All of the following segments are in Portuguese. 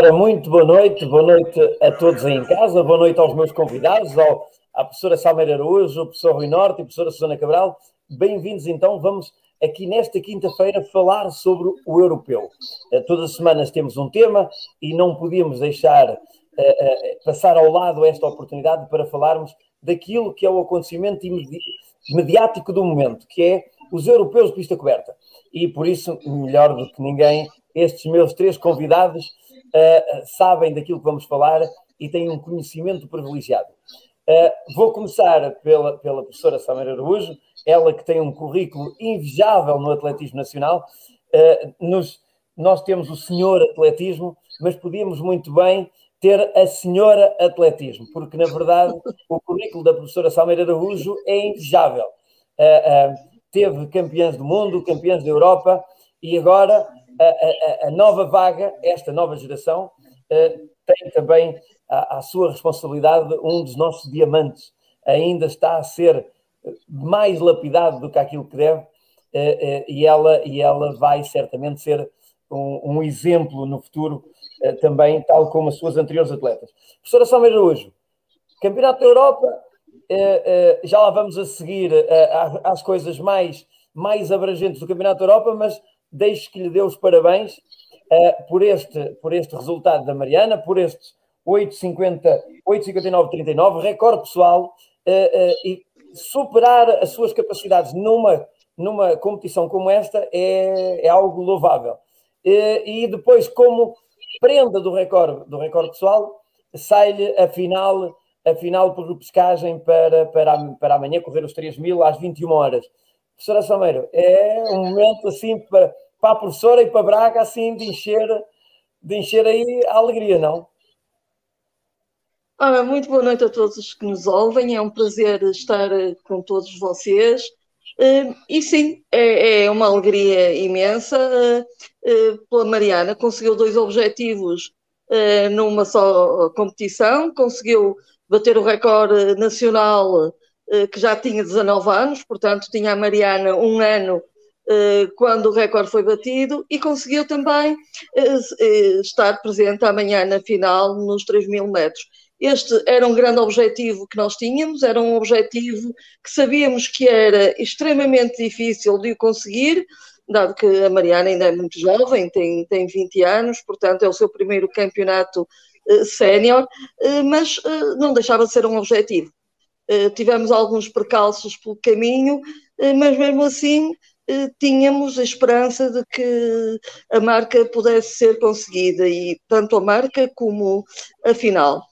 Ora, muito boa noite, boa noite a todos aí em casa, boa noite aos meus convidados, ao, à professora Salmeira Araújo, ao professor Rui Norte e à professora Susana Cabral. Bem-vindos então, vamos aqui nesta quinta-feira falar sobre o europeu. Uh, todas as semanas temos um tema e não podíamos deixar uh, passar ao lado esta oportunidade para falarmos daquilo que é o acontecimento imedi mediático do momento, que é os europeus de pista coberta. E por isso, melhor do que ninguém, estes meus três convidados uh, sabem daquilo que vamos falar e têm um conhecimento privilegiado. Uh, vou começar pela, pela professora Samara Araújo, ela que tem um currículo invejável no atletismo nacional. Uh, nos, nós temos o senhor atletismo, mas podíamos muito bem ter a senhora atletismo, porque na verdade o currículo da professora Salmeira Araújo é invejável. Uh, uh, teve campeões do mundo, campeões da Europa e agora a, a, a nova vaga, esta nova geração, uh, tem também à, sua responsabilidade um dos nossos diamantes. Ainda está a ser mais lapidado do que aquilo que deve uh, uh, e, ela, e ela vai certamente ser um, um exemplo no futuro também, tal como as suas anteriores atletas. Professora Salmeira Araújo, Campeonato da Europa, já lá vamos a seguir às coisas mais, mais abrangentes do Campeonato da Europa, mas deixo que lhe dê os parabéns uh, por, este, por este resultado da Mariana, por estes 8,59-39, recorde pessoal, uh, uh, e superar as suas capacidades numa, numa competição como esta é, é algo louvável. e depois, como prenda do recorde, do recorde pessoal, sai-lhe a final, a final por pescagem para, para, para amanhã, correr os 3 mil às 21 horas. Professora Sameiro, é um momento assim para, para a professora e para Braga, assim, de encher, de encher aí a alegria, não? Ora, muito boa noite a todos os que nos ouvem, é um prazer estar eh, com todos vocês. Uh, e sim, é, é, uma alegria imensa. Uh, pela Mariana, conseguiu dois objetivos numa só competição, conseguiu bater o recorde nacional que já tinha 19 anos, portanto, tinha a Mariana um ano quando o recorde foi batido e conseguiu também estar presente amanhã na final nos 3 mil metros. Este era um grande objetivo que nós tínhamos, era um objetivo que sabíamos que era extremamente difícil de o conseguir, dado que a Mariana ainda é muito jovem, tem, tem 20 anos, portanto é o seu primeiro campeonato sénior, mas não deixava de ser um objetivo. Tivemos alguns percalços pelo caminho, mas mesmo assim tínhamos a esperança de que a marca pudesse ser conseguida, e tanto a marca como a final.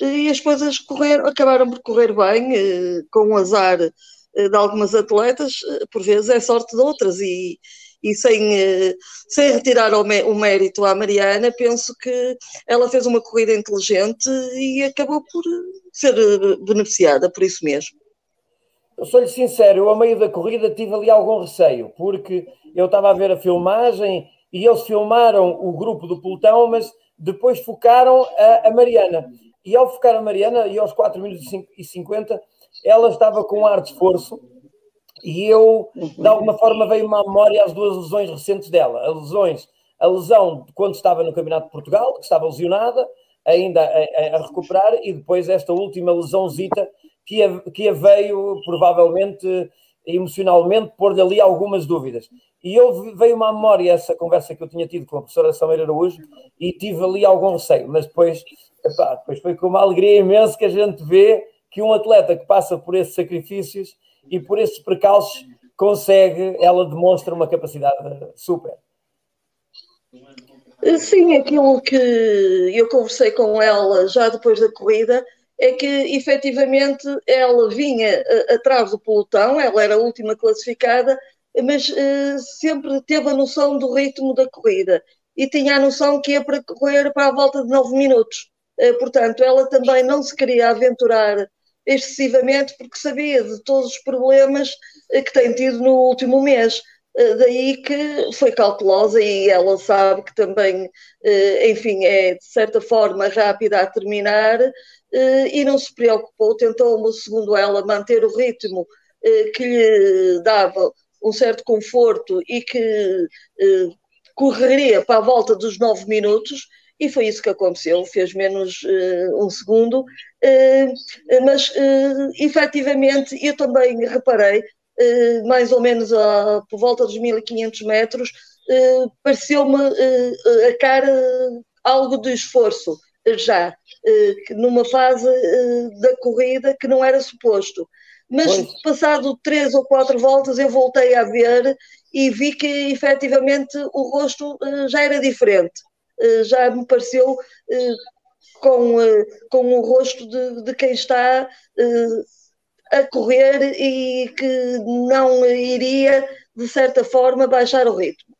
E as coisas correram, acabaram por correr bem, eh, com o azar eh, de algumas atletas, eh, por vezes é sorte de outras, e, e sem, sem retirar o, mérito à Mariana, penso que ela fez uma corrida inteligente e acabou por ser beneficiada por isso mesmo. Eu sou-lhe sincero, eu a meio da corrida tive ali algum receio, porque eu estava a ver a filmagem e eles filmaram o grupo do pelotão, mas depois focaram a, a Mariana e ao focar a Mariana, e aos 4 minutos e 50, ela estava com um ar de esforço, e eu, de alguma forma, veio-me à memória as duas lesões recentes dela. As lesões, a lesão de quando estava no Campeonato de Portugal, que estava lesionada, ainda a, a, recuperar, e depois esta última lesãozita que a, que a veio, provavelmente, emocionalmente, pôr-lhe ali algumas dúvidas. E eu veio-me à memória essa conversa que eu tinha tido com a professora Sameira Araújo e tive ali algum receio, mas depois Epá, depois foi com uma alegria imensa que a gente vê que um atleta que passa por esses sacrifícios e por esses precalços consegue, ela demonstra uma capacidade super. Sim, aquilo que eu conversei com ela já depois da corrida é que efetivamente ela vinha eh, atrás do pelotão, ela era a última classificada, mas uh, sempre teve a noção do ritmo da corrida e tinha a noção que ia para correr para a volta de 9 minutos. Eh, portanto, ela também não se queria aventurar excessivamente porque sabia de todos os problemas eh, que tem tido no último mês. Eh, daí que foi cautelosa e ela sabe que também, enfim, é de certa forma rápida a terminar e não se preocupou, tentou, segundo ela, manter o ritmo que lhe dava um certo conforto e que correria para a volta dos nove minutos e foi isso que aconteceu, fez menos uh, um segundo, mas uh, efetivamente eu também reparei, uh, mais ou menos a, por volta dos 1500 metros, pareceu-me a cara algo de esforço já, numa fase da corrida que não era suposto. Mas pois. passado três ou quatro voltas eu voltei a ver e vi que efetivamente o rosto já era diferente. Eh, já me pareceu eh, com, eh, com o rosto de, de quem está a correr e que não iria, de certa forma, baixar o ritmo.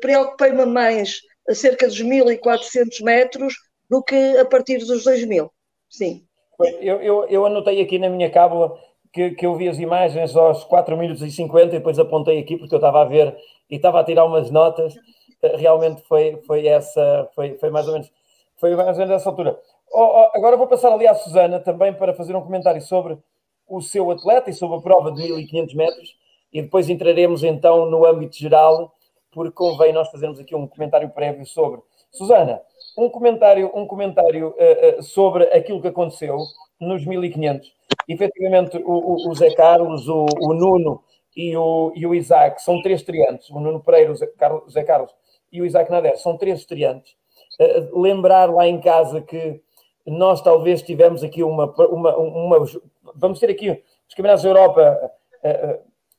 Preocupei-me mais a cerca dos 1400 metros do que a partir dos 2000. Sim. Eu, eu, eu anotei aqui na minha cábula que, que, eu vi as imagens aos 4 minutos e 50 e depois apontei aqui porque eu estava a ver e estava a tirar umas notas realmente foi, foi essa, foi, foi mais ou menos, foi mais ou menos essa altura. Oh, oh, agora vou passar ali à Susana também para fazer um comentário sobre o seu atleta e sobre a prova de 1500 metros e depois entraremos então no âmbito geral, porque convém nós fazermos aqui um comentário prévio sobre. Susana, um comentário, um comentário uh, uh, sobre aquilo que aconteceu nos 1500. Efetivamente, o, o, o Zé Carlos, o, o Nuno e o, e o Isaac são três triantes. O Nuno Pereira, o Zé Carlos, Zé Carlos e o Isaac Nader, são três estreantes. Uh, lembrar lá em casa que nós talvez tivemos aqui uma, uma, uma vamos ter aqui os campeonatos da Europa uh,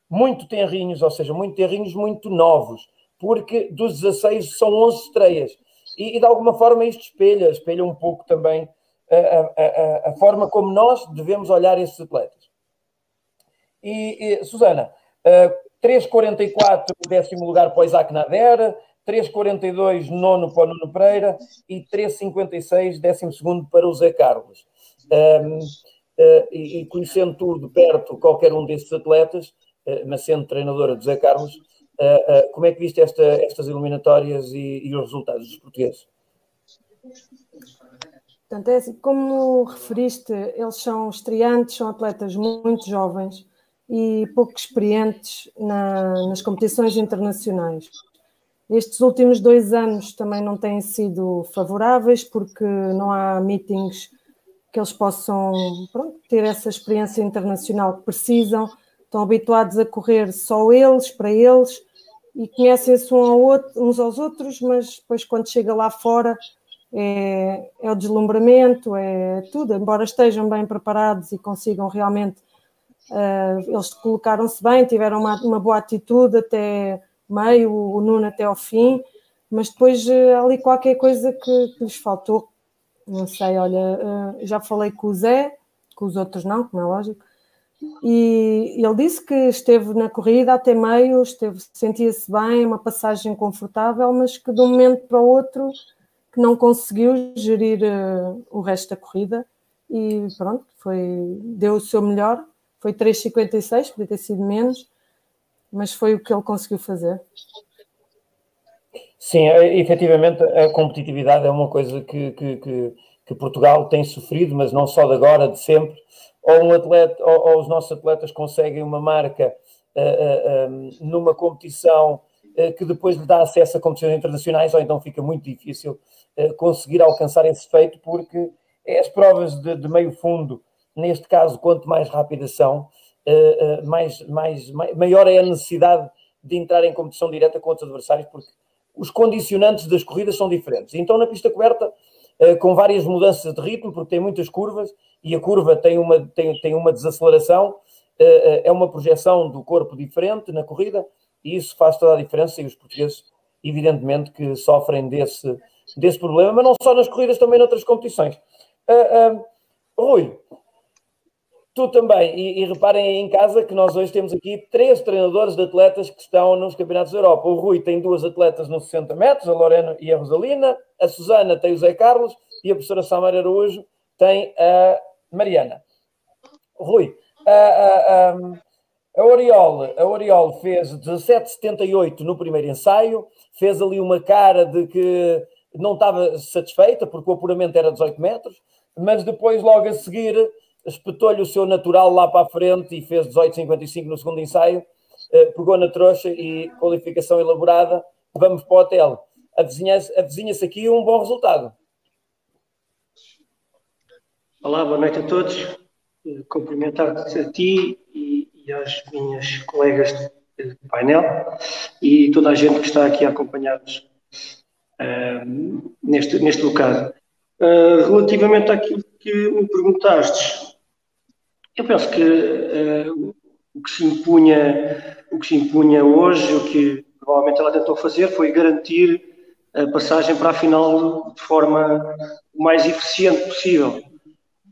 muito tenrinhos, ou seja, muito tenrinhos, muito novos, porque dos 16 são 11 estreias. E, e de alguma forma isto espelha, espelha um pouco também a, a, a, a forma como nós devemos olhar esses atletas. E, e Susana, uh, 3,44 décimo lugar para o Isaac Nader, 3,42 nono para o Nuno Pereira e 3,56 décimo segundo para o Zé Carlos. Um, uh, eh, e, e, conhecendo tudo de perto qualquer um desses atletas, uh, mas sendo treinadora do Zé Carlos, uh, como é que viste esta, estas eliminatórias e, e, os resultados dos portugueses? Portanto, é assim, como referiste, eles são estreantes, são atletas muito jovens e pouco experientes na, nas competições internacionais. Estes últimos dois anos também não têm sido favoráveis porque não há meetings que eles possam pronto, ter essa experiência internacional que precisam. Estão habituados a correr só eles, para eles, e conhecem-se um ao uns aos outros, mas depois quando chega lá fora é, é, o deslumbramento, é tudo. Embora estejam bem preparados e consigam realmente, uh, eles colocaram-se bem, tiveram uma, uma boa atitude até meio, o Nuno até ao fim, mas depois uh, ali qualquer coisa que, que lhes faltou. Não sei, olha, uh, já falei com o Zé, com os outros não, como é lógico, e ele disse que esteve na corrida até meio, esteve, sentia-se bem, uma passagem confortável, mas que de um momento para o outro que não conseguiu gerir uh, o resto da corrida. E pronto, foi, deu o seu melhor, foi 3,56, podia ter sido menos, mas foi o que ele conseguiu fazer. Sim, é, efetivamente a competitividade é uma coisa que, que, que, que, Portugal tem sofrido, mas não só de agora, de sempre. Ou, um atleta, ou, ou os nossos atletas conseguem uma marca uh, uh, um, numa competição uh, que depois lhe dá acesso a competições internacionais, ou então fica muito difícil conseguir alcançar esse feito, porque é as provas de, de meio fundo, neste caso, quanto mais rápidas são, mais, mais, maior é a necessidade de entrar em competição direta com outros adversários, porque os condicionantes das corridas são diferentes. Então, na pista coberta, uh, com várias mudanças de ritmo, porque tem muitas curvas e a curva tem uma, tem, tem uma desaceleração, é uma projeção do corpo diferente na corrida e isso faz toda a diferença. E os portugueses, evidentemente, que sofrem desse, desse problema, mas não só nas corridas, também noutras competições. Rui, Tu também, e, e, reparem aí em casa que nós hoje temos aqui três treinadores de atletas que estão nos Campeonatos da Europa. O Rui tem duas atletas nos 60 metros, a Lorena e a Rosalina, a Susana tem o Zé Carlos e a professora Samara Araújo tem a Mariana. Rui, a, a, a, a Oriol, a Oriol fez 17,78 no primeiro ensaio, fez ali uma cara de que não estava satisfeita porque o apuramento era 18 metros, mas depois, logo a seguir espetou-lhe o seu natural lá para a frente e fez 18,55 no segundo ensaio, eh, pegou na trouxa e qualificação elaborada, vamos para o hotel. avizinha-se avizinha aqui um bom resultado. Olá, boa noite a todos. Cumprimentar-te a ti e, e às minhas colegas de painel e toda a gente que está aqui a acompanhar-nos uh, neste, neste bocado. Uh, relativamente àquilo que me perguntastes, eu penso que uh, o que se impunha, o que se impunha hoje, o que provavelmente ela tentou fazer foi garantir a passagem para a final de forma o mais eficiente possível.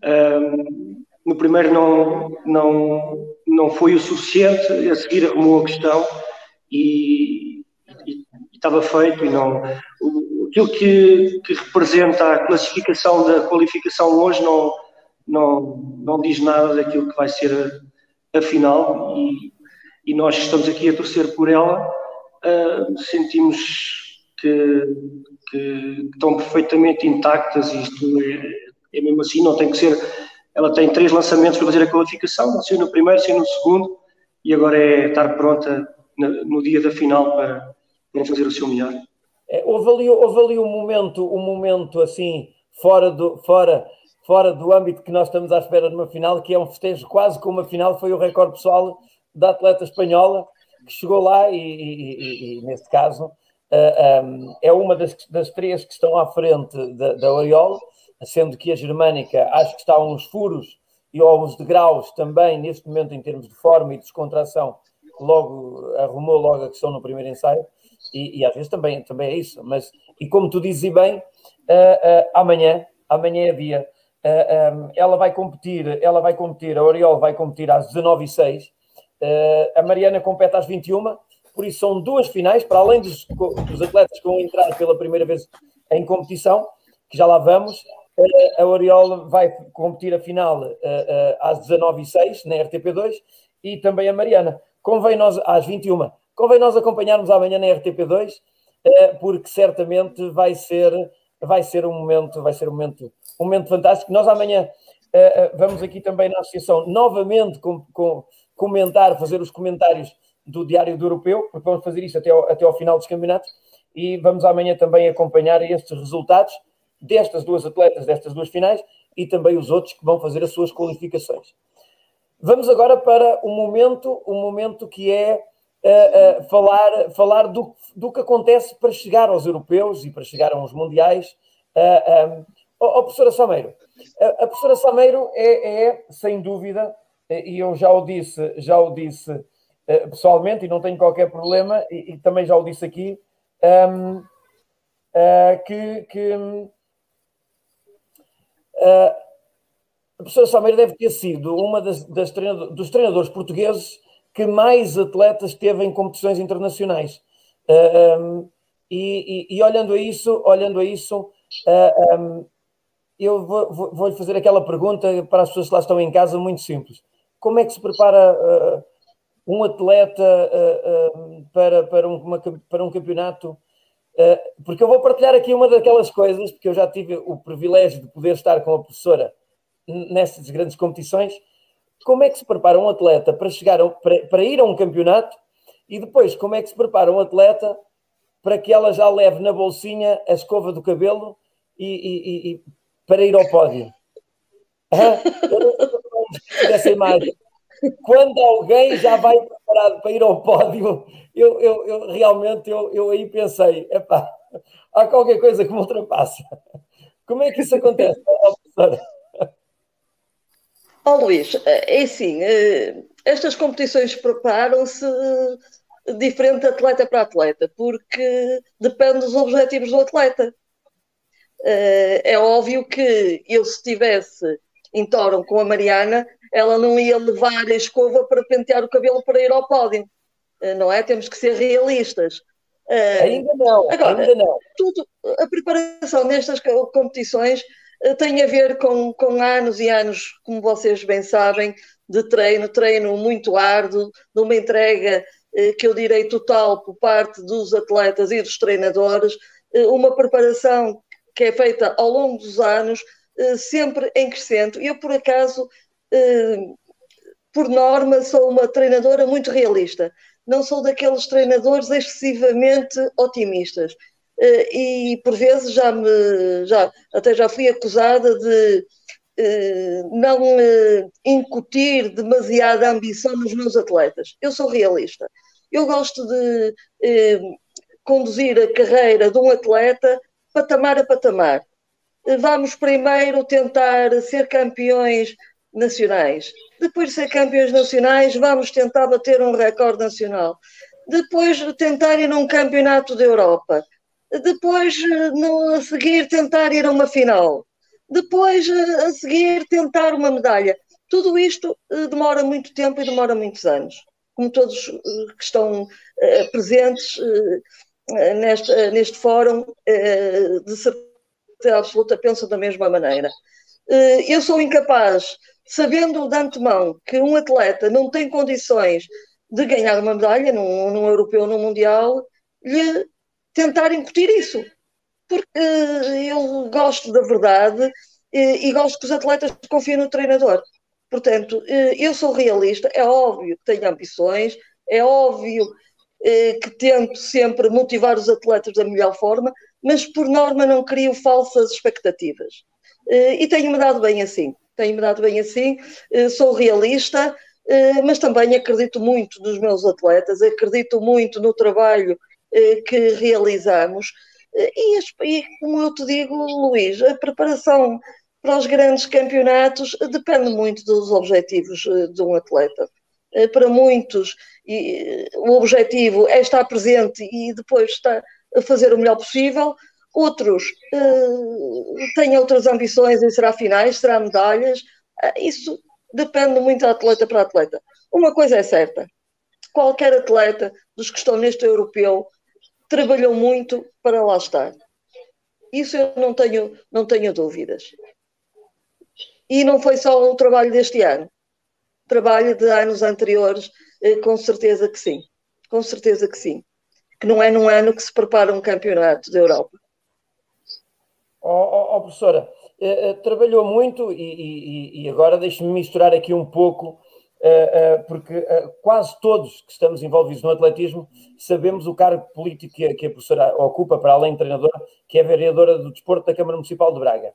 Um, no primeiro não, não, não foi o suficiente, a seguir arrumou a questão e, e, e estava feito e não aquilo que, que, representa a classificação da qualificação hoje não, não, não diz nada daquilo que vai ser a, a final e, e, nós estamos aqui a torcer por ela uh, sentimos que, que, estão perfeitamente intactas e isto é, é mesmo assim, não tem que ser. Ela tem três lançamentos para fazer a qualificação, saiu no primeiro, saiu no segundo, e agora é estar pronta no dia da final para, para fazer o seu melhor. É, houve, ali, houve ali um momento, um momento assim, fora do, fora, fora do âmbito que nós estamos à espera de uma final, que é um festejo quase como uma final, foi o recorde pessoal da atleta espanhola, que chegou lá e, e, e, e nesse caso, uh, ah, um, é uma das, das três que estão à frente da, Oriol, sendo que a germânica acho que está a uns furos e aos degraus também, neste momento, em termos de forma e de descontração, logo arrumou logo a questão no primeiro ensaio, e às vezes também, também é isso. Mas, e como tu dizes bem, uh, uh, amanhã, amanhã é dia, uh, um, ela vai competir, ela vai competir, a Oriol vai competir às 19h06, a Mariana compete às 21 por isso são duas finais, para além dos, dos atletas que vão entrar pela primeira vez em competição, que já lá vamos, a Oriol vai competir a final uh, uh, às 19h06 na RTP2 e também a Mariana. Convém nós, às 21 convém nós acompanharmos amanhã na RTP2, uh, eh, porque certamente vai ser, vai ser um momento, vai ser um momento, um momento fantástico. Nós amanhã vamos aqui também na associação novamente com, com, comentar, fazer os comentários do Diário do Europeu, porque vamos fazer isso até ao, até ao final dos campeonatos, e vamos amanhã também acompanhar estes resultados destas duas atletas, destas duas finais, e também os outros que vão fazer as suas qualificações. Vamos agora para um momento, um momento que é uh, uh, falar, falar do, do que acontece para chegar aos europeus e para chegar aos mundiais. Uh, um, oh, oh, professora Sameiro, a, a professora Sameiro é, é, sem dúvida, e eu já o disse, já o disse pessoalmente e não tenho qualquer problema, e, e também já o disse aqui, um, que, que Uh, a professora Salmeira deve ter sido uma das, das treinador, dos treinadores portugueses que mais atletas teve em competições internacionais. Uh, um, e, e, e, olhando a isso, olhando a isso, uh, um, eu vou, vou, vou, fazer aquela pergunta para as pessoas que lá estão em casa, muito simples. Como é que se prepara uh, um atleta para, para, um, uma, para um campeonato porque eu vou partilhar aqui uma daquelas coisas, porque eu já tive o privilégio de poder estar com a professora nessas grandes competições. Como é que se prepara um atleta para, chegar a, para, para ir a um campeonato e depois como é que se prepara um atleta para que ela já leve na bolsinha a escova do cabelo e, e, e para ir ao pódio? Dessa imagem. Quando alguém já vai preparado para ir ao pódio, eu, eu, eu realmente eu, eu aí pensei, epá, há qualquer coisa que me ultrapassa. Como é que isso acontece, professora? Ó oh, Luís, é assim, eh, estas competições preparam-se diferente atleta para atleta, porque depende dos objetivos do atleta. Eh, é óbvio que eu, se estivesse em Tóron com a Mariana, ela não ia levar a escova para pentear o cabelo para ir ao pódio. Eh, não é? Temos que ser realistas. Eh, ainda não, Agora, ainda não. Tudo, a preparação nestas competições tem a ver com, com anos e anos, como vocês bem sabem, de treino, treino muito árduo, de uma entrega que eu direi total por parte dos atletas e dos treinadores, uma preparação que é feita ao longo dos anos, sempre em crescendo. Eu, por acaso, por norma, sou uma treinadora muito realista. Não sou daqueles treinadores excessivamente otimistas. e por vezes já me já até já fui acusada de não incutir demasiada ambição nos meus atletas. Eu sou realista. Eu gosto de conduzir a carreira de um atleta patamar a patamar. Vamos primeiro tentar ser campeões nacionais. Depois de ser campeões nacionais, vamos tentar bater um recorde nacional. Depois tentar ir a um campeonato da Europa. Depois, no, a seguir, tentar ir a uma final. Depois, a seguir, tentar uma medalha. Tudo isto eh, demora muito tempo e demora muitos anos. Como todos eh, que estão uh, presentes neste, neste fórum, de certeza absoluta, pensam da mesma maneira. eu sou incapaz sabendo de antemão que um atleta não tem condições de ganhar uma medalha num, num europeu, num mundial, lhe tentar incutir isso. Porque eu gosto da verdade e, e gosto que os atletas confiem no treinador. Portanto, eu sou realista, é óbvio que tenho ambições, é óbvio que tento sempre motivar os atletas da melhor forma, mas por norma não crio falsas expectativas. E tenho-me dado bem assim tenho-me dado bem assim, eh, sou realista, eh, mas também acredito muito nos meus atletas, acredito muito no trabalho eh, que realizamos. E, e como eu te digo, Luís, a preparação para os grandes campeonatos depende muito dos objetivos de um atleta. Para muitos, o objetivo é estar presente e depois estar fazer o melhor possível. Outros uh, têm outras ambições em será finais, será medalhas. Uh, isso depende muito de atleta para atleta. Uma coisa é certa: qualquer atleta dos que estão neste europeu trabalhou muito para lá estar. Isso eu não tenho, não tenho dúvidas. E não foi só o trabalho deste ano. Trabalho de anos anteriores, eh, com certeza que sim. Com certeza que sim. Que não é num ano que se prepara um campeonato da Europa. Oh, oh, oh professora, uh, uh, trabalhou muito e, e, e agora deixe-me misturar aqui um pouco, porque quase todos que estamos envolvidos no atletismo sabemos o cargo político que a, que a professora ocupa, para além de treinadora, que é vereadora do desporto da Câmara Municipal de Braga.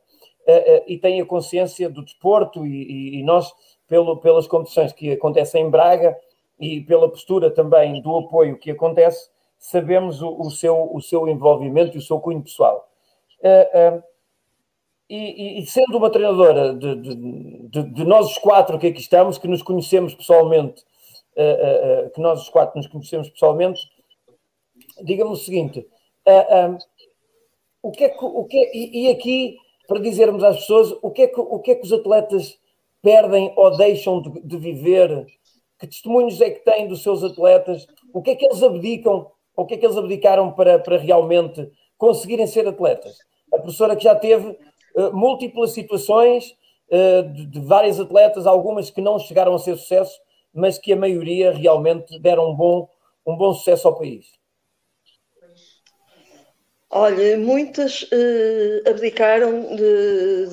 e tem a consciência do desporto e, e nós, pelo, pelas competições que acontecem em Braga e pela postura também do apoio que acontece, sabemos o, o seu, o seu envolvimento e o seu cunho pessoal. Uh, uh, e, e, sendo uma treinadora de, de, de, de, nós os quatro que aqui estamos, que nos conhecemos pessoalmente, uh, que nós os quatro nos conhecemos pessoalmente, diga-me o seguinte: o que é que, o que é, e, e, aqui, para dizermos às pessoas, o que é que, o que, é que os atletas perdem ou deixam de, de viver? Que testemunhos é que têm dos seus atletas? O que é que eles abdicam? O que é que eles abdicaram para, para realmente conseguirem ser atletas? a professora que já teve uh, múltiplas situações uh, de, de vários atletas, algumas que não chegaram a ser sucesso, mas que a maioria realmente deram um bom, um bom sucesso ao país. Olha, muitas uh, abdicaram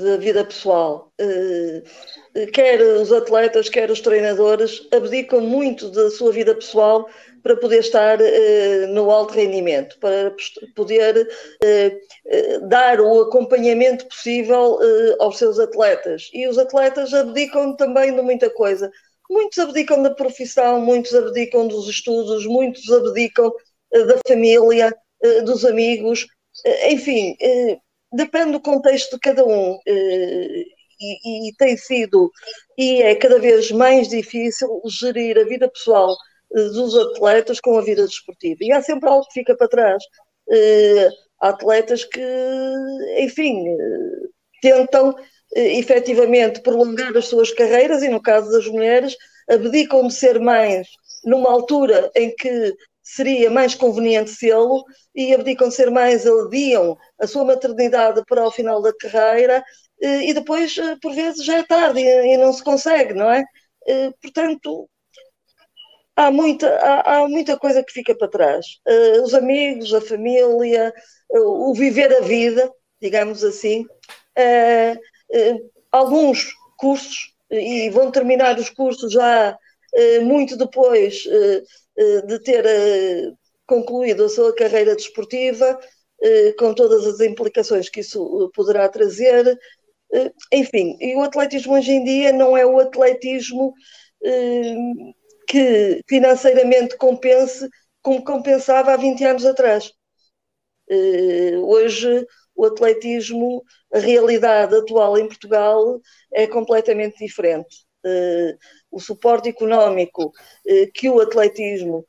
da vida pessoal. Uh, quer os atletas, quer os treinadores abdicam muito da sua vida pessoal para poder estar no alto rendimento, para poder dar o acompanhamento possível aos seus atletas. E os atletas abdicam também de muita coisa. Muitos abdicam da profissão, muitos abdicam dos estudos, muitos abdicam da família eh, dos amigos, eh, enfim, eh, depende do contexto de cada um. E, e, tem sido, e é cada vez mais difícil gerir a vida pessoal dos atletas com a vida desportiva. E há sempre algo que fica para trás. Há atletas que, enfim, tentam efetivamente prolongar as suas carreiras e, no caso das mulheres, abdicam de ser mães numa altura em que seria mais conveniente sê-lo e abdicam de ser mais, adiam a sua maternidade para o final da carreira eh, e depois, eh, por vezes, já é tarde e não se consegue, não é? Eh, portanto, há muita, há, há muita coisa que fica para trás. Os amigos, a família, o viver a vida, digamos assim. Alguns cursos, e vão terminar os cursos já muito depois de ter concluído a sua carreira desportiva, com todas as implicações que isso poderá trazer. Enfim, e o atletismo hoje em dia não é o atletismo que financeiramente compense como compensava há 20 anos atrás. Hoje o atletismo, a realidade atual em Portugal é completamente diferente. O suporte económico uh, que o atletismo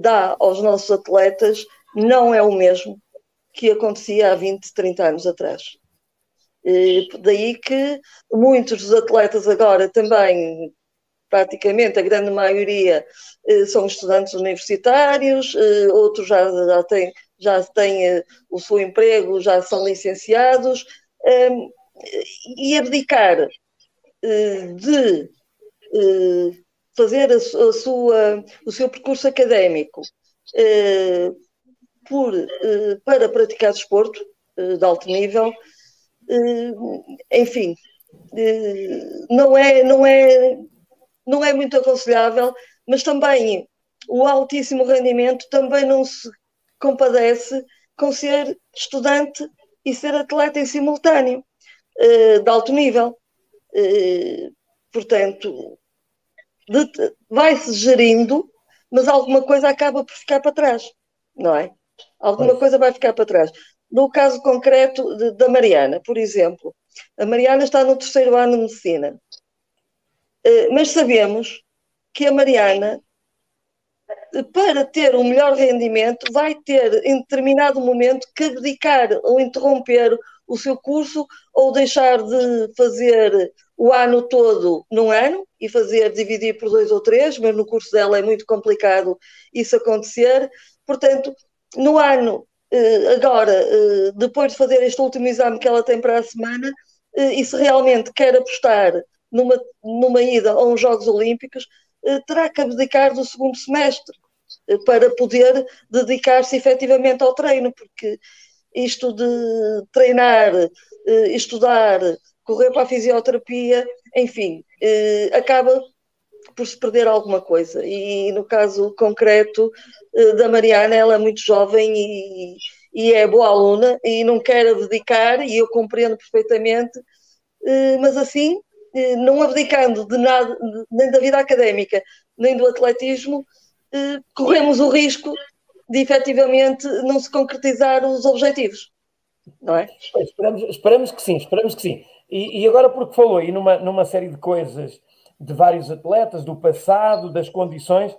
dá aos nossos atletas não é o mesmo que acontecia há 20, 30 anos atrás. Uh, daí que muitos dos atletas agora também, praticamente a grande maioria, são estudantes universitários, outros já, já têm já têm o seu emprego, já são licenciados, e abdicar de fazer a, a, sua, o seu percurso académico uh, por, para praticar desporto de alto nível, enfim, não, é, não, é, não é muito aconselhável, mas também o altíssimo rendimento também não se compadece com ser estudante e ser atleta em simultâneo, de alto nível. Portanto, vai-se gerindo, mas alguma coisa acaba por ficar para trás, não é? Alguma pois. coisa vai ficar para trás. No caso concreto de, da Mariana, por exemplo, a Mariana está no terceiro ano de medicina, uh, mas sabemos que a Mariana para ter um melhor rendimento, vai ter em determinado momento que abdicar ou interromper o seu curso ou deixar de fazer o ano todo num ano e fazer dividir por dois ou três, mas no curso dela é muito complicado isso acontecer. Portanto, no ano, eh, agora, eh, depois de fazer este último exame que ela tem para a semana, eh, e se realmente quer apostar numa, numa ida a uns Jogos Olímpicos, terá que abdicar do segundo semestre para poder dedicar-se efetivamente ao treino, porque isto de treinar, estudar, correr para a fisioterapia, enfim, acaba por se perder alguma coisa. E no caso concreto da Mariana, ela é muito jovem e, e é boa aluna e não quer dedicar, e eu compreendo perfeitamente, mas assim eh, não abdicando de nada, nem da vida académica, nem do atletismo, eh, corremos o risco de efetivamente não se concretizar os objetivos. Não é? Esperamos, esperamos que sim, esperamos que sim. E, e, agora, porque falou aí numa, numa série de coisas de vários atletas, do passado, das condições,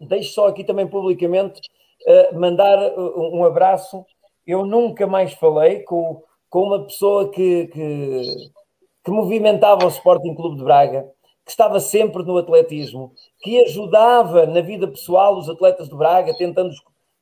deixo só aqui também publicamente uh, mandar um abraço. Eu nunca mais falei com, com uma pessoa que, que que movimentava o Sporting Clube de Braga, que estava sempre no atletismo, que ajudava na vida pessoal os atletas de Braga, tentando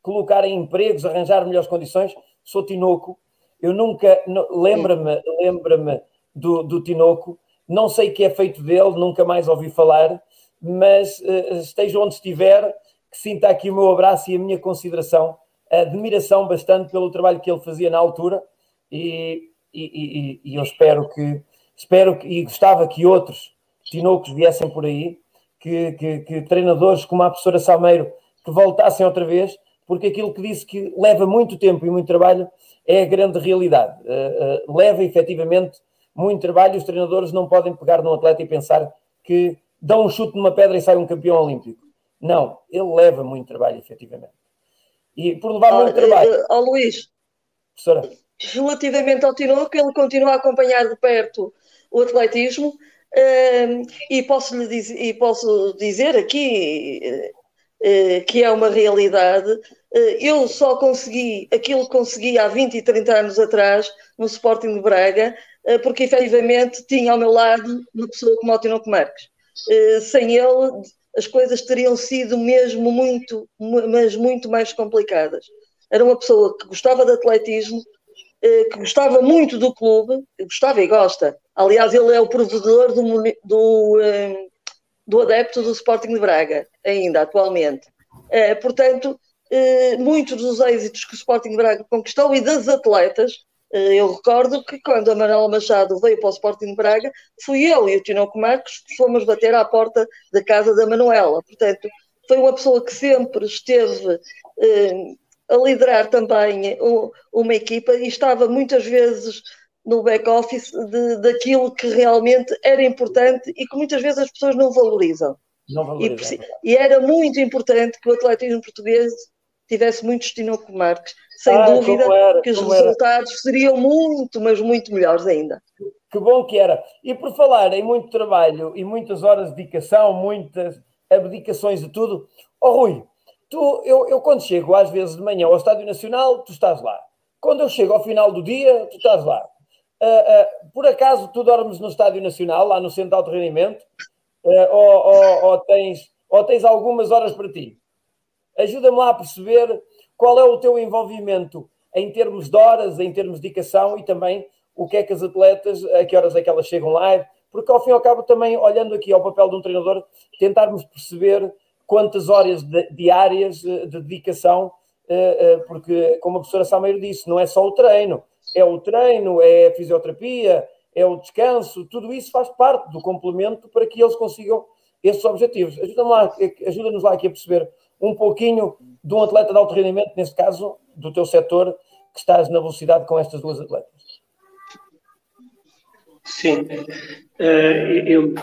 colocar em empregos, arranjar melhores condições. Sou Tinoco, eu nunca lembra-me lembra-me do, do Tinoco, não sei o que é feito dele, nunca mais ouvi falar, mas uh, esteja onde estiver, que sinta aqui o meu abraço e a minha consideração, a admiração bastante pelo trabalho que ele fazia na altura e, e, e, e eu espero que Espero que, e gostava que outros Tinocos viessem por aí, que, que, que treinadores como a professora Salmeiro que voltassem outra vez, porque aquilo que disse que leva muito tempo e muito trabalho é a grande realidade. Uh, uh, leva efetivamente muito trabalho os treinadores não podem pegar num atleta e pensar que dão um chute numa pedra e sai um campeão olímpico. Não, ele leva muito trabalho, efetivamente. E por levar oh, muito trabalho. Ó oh, Luís, professora. relativamente ao Tinoco, ele continua a acompanhar de perto o atletismo. Uh, e, posso lhe dizer, e posso dizer aqui uh, que é uma realidade. Uh, eu só consegui aquilo que consegui há 20 e 30 anos atrás no Sporting de Braga, porque efetivamente tinha ao meu lado uma pessoa como o Marques. sem ele, as coisas teriam sido mesmo muito, mas muito mais complicadas. Era uma pessoa que gostava de atletismo, que gostava muito do clube, gostava e gosta, Aliás, ele é o provedor do, do, eh, do adepto do Sporting de Braga, ainda atualmente. Portanto, muitos dos êxitos que o Sporting Braga conquistou e das atletas, é, eu recordo que quando a Manuela Machado veio para o Sporting Braga, fui eu e o Tinoco Marcos que fomos bater à porta da casa da Manuela. Portanto, foi uma pessoa que sempre esteve a liderar também uma equipa e estava muitas vezes no back-office daquilo que realmente era importante e que muitas vezes as pessoas não valorizam. Não valorizam. E, e era muito importante que o atletismo português tivesse muitos Tinoco Marques. Sem ah, dúvida era, que os resultados era. seriam muito, mas muito melhores ainda. Que bom que era. E por falar em muito trabalho e muitas horas de dedicação, muitas abdicações de tudo, oh Rui, tu, eu, eu quando chego às vezes de manhã ao Estádio Nacional, tu estás lá. Quando eu chego ao final do dia, tu estás lá. Uh, uh, por acaso tu dormes no Estádio Nacional, lá no Centro de Rendimento, uh, ou, ou, ou, tens, ou tens algumas horas para ti? Ajuda-me lá a perceber qual é o teu envolvimento em termos de horas, em termos de dedicação e também o que é que as atletas, a que horas é que elas chegam lá, porque ao fim e ao cabo também, olhando aqui ao papel de um treinador, tentarmos perceber quantas horas de, diárias de dedicação, porque como a professora Sameiro disse, não é só o treino, é o treino, é a fisioterapia, é o descanso, tudo isso faz parte do complemento para que eles consigam esses objetivos. Ajuda-nos lá, ajuda lá aqui a perceber um pouquinho de um atleta de alto rendimento, neste caso, do teu setor, que estás na velocidade com estas duas atletas. Sim, uh, eu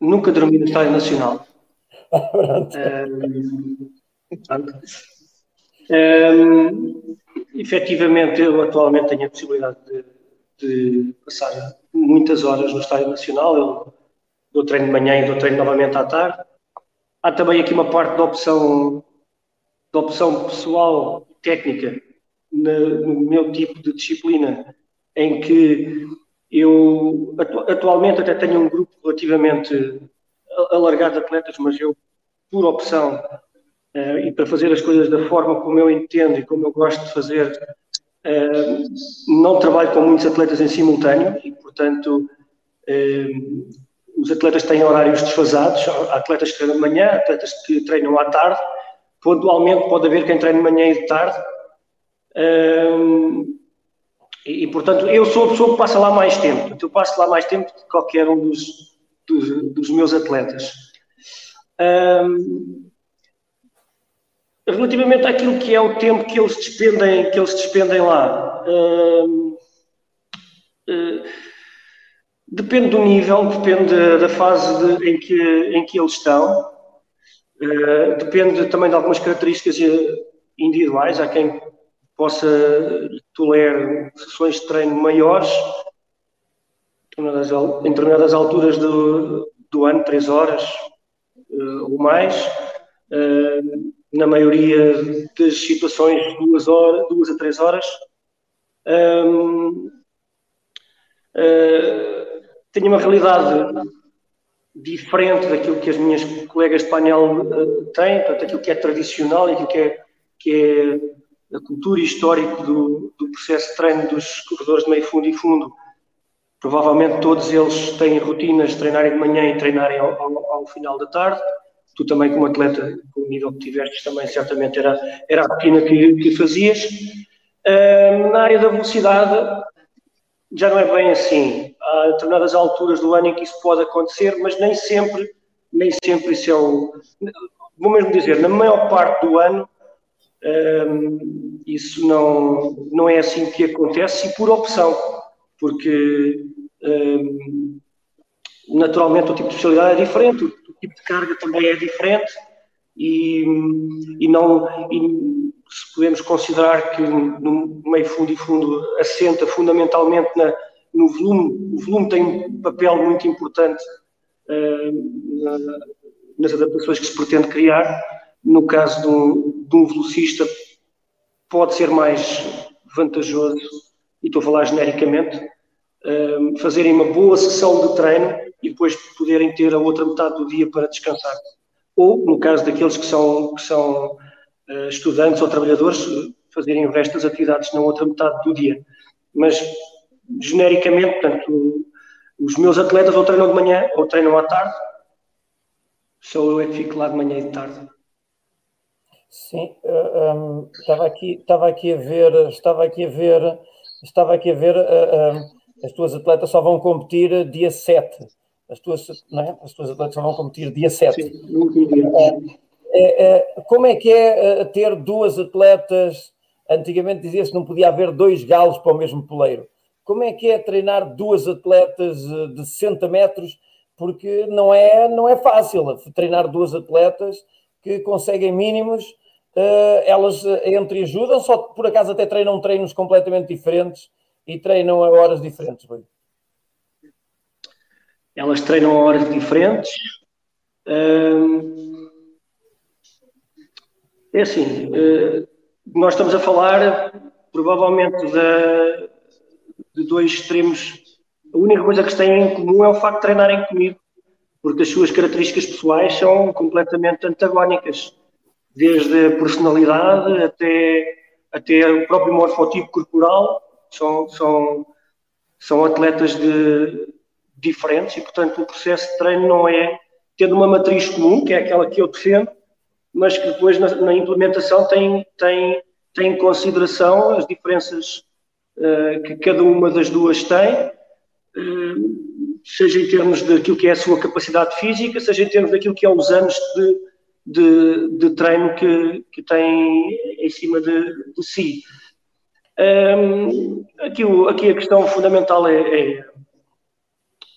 nunca dormi no Estádio Nacional. Pronto. Um, efetivamente, eu atualmente tenho a possibilidade de, de, passar muitas horas no Estádio Nacional. Eu dou treino de manhã e dou treino novamente à tarde. Há também aqui uma parte da opção, da opção pessoal técnica no, meu tipo de disciplina, em que eu atu atualmente até tenho um grupo relativamente alargado de atletas, mas eu, por opção, uh, e para fazer as coisas da forma como eu entendo e como eu gosto de fazer, uh, não trabalho com muitos atletas em simultâneo e, portanto, uh, os atletas têm horários desfasados. Há atletas que treinam de manhã, atletas que treinam à tarde. Pontualmente pode haver quem treine de manhã e de tarde. E, portanto, eu sou a pessoa que passa lá mais tempo. Eu passo lá mais tempo que qualquer um dos, dos, dos meus atletas. Relativamente àquilo que é o tempo que eles despendem, que eles despendem lá. Uh, depende do nível, depende da fase de, em, que, em que eles estão, uh, depende também de algumas características individuais. Há quem possa tolerar sessões de treino maiores, em determinadas alturas do, do ano, três horas ou mais uh, na maioria das situações, duas, horas, duas a três horas. Uh, tenho uma realidade diferente daquilo que as minhas colegas de painel uh, têm, portanto, aquilo que é tradicional e aquilo que é, que é a cultura histórica do, do processo de treino dos corredores de meio fundo e fundo. Provavelmente todos eles têm rotinas de treinarem de manhã e treinarem ao, ao, ao final da tarde tu também como atleta, com o nível que tiveste, também certamente era, era a rotina que, que fazias. Uh, na área da velocidade, já não é bem assim. Há determinadas alturas do ano em que isso pode acontecer, mas nem sempre, nem sempre isso é o... Vou mesmo dizer, na maior parte do ano, isso não, não é assim que acontece e por opção, porque naturalmente o tipo de especialidade é diferente, tipo de carga também é diferente e, e não e se podemos considerar que no meio fundo e fundo assenta fundamentalmente na, no volume, o volume tem um papel muito importante uh, na, nas adaptações que se pretende criar. No caso de um, de um velocista, pode ser mais vantajoso, e estou a falar genericamente, uh, fazerem uma boa sessão de treino e depois poderem ter a outra metade do dia para descansar. Ou, no caso daqueles que são, que são uh, estudantes ou trabalhadores, fazerem o resto das atividades na outra metade do dia. Mas, genericamente, portanto, os meus atletas ou treinam de manhã ou treinam à tarde, só eu é que fico lá de manhã e de tarde. Sim, uh, eh, um, ehm, estava aqui, estava aqui a ver, estava aqui a ver, estava aqui a ver, uh, as tuas atletas só vão competir dia 7 as tuas, não é? as tuas atletas vão competir dia 7. Sim, é, é, como é que é ter duas atletas? Antigamente dizia-se que não podia haver dois galos para o mesmo poleiro. Como é que é treinar duas atletas de 60 metros? Porque não é, não é fácil treinar duas atletas que conseguem mínimos, elas entre ajudam, só por acaso até treinam treinos completamente diferentes e treinam a horas diferentes. Elas treinam a horas diferentes. É assim, eh, nós estamos a falar provavelmente de, de dois extremos. A única coisa que têm em comum é o facto de treinarem comigo, porque as suas características pessoais são completamente antagónicas, desde a personalidade até, até o próprio morfotipo corporal. São, são, são atletas de, diferentes e, portanto, o processo de treino não é tendo uma matriz comum, que é aquela que eu defendo, mas que depois na, na implementação tem, tem, tem em consideração as diferenças uh, que cada uma das duas tem, uh, seja em termos daquilo que é a sua capacidade física, seja em termos daquilo que é os anos de, de, de treino que, que tem em cima de, de si. Um, aqui, aqui, a questão fundamental é, é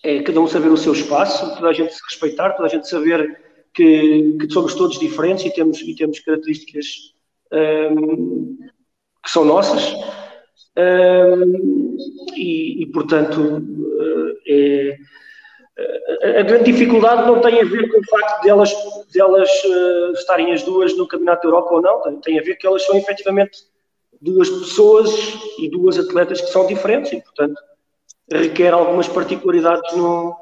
é cada um saber o seu espaço, toda a gente se respeitar, toda a gente saber que, que somos todos diferentes e temos, e temos características um, que são nossas. Um, e, e, portanto, eh, é, a grande dificuldade não tem a ver com o facto de elas, de elas uh, estarem as duas no Campeonato da Europa ou não, tem, tem a ver que elas são efetivamente duas pessoas e duas atletas que são diferentes e, portanto, requer algumas particularidades no,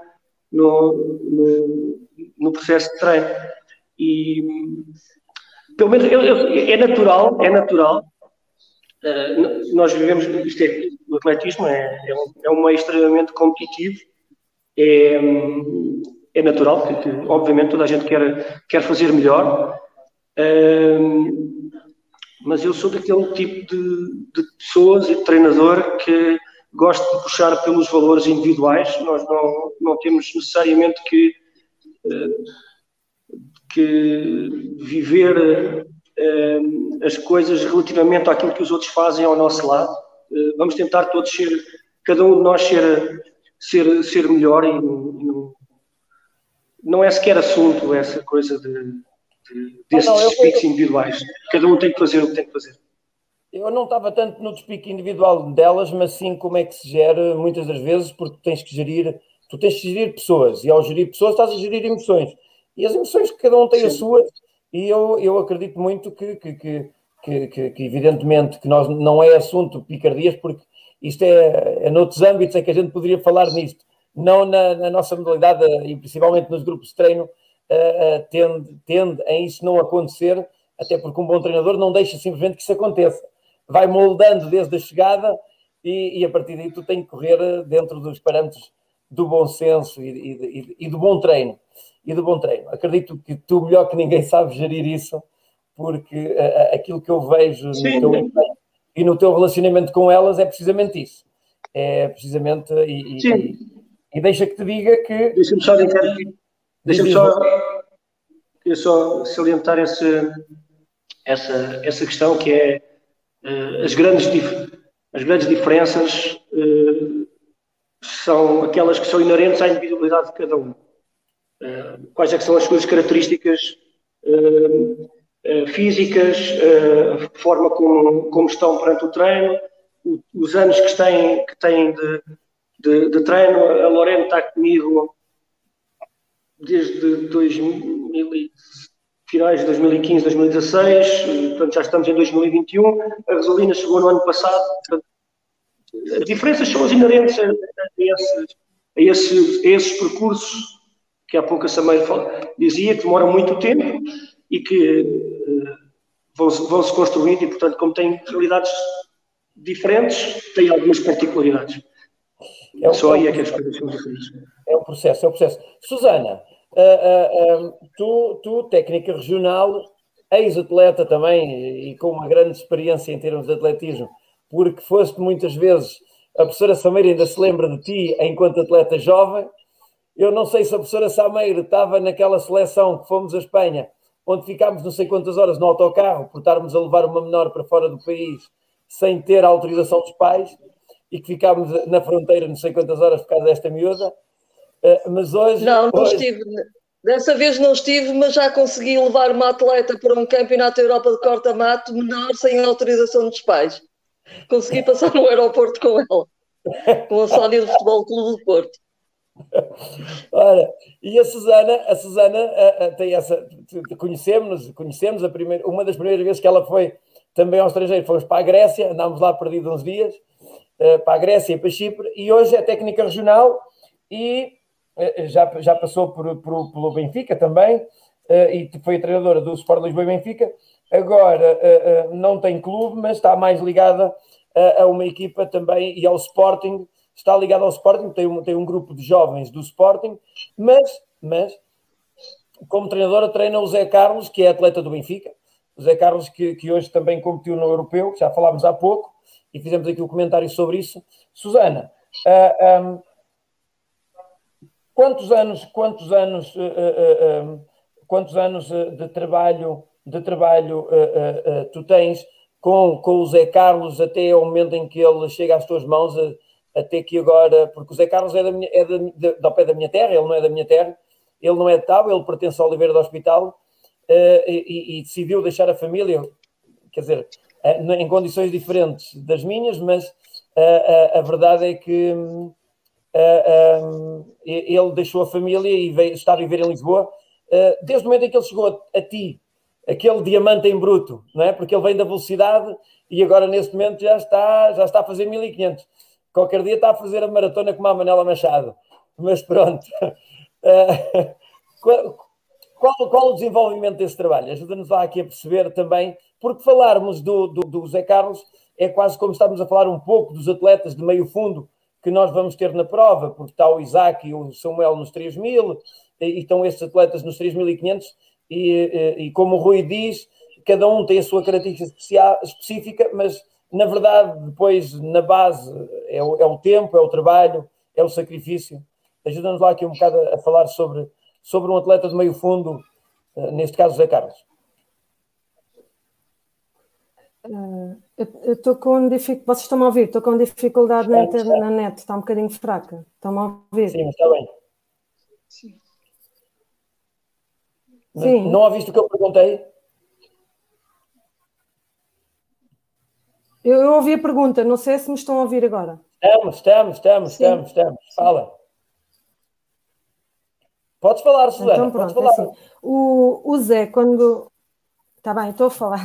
no, no, no processo de treino. E, pelo menos, eu, eu, é natural, é natural. Uh, nós vivemos, isto é, o atletismo é, é, um, é um meio extremamente competitivo, é, é natural, porque, obviamente toda a gente quer, quer fazer melhor, uh, mas eu sou daquele tipo de, de pessoas e de treinador que gosto de puxar pelos valores individuais, nós não, não temos necessariamente que, eh, que viver as coisas relativamente àquilo que os outros fazem ao nosso lado. Eh, vamos tentar todos ser, cada um de nós ser, ser, ser melhor e não, não é sequer assunto essa coisa de, de desses não, não, eu, individuais. Cada um tem que fazer o que tem que fazer eu não estava tanto no despique individual delas, mas sim como é que se gera muitas das vezes, porque tens que gerir, tu tens que gerir pessoas, e ao gerir pessoas estás a gerir emoções. E as emoções que cada um tem sim. as suas, e eu, eu acredito muito que, que, que, que, que evidentemente que nós não é assunto picardias, porque isto é, é noutros âmbitos é que a gente poderia falar nisto, não na, na nossa modalidade, e principalmente nos grupos de treino, uh, tende, tende a isso não acontecer, até porque um bom treinador não deixa simplesmente que isso aconteça vai moldando desde a chegada e, e, a partir daí tu tens que correr dentro dos parâmetros do bom senso e, e, e, do bom treino. E do bom treino. Acredito que tu, melhor que ninguém, sabes gerir isso, porque uh, aquilo que eu vejo Sim. no teu e no teu relacionamento com elas é precisamente isso. É precisamente. E, e, e deixa que te diga que. Deixa-me só, deixa só, só salientar esse, essa, essa questão que é eh, as, grandes, as grandes diferenças eh, são aquelas que são inerentes à individualidade de cada um. Eh, quais é são as suas características físicas, a forma como, como estão perante o treino, os anos que têm, que têm de, de, de treino. A Lorena está comigo desde 2007 finais de 2015, 2016, portanto já estamos em 2021. A gasolina chegou no ano passado. Portanto, as diferenças são as inerentes a, a, esses, a, esses, a, esses, percursos que há pouco a Sameiro dizia, que demoram muito tempo e que uh, vão, vão se construindo e, portanto, como têm realidades diferentes, têm algumas particularidades. É Só aí é que as coisas são diferentes. É o processo, é o processo. Susana, Uh, uh, tu, tu, técnica regional, ex-atleta também e com uma grande experiência em termos de atletismo, porque foste muitas vezes, a professora Sameira ainda se lembra de ti enquanto atleta jovem. Eu não sei se a professora Sameiro estava naquela seleção que fomos à Espanha, onde ficámos não sei quantas horas no autocarro por estarmos a levar uma menor para fora do país sem ter a autorização dos pais e que ficámos na fronteira não sei quantas horas por causa desta miúda. Uh, mas hoje. Não, não hoje... estive. Dessa vez não estive, mas já consegui levar uma atleta para um campeonato da Europa de corta-mato menor sem a autorização dos pais. Consegui passar no aeroporto com ela, com a Sónia do Futebol Clube do Porto. Ora, e a Susana, a Susana a, a, tem essa. Conhecemos, conhecemos a primeira, uma das primeiras vezes que ela foi também ao estrangeiro, fomos para a Grécia, andámos lá perdidos uns dias, uh, para a Grécia e para Chipre, e hoje é técnica regional e uh, já, já passou por, por, pelo Benfica também, uh, e foi treinadora do Sport Lisboa e Benfica. Agora não tem clube, mas está mais ligada a, a uma equipa também e ao Sporting está ligado ao Sporting, tem um, tem um grupo de jovens do Sporting, mas, mas como treinadora treina o Zé Carlos, que é atleta do Benfica, o Zé Carlos que, que hoje também competiu no Europeu, que já falámos há pouco, e fizemos aqui um comentário sobre isso. Susana, uh, ah, um, quantos anos, quantos anos, uh, uh, quantos anos de trabalho, de trabalho tu tens com, com o Zé Carlos até ao momento em que ele chega às tuas mãos? Até que agora, porque o Zé Carlos é, da minha, é da, de, do pé da minha terra, ele não é da minha terra, ele não é de Tábua, ele pertence ao Oliveira do Hospital uh, e, e, decidiu deixar a família, quer dizer, uh, em condições diferentes das minhas, mas uh, a verdade é que ele deixou a família e veio estar a viver em Lisboa desde o momento em que ele chegou a, a ti, aquele diamante em bruto, não é? Porque ele vem da velocidade e agora neste momento já está, já está a fazer 1500 Qualquer dia está a fazer a maratona com a Manela Machado. Mas pronto. Uh, qual, qual, qual, o desenvolvimento desse trabalho? Ajuda-nos lá aqui a perceber também, porque falarmos do, do, do Zé Carlos é quase como estamos a falar um pouco dos atletas de meio fundo que nós vamos ter na prova, porque está o Isaac e o Samuel nos 3 mil, e estão estes atletas nos 3.500, e, e, e como o Rui diz, cada um tem a sua característica específica, mas na verdade, depois, na base, é o, é o tempo, é o trabalho, é o sacrifício. Ajuda-nos lá aqui um bocado a, falar sobre, sobre um atleta de meio fundo, uh, neste caso, Zé Carlos. Uh, eu estou com dificuldade. Vocês estão a ouvir? Estou com dificuldade na, internet, na net, está um bocadinho fraca. Estão a ouvir? Sim, está bem. Sim. Sim. Não ouviste o que eu perguntei? Eu, eu, ouvi a pergunta, não sei se me estão a ouvir agora. Estamos, estamos, estamos, Sim. estamos, estamos. Fala. Podes falar, Susana. Então, pronto, falar. É assim. o, o Zé, quando. Está bem, estou a falar.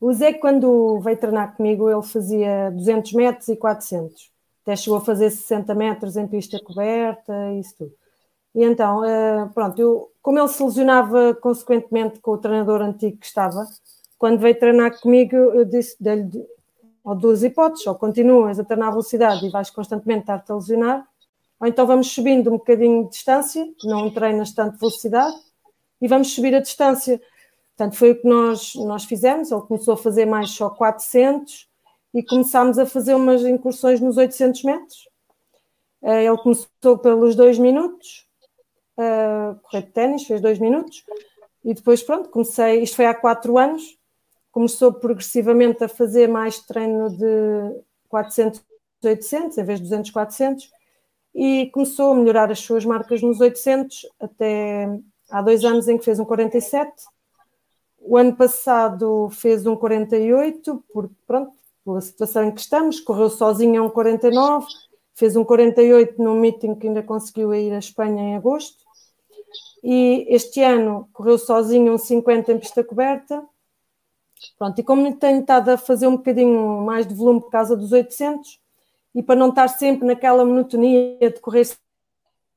O Zé, quando veio treinar comigo, ele fazia 200 metros e 400. Até chegou a fazer 60 metros em pista coberta, isso tudo. E então, eh, pronto, eu, como ele se lesionava consequentemente com o treinador antigo que estava, quando veio treinar comigo, eu disse, dei-lhe ou duas hipóteses, ou continuas a treinar velocidade e vais constantemente estar-te a lesionar, ou então vamos subindo um bocadinho de distância, não treinas tanto velocidade, e vamos subir a distância. Portanto, foi o que nós, nós fizemos, ele começou a fazer mais só 400 e começámos a fazer umas incursões nos 800 metros. Eh, ele começou pelos dois minutos, uh, correr de ténis, fez dois minutos, e depois, pronto, comecei, isto foi há quatro anos, começou progressivamente a fazer mais treino de 400, 800, em vez de 200, 400, e começou a melhorar as suas marcas nos 800, até há dois anos em que fez um 47. O ano passado fez um 48, por, pronto, pela situação em que estamos, correu sozinho a um 49, fez um 48 num meeting que ainda conseguiu ir à Espanha em agosto. E este ano correu sozinho um 50 em pista coberta Pronto, e como tenho estado a fazer um bocadinho mais de volume por causa dos 800, e para não estar sempre naquela monotonia de correr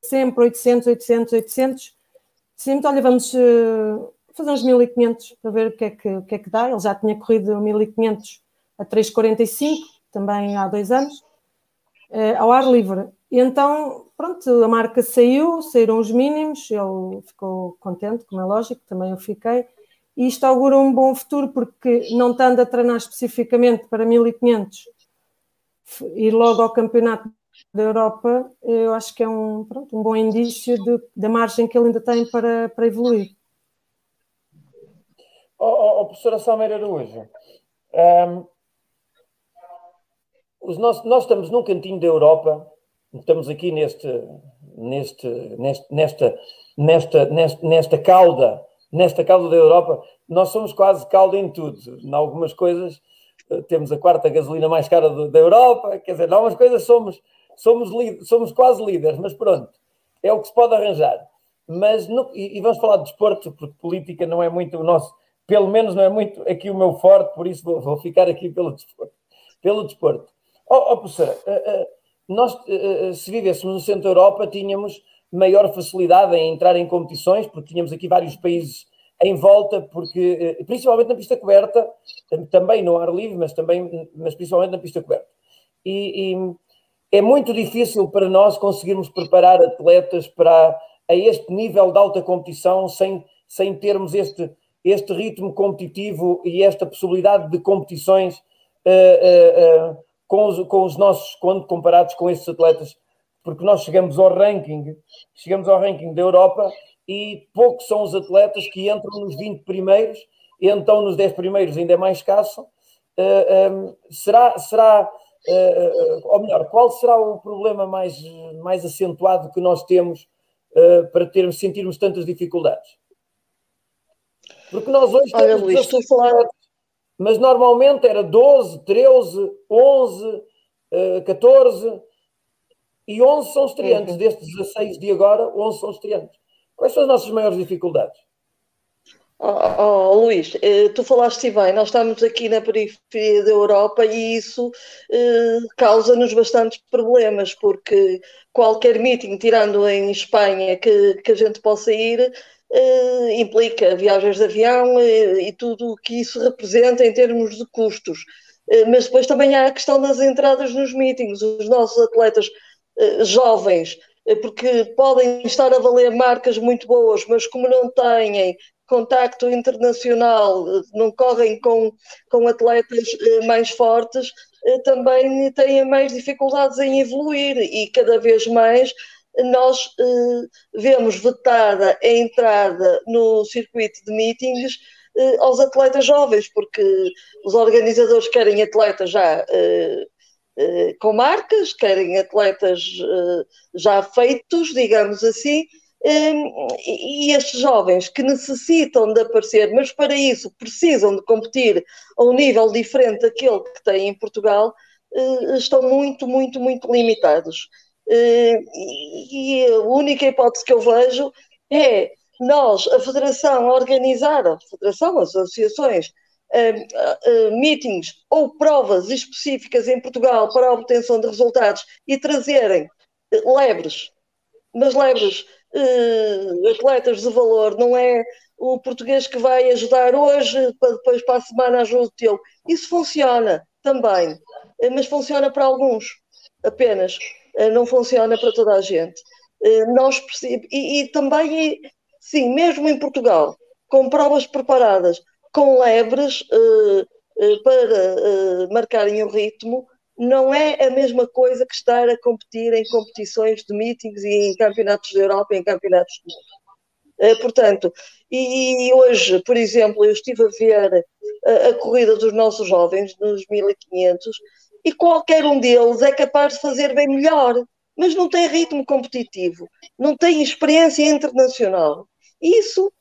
sempre 800, 800, 800, sempre, olha, vamos uh, fazer uns 1500 para ver o que, é que, o que é que dá. Ele já tinha corrido 1500 a 3,45, também há dois anos, uh, ao ar livre. E então, pronto, a marca saiu, saíram os mínimos, ele ficou contente, como é lógico, também eu fiquei e isto augura um bom futuro, porque não estando a treinar especificamente para 1500, ir logo ao campeonato da Europa, eu acho que é um, pronto, um bom indício de, da margem que ele ainda tem para, para evoluir. oh, oh, oh, professora Salmeira Araújo, um, os nossos, nós estamos num cantinho da Europa, estamos aqui neste, neste, neste, nesta, nesta, nesta, nesta cauda, nesta cauda da Europa, nós somos quase cauda em tudo. Em algumas coisas eh, temos a quarta gasolina mais cara do, da Europa, quer dizer, em algumas coisas somos, somos, somos quase líderes, mas pronto, é o que se pode arranjar. Mas, no, e, e, vamos falar de desporto, porque política não é muito o nosso, pelo menos não é muito aqui o meu forte, por isso vou, vou ficar aqui pelo desporto. Pelo desporto. Oh, oh uh, uh, nós, uh, se vivêssemos no centro da Europa, tínhamos maior facilidade em entrar em competições, porque tínhamos aqui vários países em volta, porque principalmente na pista coberta, também no ar livre, mas também, mas principalmente na pista coberta. E, e é muito difícil para nós conseguirmos preparar atletas para a este nível de alta competição sem, sem termos este, este ritmo competitivo e esta possibilidade de competições uh, uh, uh, com, os, com os nossos, quando comparados com estes atletas, porque nós chegamos ao ranking, chegamos ao ranking da Europa e poucos são os atletas que entram nos 20 primeiros, então nos 10 primeiros ainda é mais escasso. Um, será, será ou melhor, qual será o problema mais, mais acentuado que nós temos para termos, sentirmos tantas dificuldades? Porque nós hoje Olha, temos Luís, estou falar... mas normalmente era 12, 13, 11, 14 e 11 são estreantes. Uhum. Destes 16 de agora, 11 são estreantes. Quais são as nossas maiores dificuldades? Oh, oh, Luís, eh, tu falaste bem, nós estamos aqui na periferia da Europa e isso eh, causa-nos bastantes problemas, porque qualquer meeting, tirando em Espanha, que, que a gente possa ir, eh, implica viagens de avião eh, e tudo o que isso representa em termos de custos. Eh, mas depois também há a questão das entradas nos meetings. Os nossos atletas jovens, porque podem estar a valer marcas muito boas, mas como não têm contacto internacional, não correm com, com atletas mais fortes, também têm mais dificuldades em evoluir e cada vez mais nós eh, vemos vetada a entrada no circuito de meetings eh, aos atletas jovens, porque os organizadores querem atletas já eh, eh com marcas, querem atletas eh, já feitos, digamos assim, eh, e estes jovens que necessitam de aparecer, mas para isso precisam de competir a um nível diferente daquele que têm em Portugal, estão muito, muito, muito limitados. Eh, e a única hipótese que eu vejo é nós, a Federação, organizar, a Federação, as associações, Uh, uh, meetings ou provas específicas em Portugal para a obtenção de resultados e trazerem uh, lebres, mas lebres atletas de valor, não é o português que vai ajudar hoje para depois para a semana ajude-te. Isso funciona também, mas funciona para alguns apenas. Eh, não funciona para toda a gente. Eh, nós e, e também, sim, mesmo em Portugal, com provas preparadas, com lebres uh, uh, para uh, marcarem o ritmo, não é a mesma coisa que estar a competir em competições de meetings e em campeonatos da Europa e em campeonatos do mundo. portanto, e, hoje, por exemplo, eu estive a ver a, a corrida dos nossos jovens nos 1500 e qualquer um deles é capaz de fazer bem melhor, mas não tem ritmo competitivo, não tem experiência internacional. Isso, eh,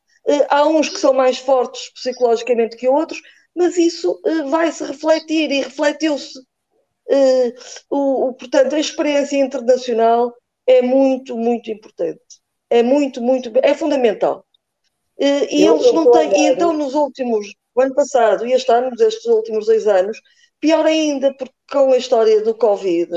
há uns que são mais fortes psicologicamente que outros, mas isso eh, vai se refletir e refletiu-se. Eh, o, portanto, a experiência internacional é muito, muito importante. É muito, muito, é fundamental. E eu, eles não têm, e então nos últimos, o ano passado e este ano, estes últimos dois anos, Pior ainda, porque com a história do Covid,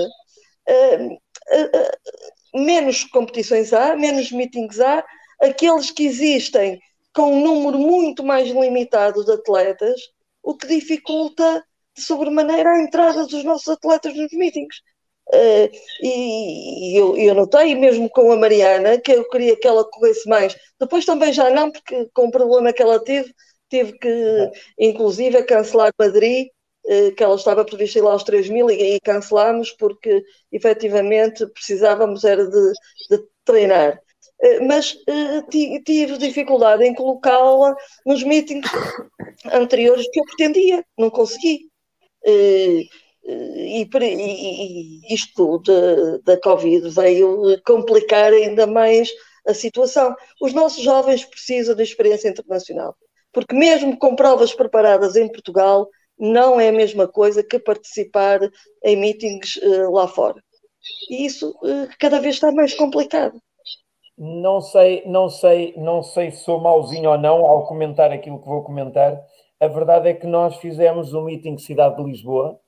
menos competições há, menos meetings há, aqueles que existem com um número muito mais limitado de atletas, o que dificulta de sobremaneira a entrada dos nossos atletas nos meetings. Uh, e, eu, eu notei, mesmo com a Mariana, que eu queria que ela corresse mais. Depois também já não, porque com o problema que ela teve, teve que, inclusive, cancelar Madrid eh, que ela estava prevista ir lá aos 3 mil e, e cancelámos porque efetivamente precisávamos era de, de treinar. Eh, mas uh, tive dificuldade em colocá-la nos meetings anteriores que eu pretendia, não consegui. E, e, e isto da Covid veio complicar ainda mais a situação. Os nossos jovens precisam de experiência internacional, porque mesmo com provas preparadas em Portugal, não é a mesma coisa que participar em meetings uh, lá fora. E isso uh, cada vez está mais complicado. Não sei, não sei, não sei se sou mauzinho ou não ao comentar aquilo que vou comentar. A verdade é que nós fizemos um meeting Cidade de Lisboa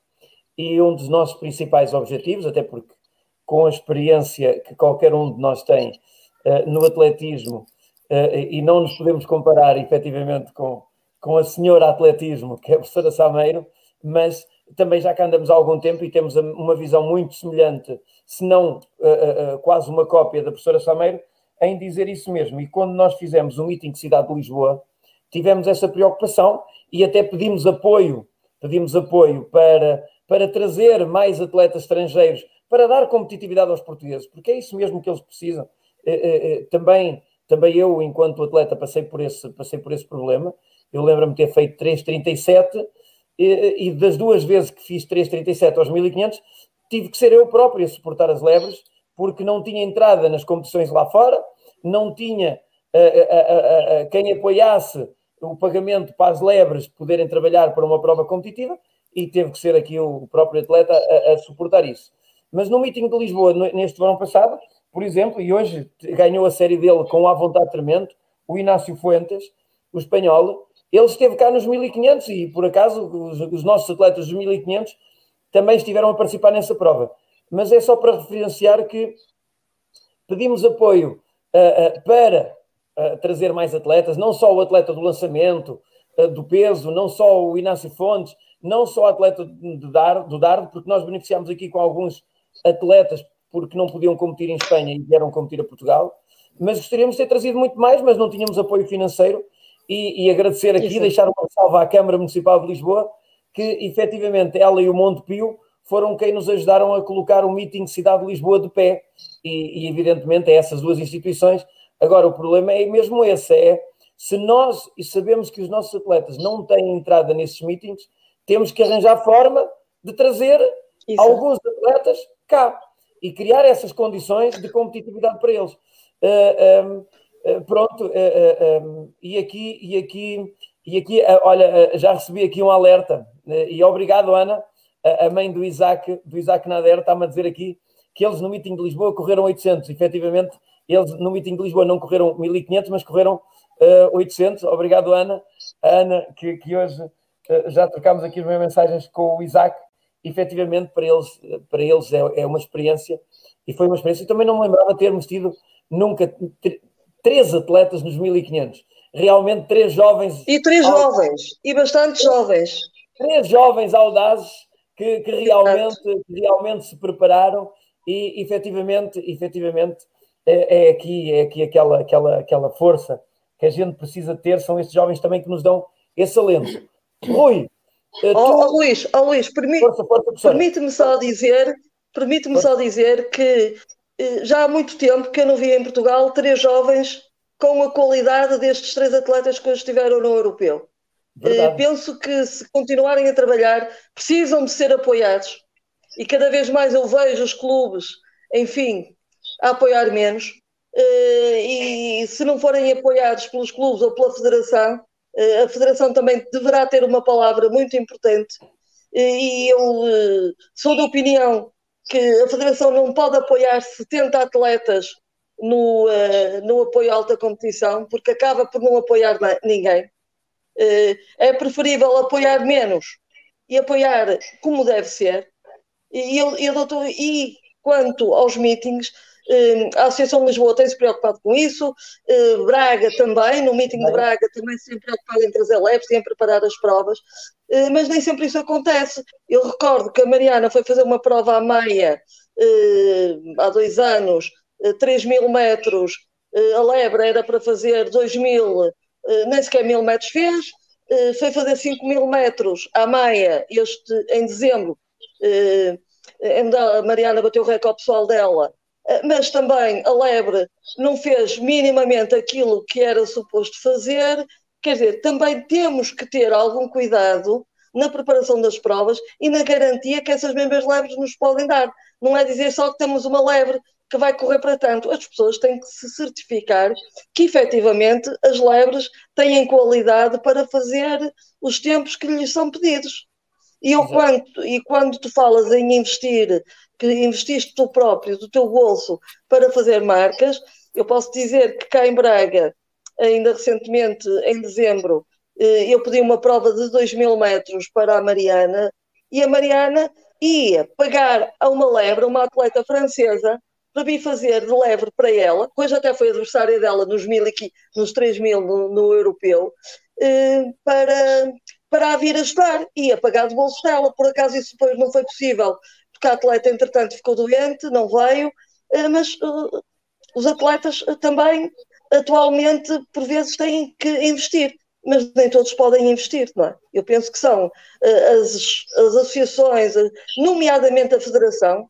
e um dos nossos principais objetivos, até porque com a experiência que qualquer um de nós tem uh, no atletismo, uh, e não nos podemos comparar efetivamente com, com a senhora atletismo, que é a professora Sameiro, mas também já cá andamos há algum tempo e temos uma visão muito semelhante, se não uh, quase uma cópia da professora Sameiro, em dizer isso mesmo. E quando nós fizemos um meeting de Cidade de Lisboa, tivemos essa preocupação e até pedimos apoio, pedimos apoio para, para trazer mais atletas estrangeiros, para dar competitividade aos portugueses, porque é isso mesmo que eles precisam. Eh, eh, eh, também, também eu, enquanto atleta, passei por esse, passei por esse problema. Eu lembro-me ter feito 3,37 e, e das duas vezes que fiz 3,37 aos 1500, tive que ser eu próprio a suportar as lebres, porque não tinha entrada nas competições lá fora, não tinha uh, uh, uh, quem apoiasse o pagamento para as lebres poderem trabalhar para uma prova competitiva e teve que ser aqui o próprio atleta a, a suportar isso. Mas no meeting de Lisboa, neste verão passado, por exemplo, e hoje ganhou a série dele com a vontade tremendo, o Inácio Fuentes, o espanhol, ele esteve cá nos 1500 e, por acaso, os, os nossos atletas dos 1500 também estiveram a participar nessa prova. Mas é só para referenciar que pedimos apoio para uh, trazer mais atletas, não só o atleta do lançamento, do peso, não só o Inácio Fontes, não só o atleta do dardo, do dardo, porque nós beneficiamos aqui com alguns atletas porque não podiam competir em Espanha e vieram competir a Portugal, mas gostaríamos de ter trazido muito mais, mas não tínhamos apoio financeiro e, e agradecer aqui, Isso. deixar uma salva à Câmara Municipal de Lisboa, que efetivamente ela e o Monte Pio foram quem nos ajudaram a colocar o meeting Cidade de Lisboa de pé e, e evidentemente é essas duas instituições. Agora, o problema é mesmo esse, é se nós e sabemos que os nossos atletas não têm entrada nesses meetings, temos que arranjar forma de trazer Isso. alguns atletas cá e criar essas condições de competitividade para eles. Uh, ah, um, uh, ah, pronto, uh, um, e aqui, e aqui, e aqui, olha, já recebi aqui um alerta, e obrigado, Ana, a mãe do Isaac, do Isaac Nader, está-me a dizer aqui que eles no meeting de Lisboa correram 800. Efetivamente, eles no meeting de Lisboa não correram 1500, mas correram uh, 800. Obrigado, Ana. A Ana, que, que hoje uh, já trocámos aqui as minhas mensagens com o Isaac. Efetivamente, para eles, para eles é, é, uma experiência e foi uma experiência. também não me lembrava termos tido nunca três atletas nos 1500. Realmente, três jovens. E três jovens, e bastante jovens. Três jovens audazes que, que realmente, que realmente se prepararam e efetivamente, efetivamente é, é, aqui, é aqui aquela, aquela, aquela força que a gente precisa ter, são estes jovens também que nos dão esse alento. Rui, eh, tu... oh, oh, Luís, oh, Luís permi permite-me só dizer, permite-me só dizer que eh, já há muito tempo que eu não vi em Portugal três jovens com a qualidade destes três atletas que hoje estiveram no europeu. Uh, penso que se continuarem a trabalhar, precisam de ser apoiados. E cada vez mais eu vejo os clubes, enfim, a apoiar menos. Uh, e se não forem apoiados pelos clubes ou pela federação, uh, a federação também deverá ter uma palavra muito importante. e eu sou da opinião que a federação não pode apoiar 70 atletas no, no apoio à alta competição, porque acaba por não apoiar ninguém. Eh, é preferível apoiar menos e apoiar como deve ser. E, eu, eu doutor, e quanto aos meetings, eh, a Associação de Lisboa tem se preocupado com isso, eh, Braga também, no meeting de Braga também se tem preocupado em trazer leves e em preparar as provas, mas nem sempre isso acontece. Eu recordo que a Mariana foi fazer uma prova à meia há dois anos, 3 mil metros, a Lebra era para fazer 2 mil nem sequer mil metros fez, eh, foi fazer 5 mil metros à meia este, em dezembro. Eh, a Mariana bateu o recorde pessoal dela, mas também a Lebre não fez minimamente aquilo que era suposto fazer Quer dizer, também temos que ter algum cuidado na preparação das provas e na garantia que essas mesmas lebres nos podem dar. Não é dizer só que temos uma lebre que vai correr para tanto. As pessoas têm que se certificar que efetivamente as lebres têm qualidade para fazer os tempos que lhes são pedidos. E, eu, quando, e quando tu falas em investir, que investiste tu próprio, do teu bolso, para fazer marcas, eu posso dizer que cá em Braga, ainda recentemente, em dezembro, eh, eu pedi uma prova de 2 mil metros para a Mariana e a Mariana ia pagar a uma lebre, uma atleta francesa, para vir fazer de lebre para ela, depois até foi adversária dela nos, mil, nos 3 mil no, no europeu, eh, para, para a vir ajudar e a pagar de bolso dela. Por acaso isso depois não foi possível, porque a atleta entretanto ficou doente, não veio, eh, mas os atletas também atualmente por vezes têm que investir mas nem todos podem investir, não é? Eu penso que são as, as associações, nomeadamente a Federação,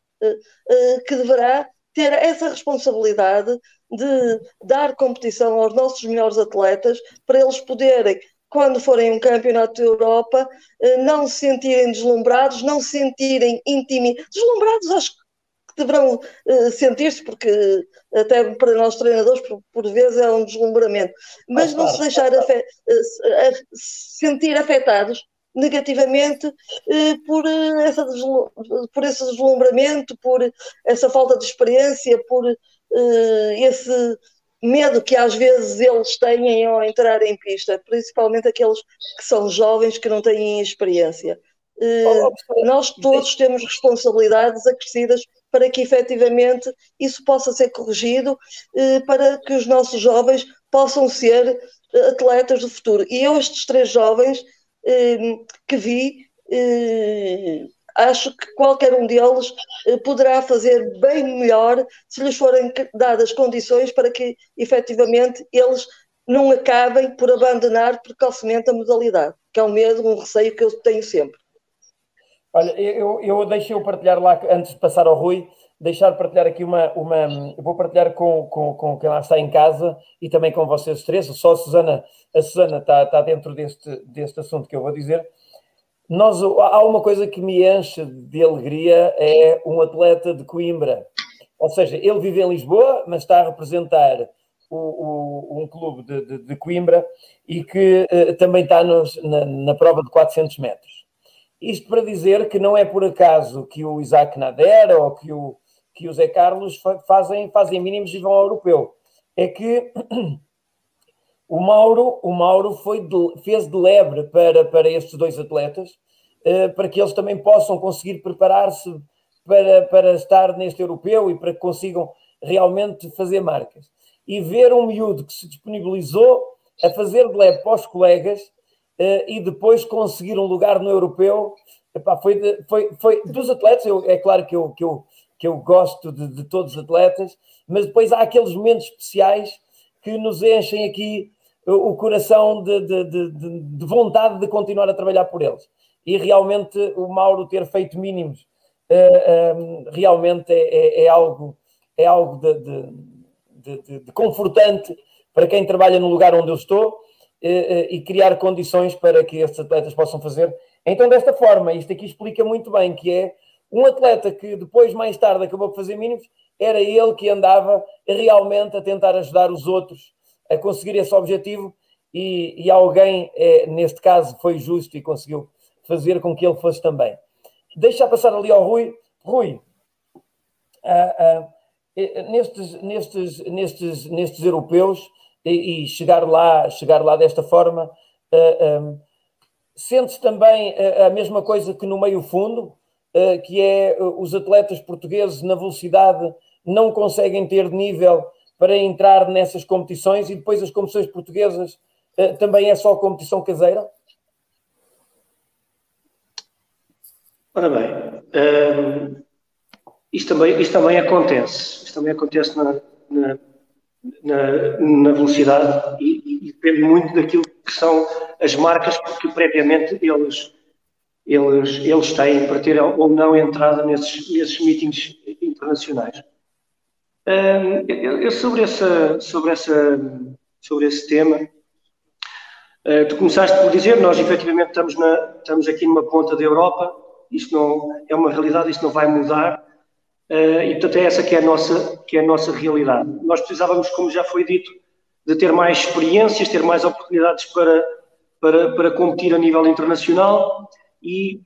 que deverá ter essa responsabilidade de dar competição aos nossos melhores atletas para eles poderem, quando forem um campeonato da Europa, não se sentirem deslumbrados, não se sentirem intimidados. Deslumbrados, acho que deverão uh, sentir-se, porque até para nós treinadores, por, por vezes, é um deslumbramento, mas não se deixar afe sentir afetados negativamente uh, por, essa por esse deslumbramento, por essa falta de experiência, por esse medo que às vezes eles têm ao entrar em pista, principalmente aqueles que são jovens que não têm experiência. nós todos temos responsabilidades acrescidas para que efetivamente isso possa ser corrigido, eh, para que os nossos jovens possam ser eh, atletas do futuro. E eu, estes três jovens eh, que vi, acho que qualquer um deles poderá fazer bem melhor se lhes forem dadas condições para que efetivamente eles não acabem por abandonar precocemente a modalidade, que é um medo, um receio que eu tenho sempre. Olha, eu, eu deixei-o partilhar lá, antes de passar ao Rui, deixar partilhar aqui uma. uma vou partilhar com, com, com quem lá está em casa e também com vocês três. Só a Susana, a Susana está, está dentro deste, deste assunto que eu vou dizer. Nós, há uma coisa que me enche de alegria: é um atleta de Coimbra. Ou seja, ele vive em Lisboa, mas está a representar o, o, um clube de, de, de, Coimbra e que uh, também está nos, na, na prova de 400 metros. Isto para dizer que não é por acaso que o Isaac Nader ou que o, que o Zé Carlos fazem, fazem mínimos e vão ao europeu. É que o Mauro, o Mauro foi de, fez de lebre para, para estes dois atletas, uh, para que eles também possam conseguir preparar-se para, para estar neste europeu e para que consigam realmente fazer marcas. E ver um miúdo que se disponibilizou a fazer de leve para os colegas uh, e depois conseguir um lugar no europeu. Epá, foi, de, foi, foi dos atletas, eu, é claro que eu, que eu, que eu gosto de, de, todos os atletas, mas depois há aqueles momentos especiais que nos enchem aqui o, coração de, de, de, vontade de continuar a trabalhar por eles. E realmente o Mauro ter feito mínimos uh, eh, um, realmente é, é, é, algo, é algo de, de confortante para quem trabalha no lugar onde eu estou eh, eh, e criar condições para que estes atletas possam fazer. Então, desta forma, isto aqui explica muito bem que é um atleta que depois, mais tarde, acabou por fazer mínimos, era ele que andava realmente a tentar ajudar os outros a conseguir esse objetivo e, e alguém, é, neste caso, foi justo e conseguiu fazer com que ele fosse também. Deixa passar ali ao Rui. Rui, ah, ah, nestes, nestes, nestes, nestes europeus, e, e, chegar lá, chegar lá desta forma. Uh, eh, um, ehm, Sentes também a, a, mesma coisa que no meio fundo, que é uh, os atletas portugueses na velocidade não conseguem ter nível para entrar nessas competições e depois as competições portuguesas também é só competição caseira? Ora bem, um, ehm, isto, também, isto também acontece. Isto também acontece na, na na, na velocidade e, e, depende muito daquilo que são as marcas que previamente eles, eles, eles têm para ter ou não entrada nesses, nesses meetings internacionais. Um, eu, sobre, essa, sobre, essa, sobre esse tema, Uh, tu começaste por dizer, nós efetivamente estamos, na, estamos aqui numa ponta da Europa, isto não é uma realidade, isto não vai mudar, uh, e portanto é essa que é, a nossa, que é a nossa realidade. Nós precisávamos, como já foi dito, de ter mais experiências, ter mais oportunidades para, para, para competir a nível internacional e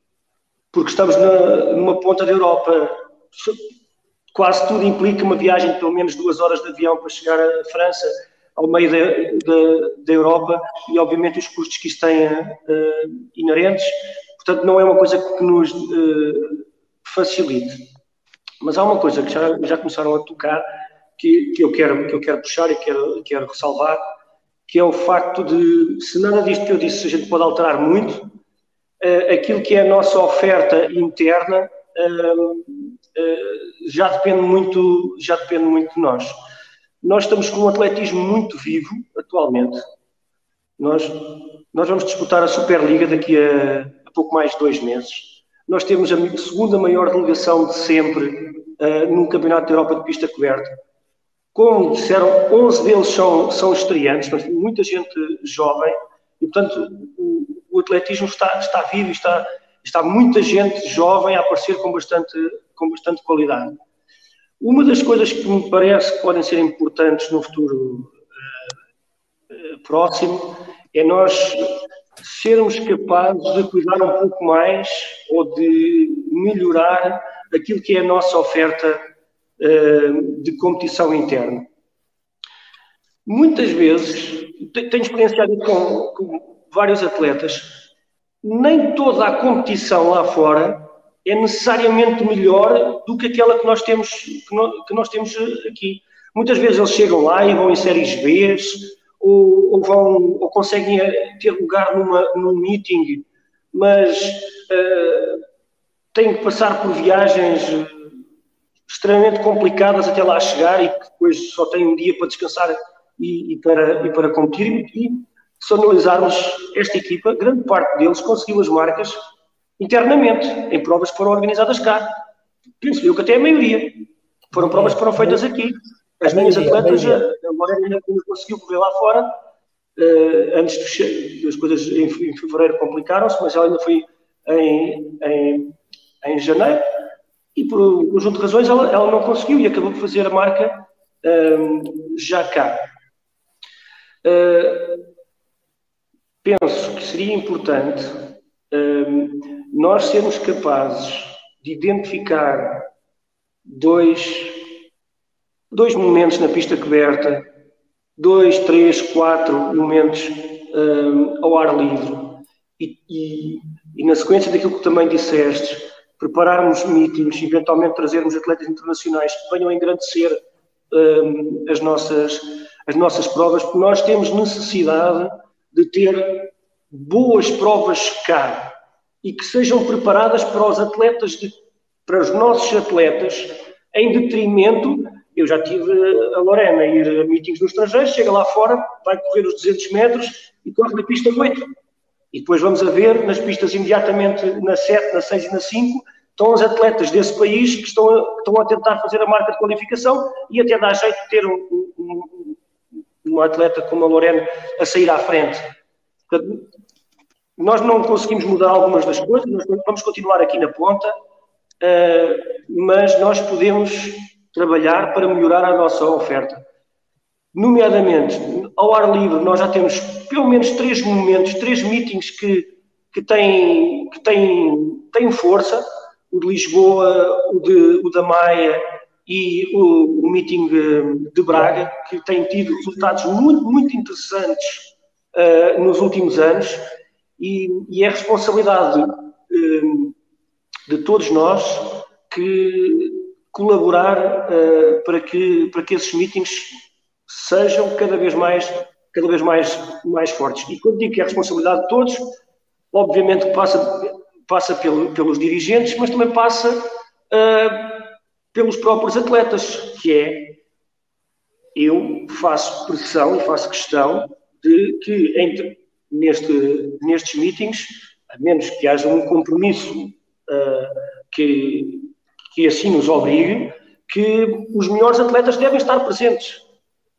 porque estamos na, numa ponta da Europa, quase tudo implica uma viagem de pelo menos duas horas de avião para chegar à França, ao meio da, Europa, e obviamente os custos que isso tem uh, inerentes. Portanto, não é uma coisa que nos uh, facilite. Mas há uma coisa que já, já começaram a tocar, que, que, eu, quero, que eu quero puxar e quero, quero ressalvar, que é o facto de, se nada disto que eu disse a gente pode alterar muito, aquilo que é a nossa oferta interna uh, uh, já depende muito, já depende muito de nós. Nós estamos com um atletismo muito vivo atualmente. Nós, nós vamos disputar a Superliga daqui a, a pouco mais de dois meses. Nós temos a segunda maior delegação de sempre uh, no Campeonato da Europa de Pista Coberta. Como disseram, 11 deles são, são estreantes, muita gente jovem, e portanto o atletismo está, está vivo, está, está muita gente jovem a aparecer com bastante, com bastante qualidade. Uma das coisas que me parece que podem ser importantes no futuro uh, próximo é nós sermos capazes de cuidar um pouco mais ou de melhorar aquilo que é a nossa oferta uh, de competição interna. Muitas vezes, tenho experienciado com, com vários atletas, nem toda a competição lá fora é necessariamente melhor do que aquela que nós temos, que nós, temos aqui. Muitas vezes eles chegam lá e vão em séries B ou, ou, vão, ou conseguem ter lugar numa, num meeting, mas uh, têm que passar por viagens extremamente complicadas até lá chegar e que depois só têm um dia para descansar e, e para, e para competir. E, se analisarmos esta equipa, grande parte deles conseguiu as marcas internamente, em provas que foram organizadas cá. Penso eu que até a maioria. Foram provas que foram feitas aqui. As minhas atletas, a Lorena ainda conseguiu correr lá fora, uh, antes de, as coisas em, em fevereiro complicaram-se, mas ela ainda foi em, em, em janeiro, e por um conjunto de razões ela, ela não conseguiu e acabou por fazer a marca um, já cá. Uh, penso que seria importante um, nós sermos capazes de identificar dois, dois momentos na pista coberta, dois, três, quatro momentos um, ao ar livre, e, e, e, na sequência daquilo que também disseste, prepararmos meetings, eventualmente trazermos atletas internacionais que venham a engrandecer um, as, nossas, as nossas provas, porque nós temos necessidade de ter boas provas cá e que sejam preparadas para os atletas, de, para os nossos atletas, em detrimento. Eu já tive a Lorena a ir a meetings no estrangeiro, chega lá fora, vai correr os 200 metros e corre na pista 8. E depois vamos a ver nas pistas imediatamente na 7, na 6 e na 5, estão os atletas desse país que estão a, estão a tentar fazer a marca de qualificação e até dá jeito de ter um, um, um atleta como a Lorena a sair à frente. Portanto, nós não conseguimos mudar algumas das coisas, nós vamos continuar aqui na ponta, uh, mas nós podemos trabalhar para melhorar a nossa oferta. Nomeadamente, ao ar livre, nós já temos pelo menos três momentos, três meetings que, que, têm, que têm, têm força. O de Lisboa, o, de, o da Maia e o, o meeting de Braga, que têm tido resultados muito, muito interessantes uh, nos últimos anos e, e é responsabilidade um, de todos nós que colaborar uh, para, que, para que esses meetings sejam cada vez mais cada vez mais, mais fortes. E quando digo que é responsabilidade de todos, obviamente passa, passa pelo, pelos dirigentes, mas também passa uh, pelos próprios atletas, que é eu faço pressão e faço questão de que entre neste, nestes meetings, a menos que haja um compromisso uh, que, que assim nos obrigue, que os melhores atletas devem estar presentes.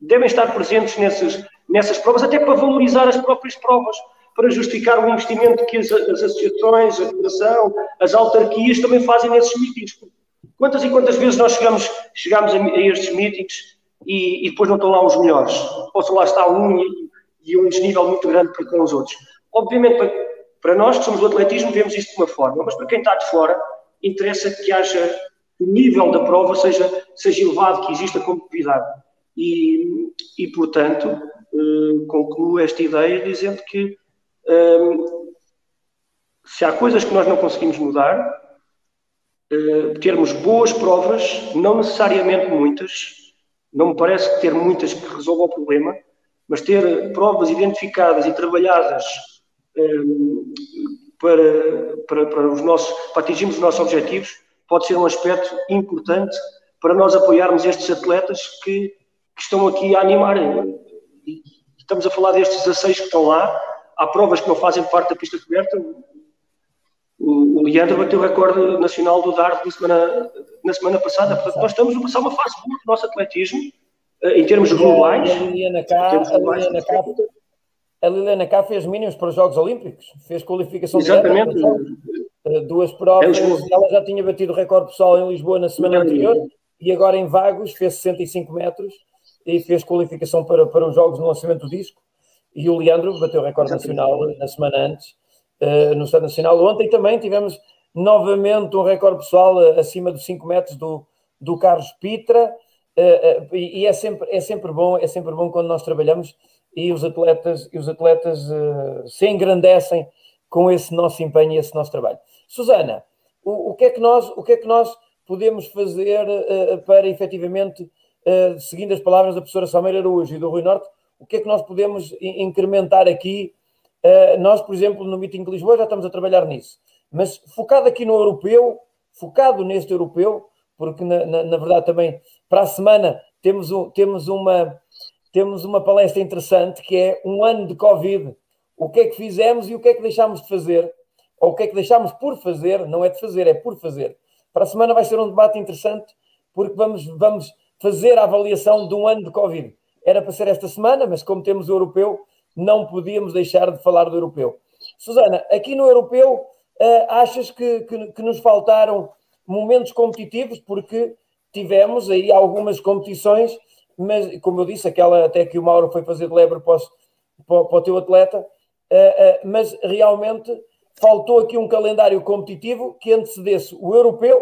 Devem estar presentes nesses, nessas provas, até para valorizar as próprias provas, para justificar o investimento que as, as associações, a federação, as autarquias também fazem nesses meetings. Quantas e quantas vezes nós chegamos, chegamos a, a estes meetings e, e, depois não estão lá os melhores? Ou só lá está um e, e um desnível muito grande para com os outros. Obviamente, para, para nós que somos do atletismo, vemos isto de uma forma, mas para quem está de fora, interessa que haja o nível da prova seja, seja elevado, que exista competitividade. E, e portanto, eh, concluo esta ideia dizendo que eh, se há coisas que nós não conseguimos mudar, eh, termos boas provas, não necessariamente muitas, não me parece que ter muitas que resolva o problema, mas ter provas identificadas e trabalhadas para, para, para, os nossos, para atingirmos os nossos objetivos, pode ser um aspecto importante para nós apoiarmos estes atletas que, que estão aqui a animar. E estamos a falar destes 16 que estão lá. Há provas que não fazem parte da pista coberta. O Leandro bateu o recorde nacional do dardo na semana, na semana passada. Portanto, nós estamos a passar uma fase boa do nosso atletismo, eh, em termos globais. A Liliana cá, a Liliana cá, a Liliana cá fez mínimos para os Jogos Olímpicos, fez qualificação Exatamente. Direta, eh, duas provas. É ela já tinha batido o recorde pessoal em Lisboa na semana anterior e agora em Vagos fez 65 metros e fez qualificação para, para os Jogos no lançamento do disco. E o Leandro bateu o recorde nacional na semana antes, uh, no Estado Nacional. Ontem também tivemos novamente um recorde pessoal uh, acima dos 5 metros do, do Carlos Pitra. Uh, e é sempre, é sempre bom, é sempre bom quando nós trabalhamos e os atletas, e os atletas se engrandecem com esse nosso empenho e esse nosso trabalho. Susana, o, o, que, é que nós, o que é que nós podemos fazer para efetivamente, uh, seguindo as palavras da professora Salmeira Araújo e do Rui Norte, o que é que nós podemos incrementar aqui? Uh, nós, por exemplo, no Meeting de Lisboa já estamos a trabalhar nisso, mas focado aqui no europeu, focado neste europeu, porque na, na, na verdade também para a semana temos, um, temos, uma, temos uma palestra interessante que é um ano de Covid o que é que fizemos e o que é que deixámos de fazer, ou o que é que deixámos por fazer, não é de fazer, é por fazer. Para a semana vai ser um debate interessante, porque vamos, vamos fazer a avaliação de um ano de Covid. Era para ser esta semana, mas como temos o europeu, não podíamos deixar de falar do europeu. Susana, aqui no europeu, uh, achas que, que, que, nos faltaram momentos competitivos, porque tivemos aí algumas competições, mas como eu disse, aquela até que o Mauro foi fazer de lebre para, para, para o teu atleta, uh, uh, mas realmente faltou aqui um calendário competitivo que antecedesse o europeu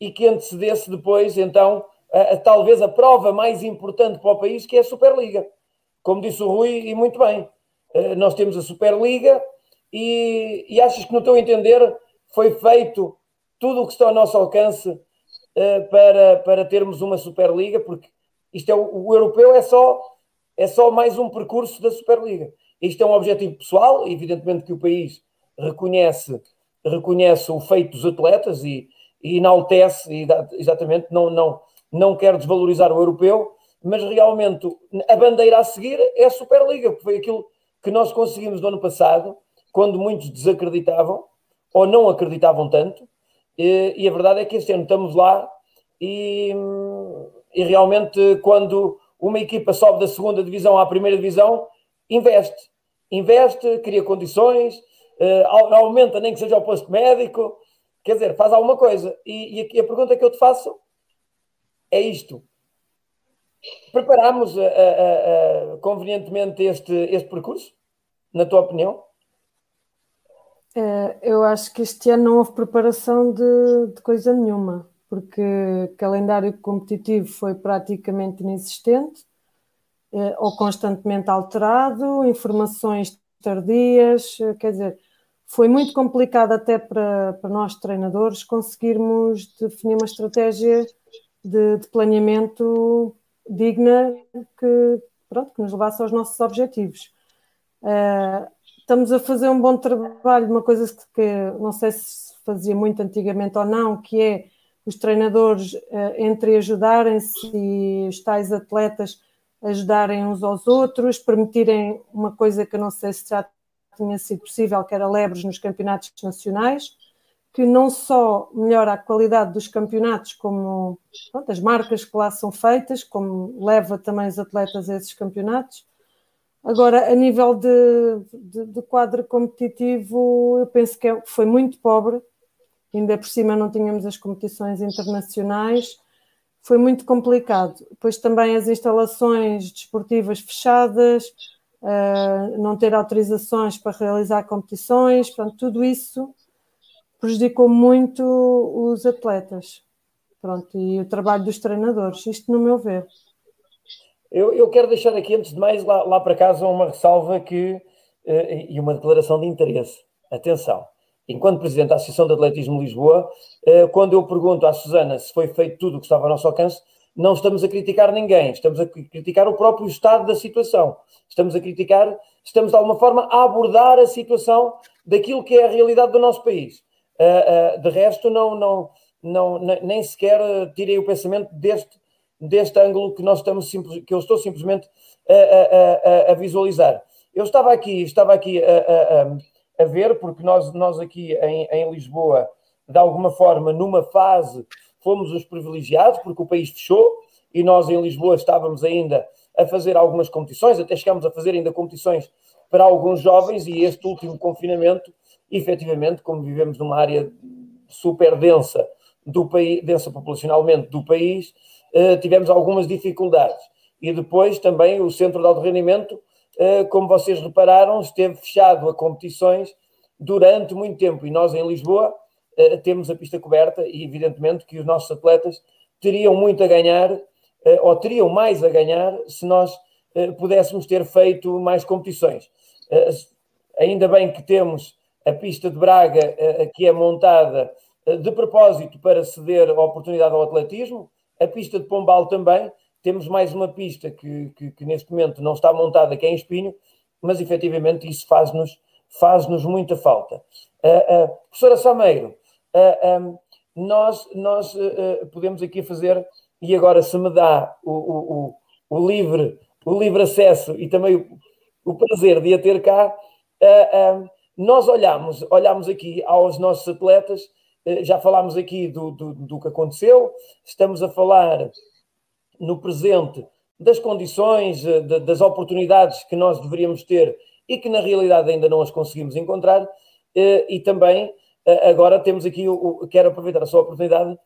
e que antecedesse depois, então, talvez a prova mais importante para o país, que é a Superliga. Como disse o Rui, e muito bem, uh, nós temos a Superliga e, e achas que, no teu entender, foi feito tudo o que está ao nosso alcance para, para termos uma Superliga, porque isto é o, o europeu é só, é só mais um percurso da Superliga. Isto é um objetivo pessoal, evidentemente que o país reconhece, reconhece o feito dos atletas e, e enaltece, e exatamente, não, não, não quer desvalorizar o europeu, mas realmente a bandeira a seguir é a Superliga, que foi aquilo que nós conseguimos no ano passado, quando muitos desacreditavam ou não acreditavam tanto, e, e a verdade é que este ano estamos lá e, e realmente quando uma equipa sobe da segunda divisão à primeira divisão, investe. Investe, cria condições, uh, aumenta nem que seja o posto médico, quer dizer, faz alguma coisa. E, e a pergunta que eu te faço é isto. Preparamos uh, uh, convenientemente este, este percurso, na tua opinião? eu acho que este ano não houve preparação de, de coisa nenhuma, porque o calendário competitivo foi praticamente inexistente eh, ou constantemente alterado, informações tardias, eh, quer dizer, foi muito complicado até para, para nós treinadores conseguirmos definir uma estratégia de, de planeamento digna que, pronto, que nos levasse aos nossos objetivos. Uh, estamos a fazer um bom trabalho, uma coisa que não sei se fazia muito antigamente ou não, que é os treinadores uh, entre ajudarem-se e os tais atletas ajudarem uns aos outros, permitirem uma coisa que eu não sei se já tinha sido possível, que era lebres nos campeonatos nacionais, que não só melhora a qualidade dos campeonatos, como pronto, as marcas que lá são feitas, como leva também os atletas a esses campeonatos, Agora, a nível de, de, de quadro competitivo, eu penso que é, foi muito pobre, ainda por cima não tínhamos as competições internacionais, foi muito complicado. Depois também as instalações desportivas fechadas, uh, não ter autorizações para realizar competições, portanto, tudo isso prejudicou muito os atletas. Pronto, e o trabalho dos treinadores, isto no meu ver. Eu, eu quero deixar aqui, antes de mais, lá, lá para casa, uma ressalva que, uh, e uma declaração de interesse. Atenção, enquanto Presidente da Associação de Atletismo de Lisboa, uh, quando eu pergunto à Susana se foi feito tudo o que estava ao nosso alcance, não estamos a criticar ninguém, estamos a criticar o próprio estado da situação. Estamos a criticar, estamos de alguma forma a abordar a situação daquilo que é a realidade do nosso país. Uh, uh, de resto, não, não, não, nem sequer tirei o pensamento deste, deste ângulo que nós estamos que eu estou simplesmente a, a, a, a visualizar. Eu estava aqui, estava aqui a, ver, porque nós, nós aqui em, em Lisboa, de alguma forma, numa fase fomos os privilegiados, porque o país fechou e nós em Lisboa estávamos ainda a fazer algumas competições, até chegámos a fazer ainda competições para alguns jovens e este último confinamento, efetivamente, como vivemos numa área super densa do país, densa populacionalmente do país, eh, tivemos algumas dificuldades. E depois também o centro de alto rendimento, eh, como vocês repararam, esteve fechado a competições durante muito tempo e nós em Lisboa eh, temos a pista coberta e, evidentemente, que os nossos atletas teriam muito a ganhar, ou teriam mais a ganhar, se nós pudéssemos ter feito mais competições. ainda bem que temos a pista de Braga, que é montada de propósito para ceder a oportunidade ao atletismo, a pista de Pombal também. Temos mais uma pista que, que, que neste momento não está montada, que é em Espinho, mas efetivamente isso faz-nos faz-nos muita falta. Uh, uh, professora Sameiro, uh, nós, nós podemos aqui fazer, e agora se me dá o, o, o, o livre, o livre acesso e também o, o prazer de a ter cá, uh, nós olhamos, olhamos aqui aos nossos atletas, já falámos aqui do, do, do que aconteceu, estamos a falar no presente das condições, das oportunidades que nós deveríamos ter e que na realidade ainda não as conseguimos encontrar, e também agora temos aqui, quero aproveitar a sua oportunidade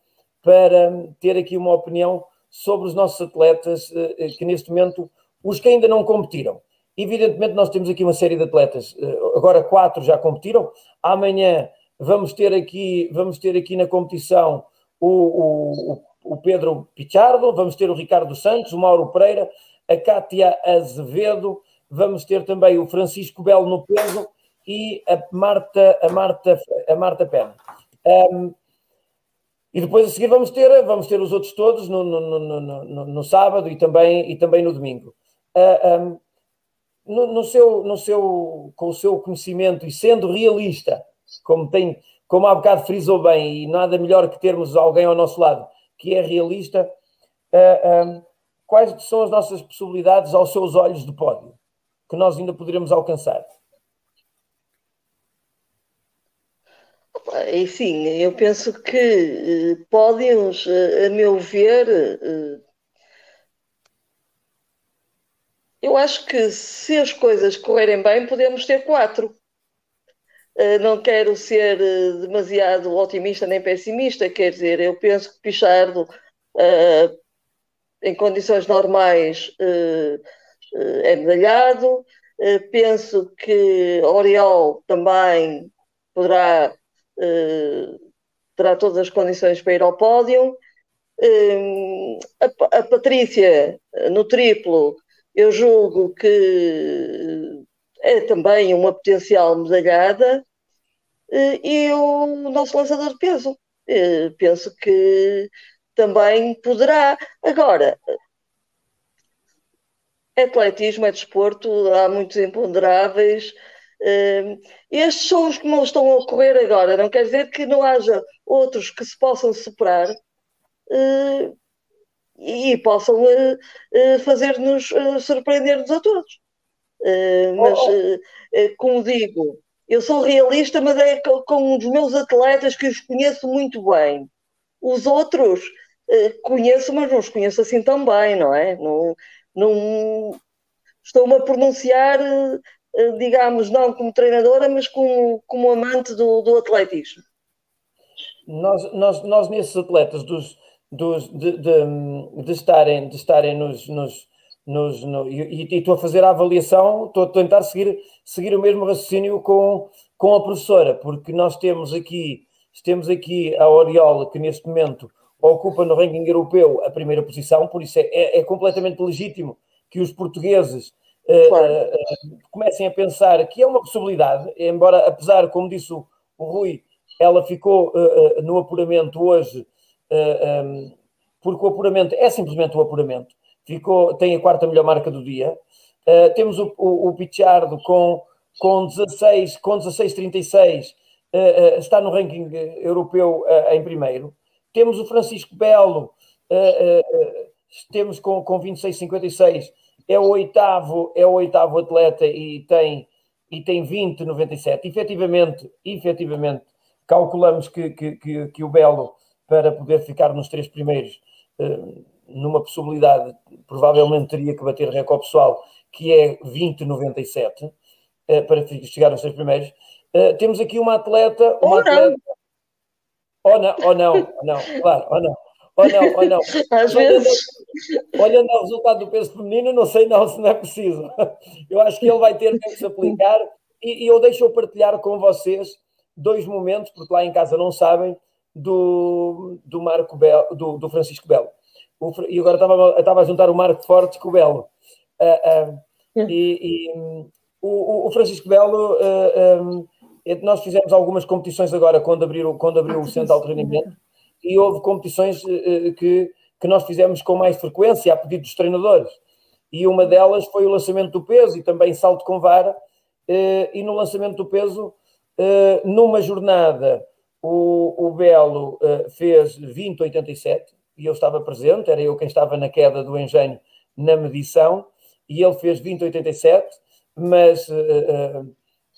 para ter aqui uma opinião sobre os nossos atletas eh, eh, que neste momento, os que ainda não competiram. Evidentemente nós temos aqui uma série de atletas, eh, agora quatro já competiram, amanhã vamos ter aqui, vamos ter aqui na competição o, o, o Pedro Pichardo, vamos ter o Ricardo Santos, o Mauro Pereira, a Cátia Azevedo, vamos ter também o Francisco Belo no peso e a Marta, a Marta, a Marta Pena. Um, e depois a seguir vamos ter, vamos ter os outros todos no, no, no, no, sábado e também, e também no domingo. Uh, um, no, no, seu, no seu, com o seu conhecimento e sendo realista, como, tem, como há bocado frisou bem, e nada melhor que termos alguém ao nosso lado que é realista, uh, um, quais são as nossas possibilidades aos seus olhos de pódio que nós ainda poderemos alcançar? Enfim, eu penso que eh, pódios, eh, a meu ver, eh, eu acho que se as coisas correrem bem, podemos ter quatro. Não quero ser demasiado otimista nem pessimista, quer dizer, eu penso que Pichardo, em condições normais, é medalhado. Penso que Oriol também poderá terá todas as condições para ir ao pódio. A, Patrícia, no triplo, eu julgo que é também uma potencial medalhada. Uh, e o nosso lançador de peso. penso que também poderá. Agora, atletismo é desporto, há muitos imponderáveis. Estes são os que não estão a ocorrer agora, não quer dizer que não haja outros que se possam superar uh, e possam uh, fazer-nos surpreender-nos a todos. mas, oh. como digo, eu sou realista, mas é com os meus atletas que os conheço muito bem. Os outros conheço, mas não os conheço assim tão bem, não é? Não, não, estou-me a pronunciar, digamos, não como treinadora, mas como, como amante do, do atletismo. Nós, nós, nós nesses atletas dos, dos, de, de, de estarem, de estarem nos, nos, nos no, e, e estou a fazer a avaliação, estou a tentar seguir, seguir o mesmo raciocínio com, com a professora, porque nós temos aqui, temos aqui a Oriola, que neste momento ocupa no ranking europeu a primeira posição, por isso é, é, é completamente legítimo que os portugueses eh, claro. uh, uh, comecem a pensar que é uma possibilidade, embora, apesar, como disse o, o Rui, ela ficou uh, no apuramento hoje, um, porque o apuramento é simplesmente o apuramento, ficou, tem a quarta melhor marca do dia. temos o, o, o Pichardo com, com 16, com 16,36, está no ranking europeu em primeiro. Temos o Francisco Belo, temos com, com 26,56 é o oitavo, é o oitavo atleta e tem, e tem 20,97. Efetivamente, efetivamente, calculamos que, que, que, que, o Belo, para poder ficar nos três primeiros, eh, numa possibilidade, provavelmente teria que bater recorde pessoal, que é 20,97, eh, para chegar nos três primeiros. Eh, temos aqui uma atleta. Uma ou atleta, não. Ou não, ou não, não, claro, ou não. Ou não, ou não. Às vezes. Olhando ao resultado do peso feminino, não sei não se não é preciso. Eu acho que ele vai ter que se aplicar e, e eu deixo partilhar com vocês dois momentos, porque lá em casa não sabem, do, do Marco Belo, do, do Francisco Belo. O, e agora estava, estava a juntar o Marco Forte com o Belo. Uh, uh, e, e um, o, o, Francisco Belo, um, nós fizemos algumas competições agora quando abriu, quando abriu o centro de treinamento e houve competições que que nós fizemos com mais frequência a pedido dos treinadores. E uma delas foi o lançamento do peso e também salto com vara. E no lançamento do peso, numa jornada, o, o Belo eh, fez 20,87 e eu estava presente, era eu quem estava na queda do engenho na medição, e ele fez 20,87, mas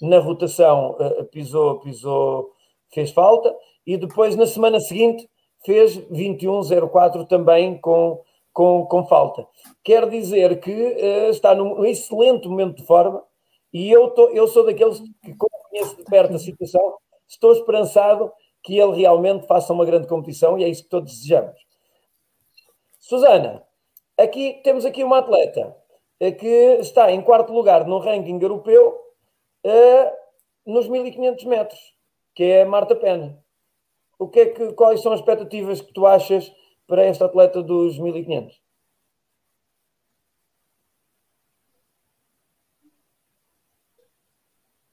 na rotação pisou, pisou, fez falta, e depois na semana seguinte fez 21-04 também com, com, com falta. Quer dizer que uh, está num excelente momento de forma e eu, tô, eu sou daqueles que, conheço de perto a situação, estou esperançado que ele realmente faça uma grande competição e é isso que todos desejamos. Susana, aqui temos aqui uma atleta uh, que está em quarto lugar no ranking europeu uh, nos 1500 metros, que é a Marta Pena o que é que, quais são as expectativas que tu achas para esta atleta dos 1500?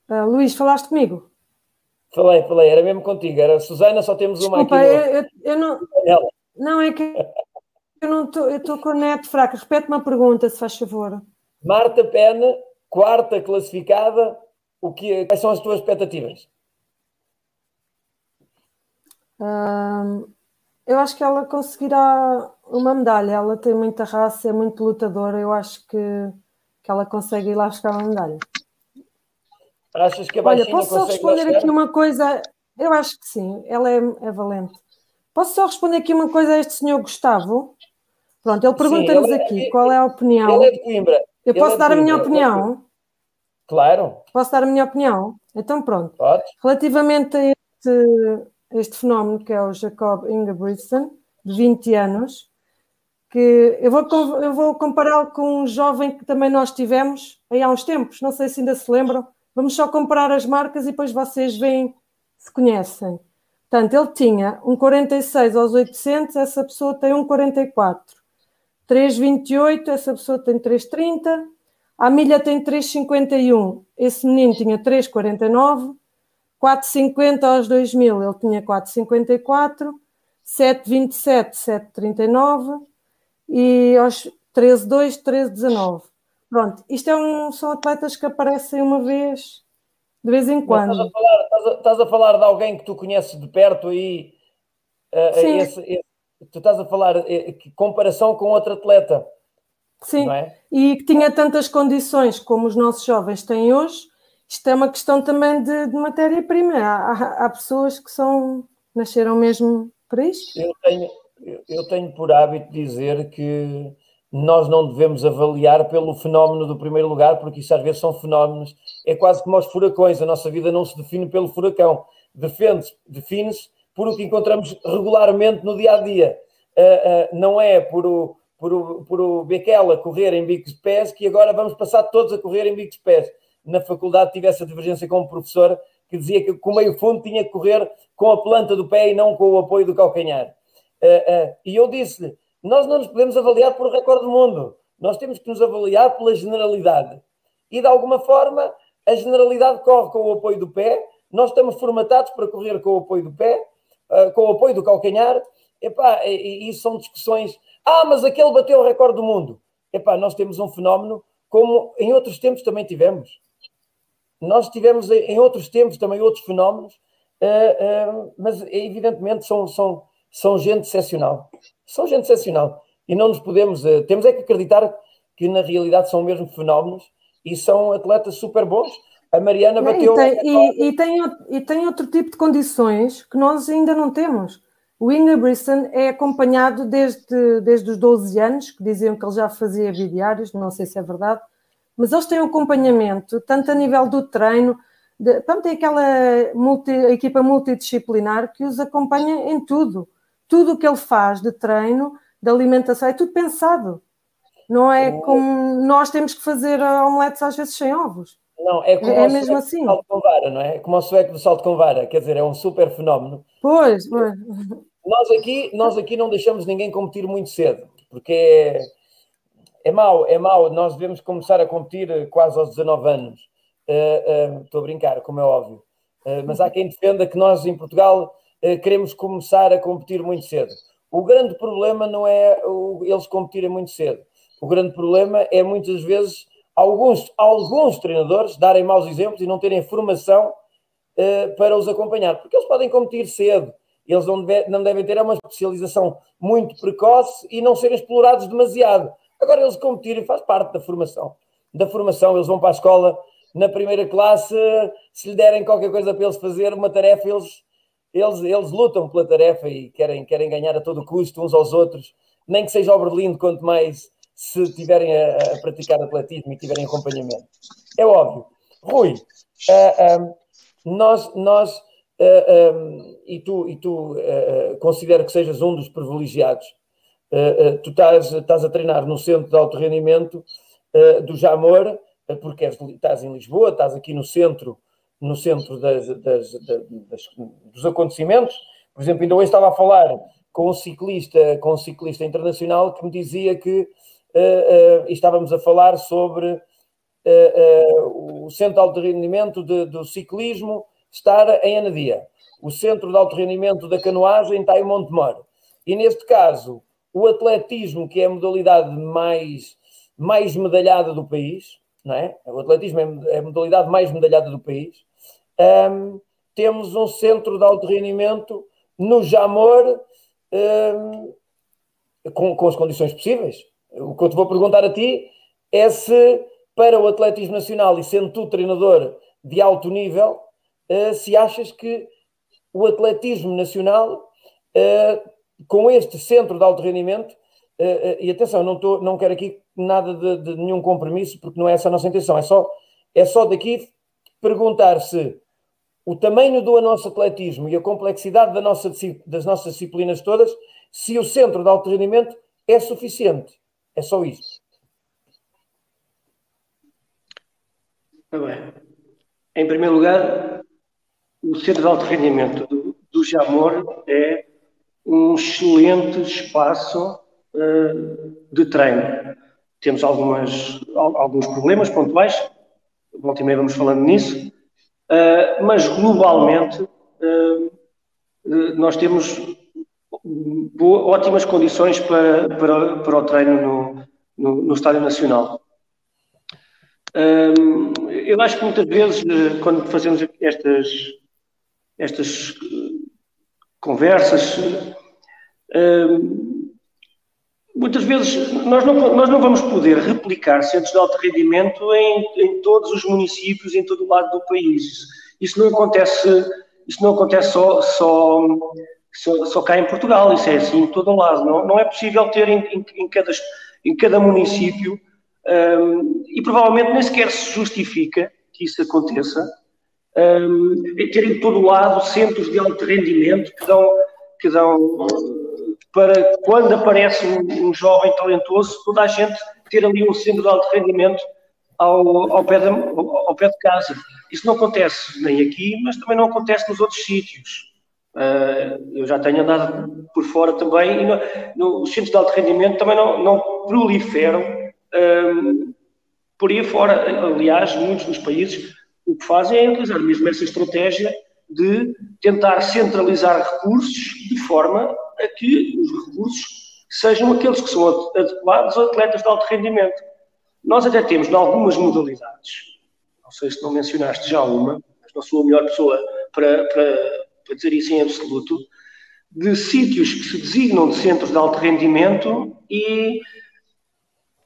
Uh, Luís, falaste comigo? Falei, falei, era mesmo contigo. Era Susana, só temos uma Desculpa, aqui. No... Eu, eu, não, não, é que eu não estou, eu estou com a net fraca. Repete uma pergunta, se faz favor. Marta Pena, quarta classificada, o que, quais são as tuas expectativas? eu acho que ela conseguirá uma medalha. Ela tem muita raça, é muito lutadora. Eu acho que, que ela consegue ir lá buscar uma medalha. Achas que a Olha, posso só responder aqui uma coisa? Eu acho que sim, ela é, é, valente. Posso só responder aqui uma coisa a este senhor Gustavo? Pronto, ele pergunta-nos é, aqui qual é a opinião. Ele é de Coimbra. Eu posso é dar Coimbra. a minha opinião? Claro. Posso dar a minha opinião? Então pronto. Pode. Relativamente a este este fenómeno que é o Jacob Ingebrigtsen, de 20 anos, que eu vou, eu vou compará-lo com um jovem que também nós tivemos aí há uns tempos, não sei se ainda se lembram. Vamos só comparar as marcas e depois vocês veem se conhecem. Portanto, ele tinha um 46 aos 800, essa pessoa tem um 44. 3,28, essa pessoa tem 3,30. A milha tem 3,51, esse menino tinha 3,49. 4,50 aos 2000 ele tinha 4,54, 7,27, 7,39 e aos 13,2, 13,19. Pronto, isto é um, são atletas que aparecem uma vez, de vez em quando. Estás a, falar, estás, a, estás a, falar, de alguém que tu conheces de perto aí? Uh, Sim. Esse, esse, tu estás a falar uh, comparação com outro atleta. Sim, é? e que tinha tantas condições como os nossos jovens têm hoje, isto é uma questão também de, de matéria-prima. Há, há, pessoas que são, nasceram mesmo para isto. Eu tenho, eu tenho por hábito dizer que nós não devemos avaliar pelo fenómeno do primeiro lugar, porque isso às vezes são fenómenos, é quase como os furacões, a nossa vida não se define pelo furacão, define-se por o que encontramos regularmente no dia a dia. Uh, uh, não é por o, por o, por o Bequela correr em bicos de pés que agora vamos passar todos a correr em bicos de pés. Na faculdade tive essa divergência com o professor que dizia que o meio fundo tinha que correr com a planta do pé e não com o apoio do calcanhar. Uh, e eu disse-lhe, nós não nos podemos avaliar por recorde do mundo. Nós temos que nos avaliar pela generalidade. E, de alguma forma, a generalidade corre com o apoio do pé. Nós estamos formatados para correr com o apoio do pé, uh, com o apoio do calcanhar. Epá, e, e são discussões. Ah, mas aquele bateu o recorde do mundo. Epá, nós temos um fenómeno como em outros tempos também tivemos. Nós tivemos em outros tempos também outros fenómenos, uh, uh, mas evidentemente são, são, são gente excepcional são gente excepcional. E não nos podemos. Uh, temos é que acreditar que na realidade são mesmo fenómenos e são atletas super bons. A Mariana bateu. E tem, e, e, tem, e tem outro tipo de condições que nós ainda não temos. O Inga Brisson é acompanhado desde, desde os 12 anos, que diziam que ele já fazia bidiários, não sei se é verdade, mas eles têm um acompanhamento, tanto a nível do treino, de, pronto, tem aquela multi, equipa multidisciplinar que os acompanha em tudo tudo o que ele faz de treino, de alimentação, é tudo pensado. Não é como nós temos que fazer omeletes às vezes sem ovos. Não, é, como é, mesmo assim. salto com vara, não é? Como o sueco do salto com vara, quer dizer, é um super fenómeno. Pois, pois. Nós aqui, nós aqui não deixamos ninguém competir muito cedo, porque é, é mau, é mau. Nós devemos começar a competir quase aos 19 anos. Uh, uh, estou a brincar, como é óbvio. Uh, mas há quem defenda que nós em Portugal eh, queremos começar a competir muito cedo. O grande problema não é eles competirem muito cedo. O grande problema é muitas vezes alguns, alguns treinadores darem maus exemplos e não terem formação uh, para os acompanhar, porque eles podem competir cedo. Eles não, deve, não devem ter uma especialização muito precoce e não serem explorados demasiado. Agora, eles competirem faz parte da formação. Da formação, eles vão para a escola na primeira classe, se lhe derem qualquer coisa para eles fazer, uma tarefa, eles eles, eles lutam pela tarefa e querem, querem ganhar a todo custo uns aos outros, nem que seja ao Berlim, quanto mais se estiverem a, a, praticar atletismo e tiverem acompanhamento. É óbvio. Rui, uh, uh, nós, nós uh, um, e tu, e tu considero que sejas um dos privilegiados. tu estás, a treinar no centro de alto rendimento do Jamor, porque estás em Lisboa, estás aqui no centro no centro das, das, das, dos acontecimentos. Por exemplo, ainda hoje estava a falar com um ciclista, com um ciclista internacional que me dizia que uh, uh, estávamos a falar sobre uh, o centro de alto rendimento de, do ciclismo estar em Anadia, o centro de alto rendimento da canoagem está em Montemor. E neste caso, o atletismo, que é a modalidade mais, mais medalhada do país, não é? O atletismo é a modalidade mais medalhada do país um, temos um centro de alto rendimento no Jamor um, com, com as condições possíveis. O que eu te vou perguntar a ti é se, para o atletismo nacional, e sendo tu treinador de alto nível, uh, se achas que o atletismo nacional, uh, com este centro de alto rendimento, uh, e atenção, não, tô, não quero aqui nada de, de, nenhum compromisso, porque não é essa a nossa intenção, é só, é só daqui perguntar se o tamanho do nosso atletismo e a complexidade da nossa, das nossas disciplinas todas, se o centro de alto rendimento é suficiente. É só isso. Tá bem. Em primeiro lugar, o centro de alto rendimento do, do Jamor é um excelente espaço uh, de treino. Temos algumas, alguns problemas pontuais, volta e meia vamos falando nisso, uh, mas globalmente uh, nós temos ótimas condições para, para, para o treino no, no, no Estádio Nacional. eu acho que muitas vezes, quando fazemos estas, estas conversas, muitas vezes nós não, nós não vamos poder replicar centros de alto rendimento em, em todos os municípios, em todo o lado do país. Isso não acontece, isso não acontece só, só, só, só cá em Portugal, isso é assim em todo o lado. Não, não é possível ter em, em, em, cada, em cada município um, e provavelmente nem sequer se justifica que isso aconteça. Um, ter em todo lado centros de alto rendimento que dão, que dão para quando aparece um, um, jovem talentoso, toda a gente ter ali um centro de alto rendimento ao, ao, pé de, ao, pé de casa. Isso não acontece nem aqui, mas também não acontece nos outros sítios. Uh, eu já tenho andado por fora também e no, no, os centros de alto rendimento também não, não proliferam uh, por aí fora. Aliás, muitos dos países o que fazem é utilizar mesmo essa estratégia de tentar centralizar recursos de forma a que os recursos sejam aqueles que são adequados a atletas de alto rendimento. Nós até temos, em algumas modalidades, não sei se não mencionaste já uma, mas não sou a melhor pessoa para, para, para dizer isso em absoluto, de sítios que se designam de centros de alto rendimento e,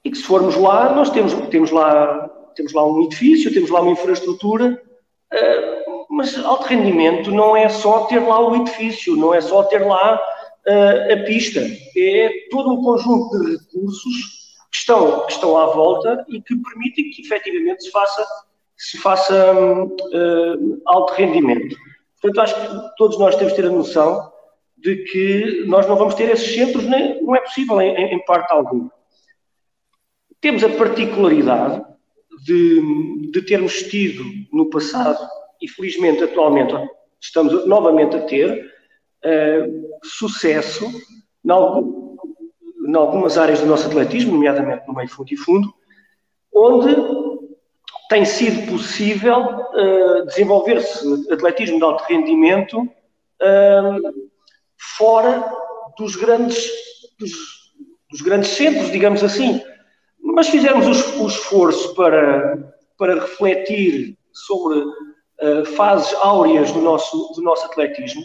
e que se formos lá, nós temos, temos, lá, temos lá um edifício, temos lá uma infraestrutura, uh, mas alto rendimento não é só ter lá o edifício, não é só ter lá uh, a pista, é todo um conjunto de recursos que estão, que estão à volta e que permitem que efetivamente se faça, se faça uh, alto rendimento. Portanto, acho que todos nós temos de ter a noção de que nós não vamos ter esses centros, nem, não é possível em, em parte alguma. Temos a particularidade de, de termos tido no passado, e felizmente atualmente estamos novamente a ter, sucesso em, algum, em algumas áreas do nosso atletismo, nomeadamente no meio fundo e fundo, onde tem sido possível uh, desenvolver-se atletismo de alto rendimento uh, fora dos grandes, dos, dos, grandes centros, digamos assim. Mas fizemos o, o esforço para, para refletir sobre uh, fases áureas do nosso, do nosso atletismo.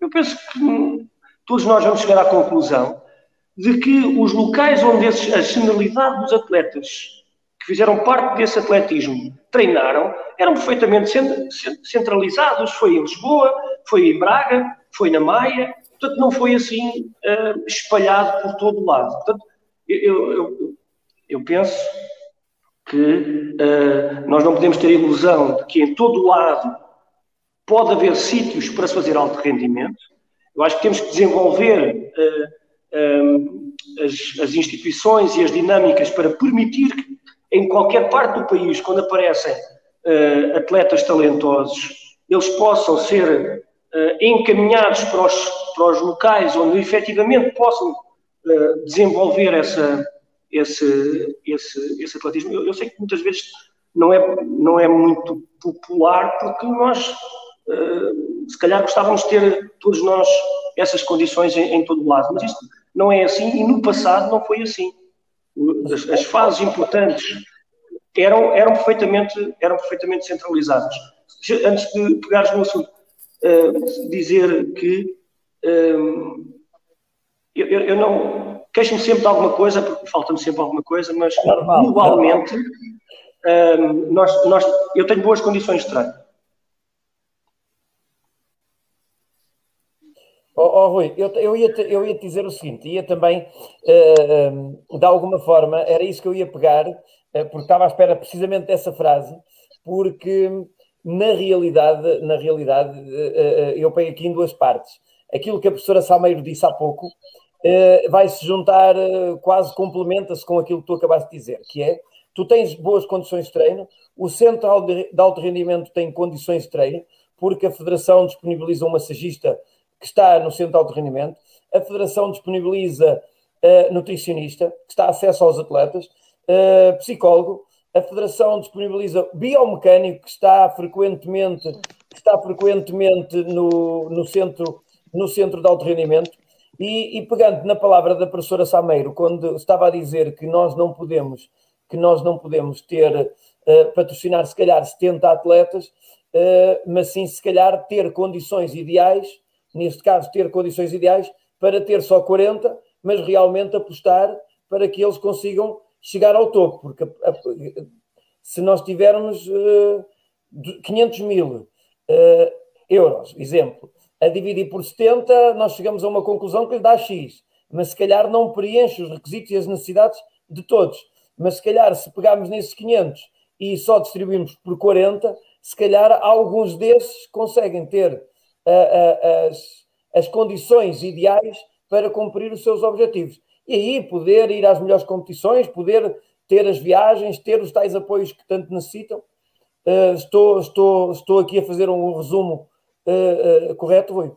Eu penso que todos nós vamos chegar à conclusão de que os locais onde esses, a generalidade dos atletas que fizeram parte desse atletismo treinaram eram perfeitamente centralizados. Foi em Lisboa, foi em Braga, foi na Maia, portanto não foi assim uh, espalhado por todo o lado. Portanto, eu, eu, eu penso que uh, nós não podemos ter a ilusão de que em todo o lado pode haver sítios para se fazer alto rendimento. Eu acho que temos que desenvolver uh, as, as instituições e as dinâmicas para permitir que em qualquer parte do país, quando aparecem uh, atletas talentosos, eles possam ser uh, encaminhados para os, para os locais onde efetivamente possam desenvolver essa, esse, esse, esse atletismo. Eu, eu, sei que muitas vezes não é, não é muito popular, porque nós, se calhar, gostávamos de ter todos nós essas condições em, em todo o lado, mas isso não é assim e no passado não foi assim as, as fases importantes eram, eram, perfeitamente, eram perfeitamente centralizadas. Antes de pegares no assunto, uh, dizer que uh, eu, eu, não queixo-me sempre de alguma coisa, porque falta-me sempre alguma coisa, mas globalmente uh, nós, nós, eu tenho boas condições de treino. Oh, Rui, eu, eu, ia te, eu ia te dizer o seguinte, ia também, uh, de alguma forma, era isso que eu ia pegar, uh, porque estava à espera precisamente dessa frase, porque na realidade, na realidade, uh, eu pego aqui em duas partes. Aquilo que a professora Salmeiro disse há pouco vai se juntar, quase complementa-se com aquilo que tu acabaste de dizer, que é, tu tens boas condições de treino, o centro de alto rendimento tem condições de treino, porque a Federação disponibiliza um massagista que está no centro de alto rendimento, a Federação disponibiliza uh, nutricionista, que está acesso aos atletas, uh, psicólogo, a Federação disponibiliza biomecânico, que está frequentemente, que está frequentemente no, no, centro, no centro de alto rendimento. E, e, pegando na palavra da professora Sameiro, quando estava a dizer que nós não podemos, que nós não podemos ter, uh, patrocinar se calhar 70 atletas, uh, mas sim se calhar ter condições ideais neste caso, ter condições ideais para ter só 40, mas realmente apostar para que eles consigam chegar ao topo, porque a, a, se nós tivermos uh, 500 mil uh, euros, exemplo, a dividir por 70, nós chegamos a uma conclusão que lhe dá X, mas se calhar não preenche os requisitos e as necessidades de todos. Mas se calhar, se pegarmos nesses 500 e só distribuirmos por 40, se calhar alguns desses conseguem ter as, as condições ideais para cumprir os seus objetivos. E aí poder ir às melhores competições, poder ter as viagens, ter os tais apoios que tanto necessitam. Uh, estou, estou, estou aqui a fazer um resumo uh, uh, correto, Rui?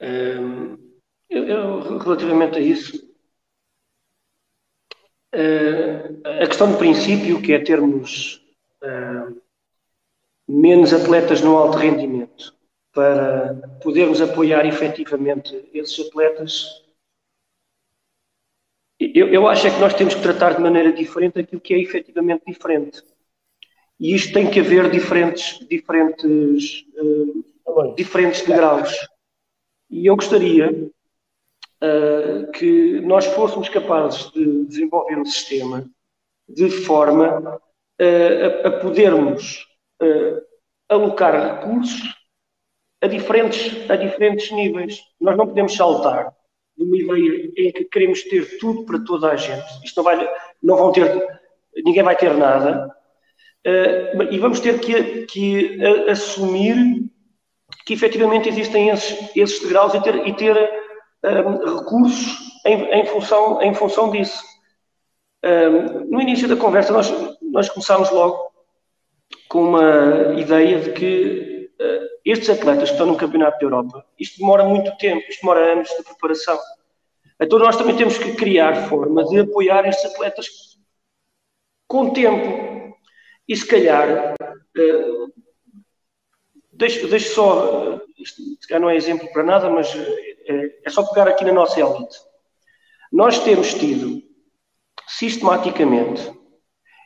Um, eu, eu, relativamente a isso, a questão de princípio, que é termos menos atletas no alto rendimento, para podermos apoiar efetivamente esses atletas, eu, eu acho é que nós temos que tratar de maneira diferente aquilo que é efetivamente diferente. E isto tem que haver diferentes, diferentes, uh, diferentes degraus. E eu gostaria uh, que nós fôssemos capazes de desenvolver um sistema de forma uh, a, a, podermos alocar recursos a diferentes, a diferentes níveis. Nós não podemos saltar de uma ideia em que queremos ter tudo para toda a gente. Isto não vai, não vão ter, ninguém vai ter nada. Uh, e vamos ter que, que uh, assumir que efetivamente existem esses, esses degraus e ter, e ter uh, recursos em, em, função, em função disso. no início da conversa, nós, nós começámos logo com uma ideia de que uh, estes atletas que estão no Campeonato da Europa, isto demora muito tempo, isto demora anos de preparação. Então nós também temos que criar forma de apoiar estes atletas com tempo. E se calhar, uh, deixo, deixo só, isto se calhar não é exemplo para nada, mas é só pegar aqui na nossa elite. Nós temos tido, sistematicamente,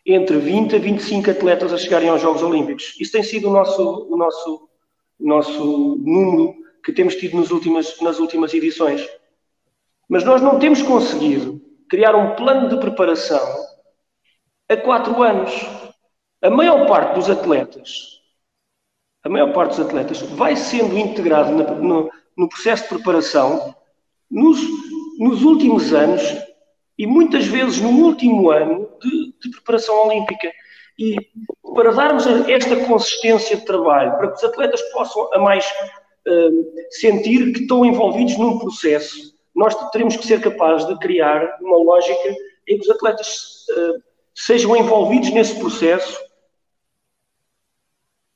entre 20 a 25 atletas a chegarem aos Jogos Olímpicos. Isso tem sido o nosso, o nosso, nosso número que temos tido nas últimas, nas últimas edições. Mas nós não temos conseguido criar um plano de preparação a quatro anos. A maior parte dos atletas, a maior parte dos atletas vai sendo integrado no, no processo de preparação nos, nos últimos anos e muitas vezes no último ano de, de preparação olímpica. E para darmos esta consistência de trabalho, para que os atletas possam a mais uh, sentir que estão envolvidos num processo, nós teremos que ser capazes de criar uma lógica em que os atletas uh, sejam envolvidos nesse processo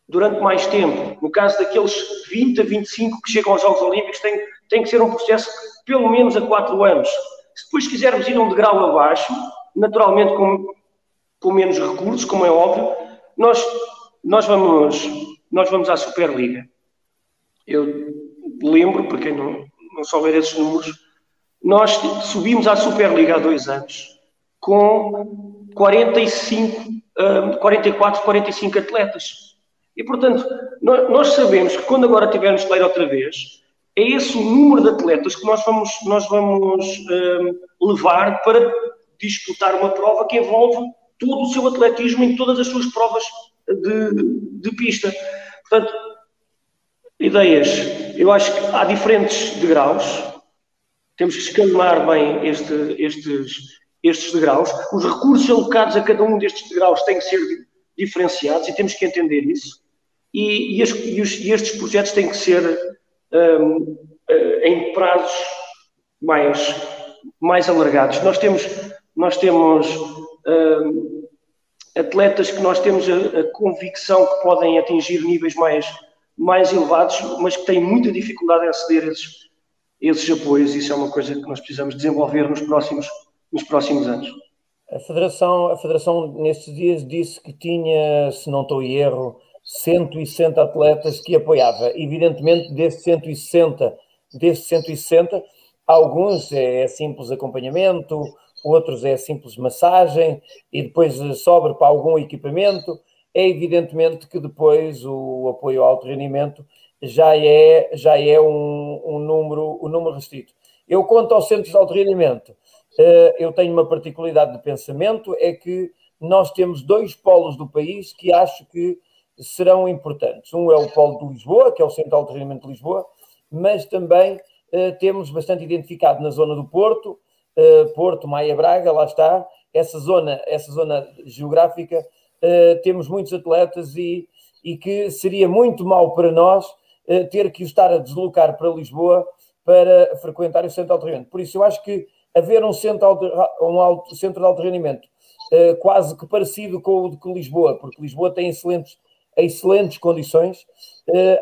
durante mais tempo. No caso daqueles 20 a 25 que chegam aos Jogos Olímpicos, tem, tem que ser um processo pelo menos a 4 anos. Se depois quisermos ir um degrau abaixo, naturalmente com, com menos recursos, como é óbvio, nós, nós, vamos, nós vamos à Superliga. Eu lembro, para quem não, não souber esses números, nós subimos à Superliga há dois anos com 45, 44, 45 atletas. E, portanto, nós sabemos que quando agora tivermos ler outra vez, é esse o número de atletas que nós vamos, nós vamos um, levar para disputar uma prova que envolve todo o seu atletismo em todas as suas provas de, de pista. Portanto, ideias. Eu acho que há diferentes degraus. Temos que escalmar bem este, estes, estes degraus. Os recursos alocados a cada um destes degraus têm que ser diferenciados e temos que entender isso. E, e, as, e, os, e estes projetos têm que ser um, eh, em prazos mais, mais alargados. Nós temos, nós temos um, atletas que nós temos a, a, convicção que podem atingir níveis mais, mais elevados, mas que têm muita dificuldade em aceder a esses, esses apoios. Isso é uma coisa que nós precisamos desenvolver nos próximos, nos próximos anos. A Federação, a Federação, nestes dias, disse que tinha, se não estou em erro, 160 atletas que apoiava. Evidentemente, desses 160, desses 160, alguns é simples acompanhamento, outros é simples massagem e depois sobra para algum equipamento. É evidentemente que depois o apoio ao alto rendimento já é, já é um, um, número, um número restrito. Eu conto aos centros de alto rendimento. Eh, eu tenho uma particularidade de pensamento, é que nós temos dois polos do país que acho que serão importantes. Um é o Polo de Lisboa, que é o Centro de Alto Rendimento de Lisboa, mas também temos bastante identificado na zona do Porto, Porto, Maia Braga, lá está, essa zona, essa zona geográfica, temos muitos atletas e, e que seria muito mal para nós ter que estar a deslocar para Lisboa para frequentar o centro de alto rendimento. Por isso, eu acho que haver um centro, um alto, centro de alto rendimento quase que parecido com o de Lisboa, porque Lisboa tem excelentes, excelentes condições,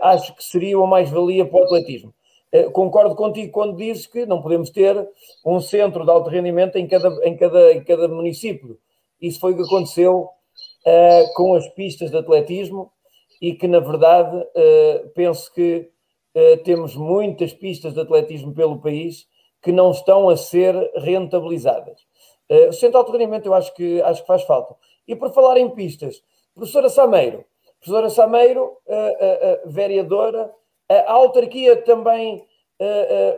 acho que seria uma mais-valia para o atletismo. Uh, concordo contigo quando dizes que não podemos ter um centro de alto rendimento em cada, em cada, em cada município. Isso foi o que aconteceu com as pistas de atletismo e que, na verdade, penso que temos muitas pistas de atletismo pelo país que não estão a ser rentabilizadas. Uh, o centro de alto rendimento eu acho que, acho que faz falta. E por falar em pistas, professora Sameiro, professora Sameiro, uh, uh, vereadora, a autarquia também,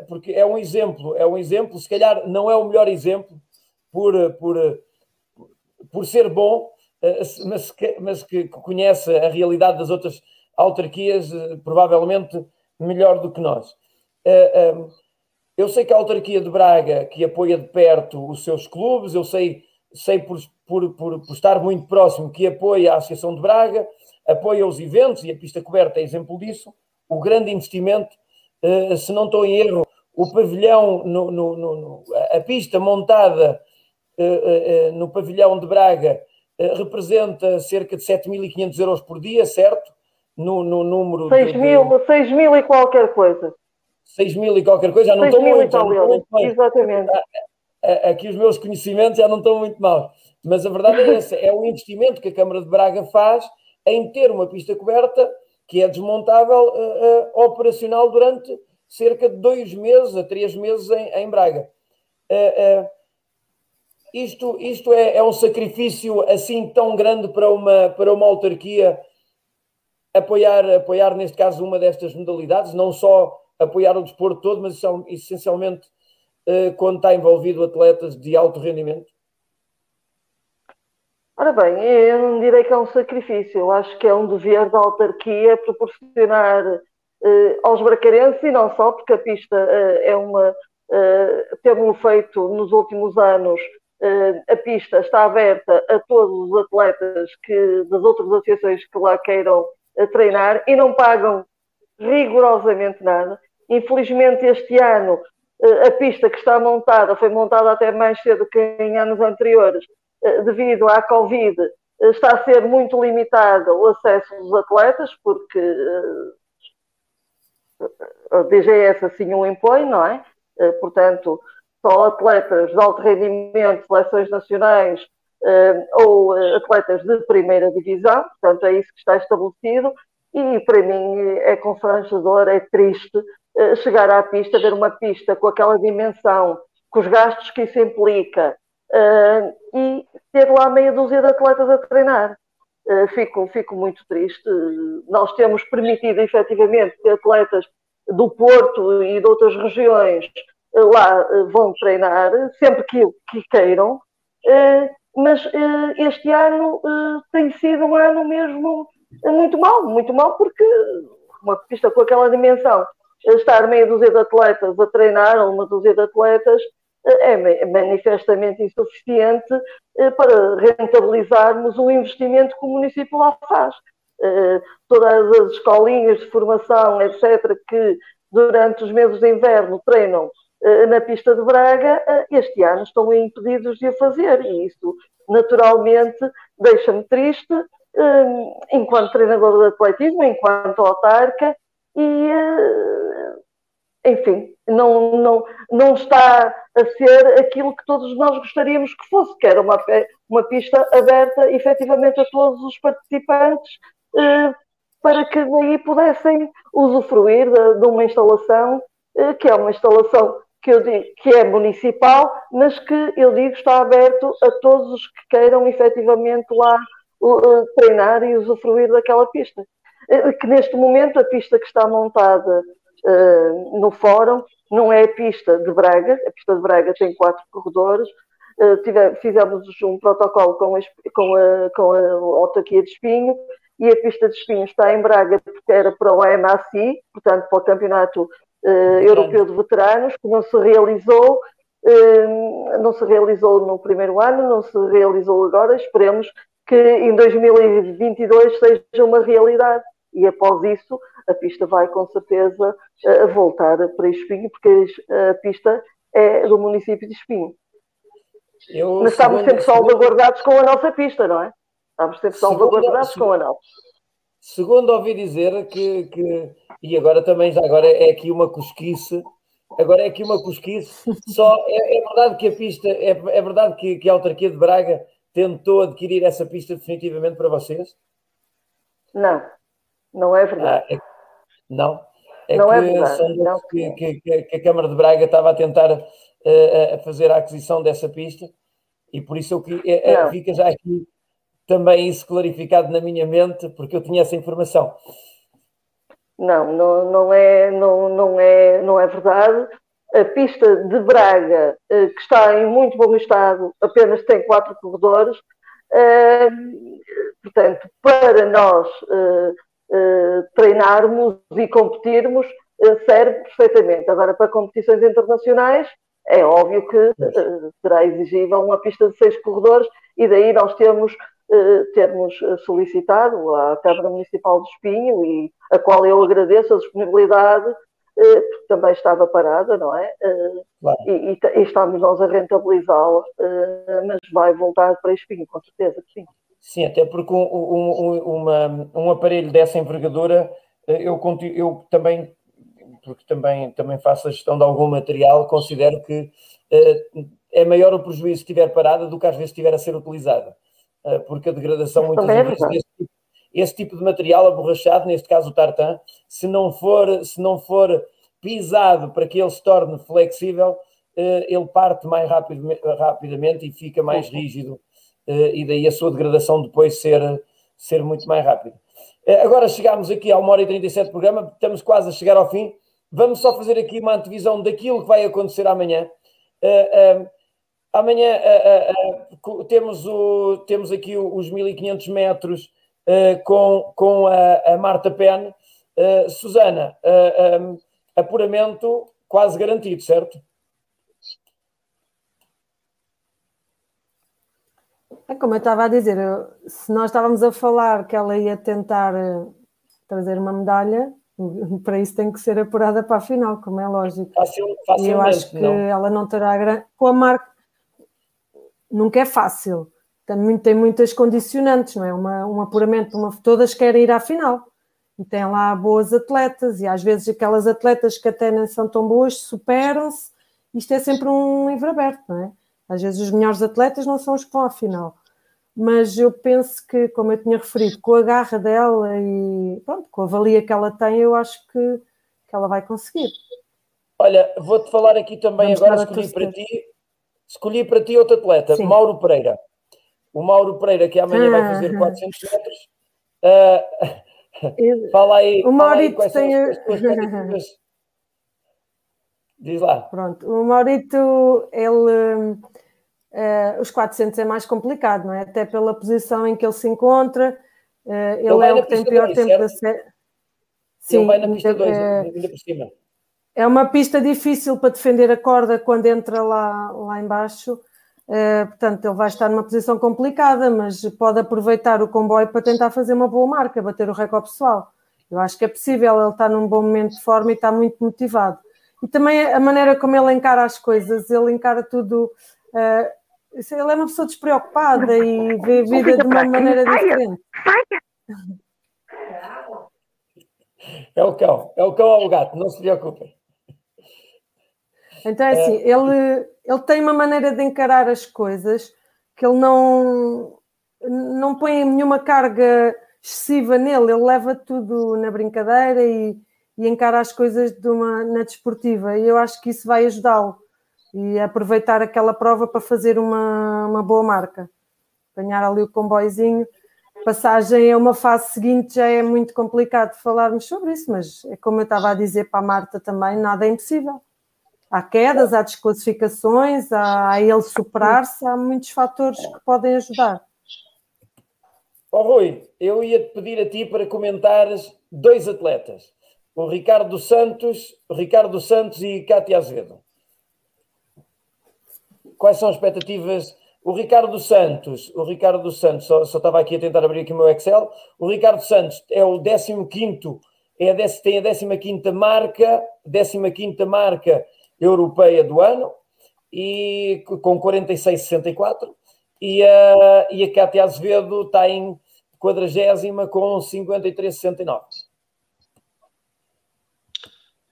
porque é um exemplo, é um exemplo, se calhar não é o melhor exemplo por, por, por ser bom, mas, que, mas que conhece a realidade das outras autarquias, provavelmente melhor do que nós. Eu sei que a autarquia de Braga, que apoia de perto os seus clubes, eu sei, sei por, por, por, por estar muito próximo que apoia a Associação de Braga, apoia os eventos, e a pista coberta é exemplo disso, o grande investimento, eh, se não estou em erro, o pavilhão, no, no, no, a pista montada eh, eh, no pavilhão de Braga representa cerca de 7.500 euros por dia, certo? No, no número 6 de, mil, de... 6 mil e qualquer coisa. 6 mil e qualquer coisa, já não estão muito. muito Exatamente. Aqui os meus conhecimentos já não estão muito maus. Mas a verdade é essa: é o investimento que a Câmara de Braga faz em ter uma pista coberta que é desmontável, uh, uh, operacional durante cerca de dois meses a três meses em, em Braga. Uh, isto isto é, é, um sacrifício assim tão grande para uma, para uma autarquia apoiar, apoiar, neste caso, uma destas modalidades, não só apoiar o desporto todo, mas essencialmente quando está envolvido atletas de alto rendimento? Ora bem, eu não direi que é um sacrifício, eu acho que é um dever da autarquia proporcionar eh, aos bracarenses, e não só, porque a pista eh, é uma. Eh, temos feito nos últimos anos, eh, a pista está aberta a todos os atletas que, das outras associações que lá queiram treinar e não pagam rigorosamente nada. Infelizmente, este ano, a pista que está montada foi montada até mais cedo que em anos anteriores, devido à Covid, eh, está a ser muito limitado o acesso dos atletas, porque a DGS assim o impõe, não é? Portanto, só atletas de alto rendimento, seleções nacionais ou atletas de primeira divisão, portanto, é isso que está estabelecido. E para mim é constrangedor, é triste eh, chegar à pista, ver uma pista com aquela dimensão, com os gastos que isso implica, e ter lá meia dúzia de atletas a treinar. Uh, fico, fico muito triste. Nós temos permitido, efetivamente, que atletas do Porto e de outras regiões uh, lá vão treinar, sempre que, que queiram, mas este ano tem sido um ano mesmo muito mal, muito mal, porque uma pista com aquela dimensão estar meia dúzia de atletas a treinar, uma dúzia de atletas, é manifestamente insuficiente eh, para rentabilizarmos o investimento que o município lá faz. Eh, todas as escolinhas de formação, etc., que durante os meses de inverno treinam na pista de Braga, este ano estão impedidos de o fazer, e isso naturalmente deixa-me triste, enquanto treinador de atletismo, enquanto autarca, e enfim, não, não, não está a ser aquilo que todos nós gostaríamos que fosse, que era uma, uma pista aberta efetivamente a todos os participantes, eh, para que daí pudessem usufruir de, de uma instalação eh, que é uma instalação que eu digo que é municipal, mas que eu digo está aberto a todos os que queiram efetivamente lá uh, treinar e usufruir daquela pista. Que neste momento a pista que está montada no fórum, não é a pista de Braga, a pista de Braga tem quatro corredores, tive, fizemos um protocolo com a, com, a, com a autarquia de Espinho, e a pista de Espinho está em Braga porque era para o MACI, portanto para o Campeonato uh, europeu de veteranos, que não se realizou, uh, não se realizou no primeiro ano, não se realizou agora, esperemos que em 2022 seja uma realidade. E após isso, a pista vai com certeza uh, voltar para Espinho, porque a pista é do município de Espinho. Eu, Mas estamos sempre salvaguardados com a nossa pista, não é? Estamos sempre salvaguardados com a nossa. Segundo ouvi dizer que, que, e agora também, já agora é aqui uma cosquice, agora é aqui uma cosquice, só é, é verdade que a pista, é, é verdade que, que a autarquia de Braga tentou adquirir essa pista definitivamente para vocês? Não, não é verdade. Ah, é, não? É não é verdade. Não. Que, que, que, a Câmara de Braga estava a tentar uh, a fazer a aquisição dessa pista e por isso eu, uh, fica já aqui também isso clarificado na minha mente, porque eu tinha essa informação. Não, não, não, é, não, não, é, não é verdade. A pista de Braga, que está em muito bom estado, apenas tem quatro corredores. Portanto, para nós treinarmos e competirmos, serve perfeitamente. Agora, para competições internacionais, é óbvio que será exigível uma pista de seis corredores e daí nós temos eh, termos eh, solicitado à Câmara Municipal de Espinho e a qual eu agradeço a disponibilidade, eh, porque também estava parada, não é? Claro. E, e, estamos nós a rentabilizá-la, mas vai voltar para Espinho, com certeza que sim. Sim, até porque um, um, uma, um aparelho dessa envergadura, eu, eu também, porque também, também faço a gestão de algum material, considero que é maior o prejuízo se estiver parada do que às vezes estiver a ser utilizada. Eh, porque a degradação muitas é vezes esse tipo, esse tipo de material aborrachado, neste caso o tartan, se não for, se não for pisado para que ele se torne flexível, eh, ele parte mais rapidamente e fica mais rígido, eh, e daí a sua degradação depois ser, ser muito mais rápida. Agora chegamos aqui a 1 hora e 37 de programa, estamos quase a chegar ao fim. Vamos só fazer aqui uma antevisão daquilo que vai acontecer amanhã. Amanhã uh, uh, temos, o, temos aqui os 1500 metros com, com a, a Marta Pen. Susana, apuramento quase garantido, certo? É como eu estava a dizer, se nós estávamos a falar que ela ia tentar trazer uma medalha, para isso tem que ser apurada para a final, como é lógico. Facil, e eu acho que não. ela não terá grande. Com a marca, nunca é fácil. Tem, tem muitas condicionantes, não é? Uma, um apuramento, uma, todas querem ir à final. E tem lá boas atletas, e às vezes aquelas atletas que até não são tão boas superam-se. Isto é sempre um livro aberto, não é? Às vezes os melhores atletas não são os que vão à final. Mas eu penso que, como eu tinha referido, com a garra dela e pronto, com a valia que ela tem, eu acho que, que ela vai conseguir. Olha, vou-te falar aqui também Vamos agora, escolhi para ti Escolhi para ti outro atleta, Sim. Mauro Pereira. O Mauro Pereira, que amanhã ah, vai fazer 400 metros. Uh, fala aí. O Maurito aí, tem. As, Diz lá. Pronto, o Maurito, ele. Uh, os 400 é mais complicado, não é? Até pela posição em que ele se encontra. Uh, ele, ele é o que tem pior dois, tempo certo? da série. Sim, ele vai na pista 2, ainda por cima. É uma pista difícil para defender a corda quando entra lá, lá embaixo. Uh, portanto, ele vai estar numa posição complicada, mas pode aproveitar o comboio para tentar fazer uma boa marca, bater o recorde pessoal. Eu acho que é possível, ele está num bom momento de forma e está muito motivado. E também a maneira como ele encara as coisas, ele encara tudo. Uh, ele é uma pessoa despreocupada e vê a vida de uma maneira diferente. É o cão, é o cão ou o gato, não se preocupem. Então é assim, é. ele, ele tem uma maneira de encarar as coisas que ele não, não põe nenhuma carga excessiva nele, ele leva tudo na brincadeira e, e encara as coisas de uma, na desportiva e eu acho que isso vai ajudá-lo e aproveitar aquela prova para fazer uma, uma boa marca. Apanhar ali o comboizinho. Passagem a uma fase seguinte já é muito complicado falarmos sobre isso, mas é como eu estava a dizer para a Marta também, nada é impossível há quedas, há desclassificações, há ele superar-se, há muitos fatores que podem ajudar. Oh, Rui, eu ia te pedir a ti para comentares dois atletas. O Ricardo Santos, Ricardo Santos e Cátia Azevedo. Quais são as expectativas? O Ricardo Santos, o Ricardo Santos, só, só estava aqui a tentar abrir aqui o meu Excel. O Ricardo Santos é o 15 é a, tem a 15 marca, 15 marca europeia do ano, e com 46,64. E a, e a Cátia Azevedo está em quadragésima com 53,69.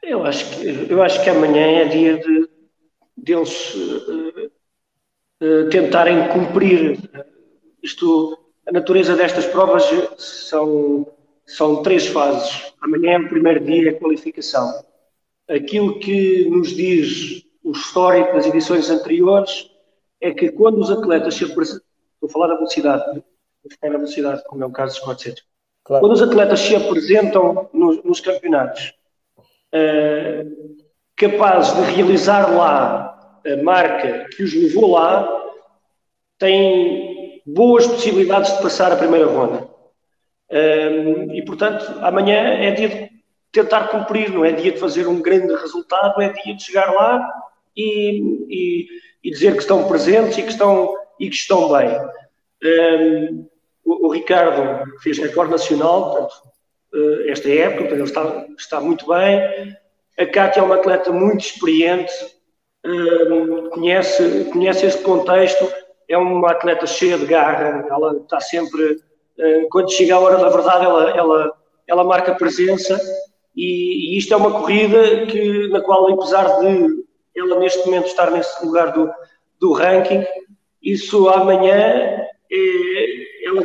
Eu acho que, eu acho que amanhã é dia de, deles uh, uh, tentarem cumprir isto. A natureza destas provas são, são três fases. Amanhã, o primeiro dia, é a qualificação. Aquilo que nos diz o histórico das edições anteriores é que quando os atletas se apresentam, estou a falar da velocidade, ficar na velocidade, como é o caso dos 400. Claro. Quando os atletas se apresentam nos, nos campeonatos uh, capazes de realizar lá a marca que os levou lá, têm boas possibilidades de passar a primeira ronda. Uh, e, portanto, amanhã é dia de tentar cumprir, não é dia de fazer um grande resultado, é dia de chegar lá e, e, e dizer que estão presentes e que estão, e que estão bem. Um, o, o, Ricardo fez recorde nacional, portanto, esta época, ele está, está muito bem. A Cátia é uma atleta muito experiente, um, conhece, conhece este contexto, é uma atleta cheia de garra, ela está sempre, uh, quando chega a hora da verdade, ela, ela, ela marca presença. E, e isto é uma corrida que, na qual, apesar de ela neste momento estar nesse lugar do, do ranking, isso amanhã é, ela,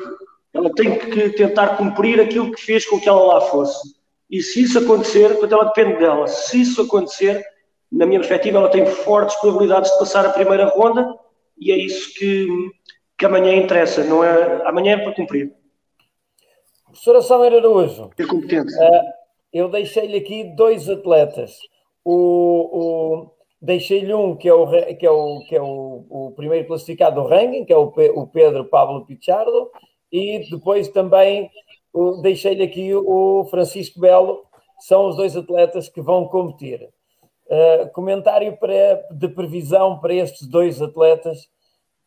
ela tem que tentar cumprir aquilo que fez com que ela lá fosse. E se isso acontecer, portanto, ela depende dela. Se isso acontecer, na minha perspectiva, ela tem fortes probabilidades de passar a primeira ronda e é isso que, que amanhã interessa. Não é, amanhã é para cumprir. Professora Samer Araújo. É competente. Uh, eu deixei-lhe aqui dois atletas. O, o, Deixei-lhe um que é, o, que é, o, que é o, o primeiro classificado do ranking, que é o, o Pedro Pablo Pichardo, e depois também deixei-lhe aqui o Francisco Belo, são os dois atletas que vão competir. Uh, comentário para, de previsão para estes dois atletas,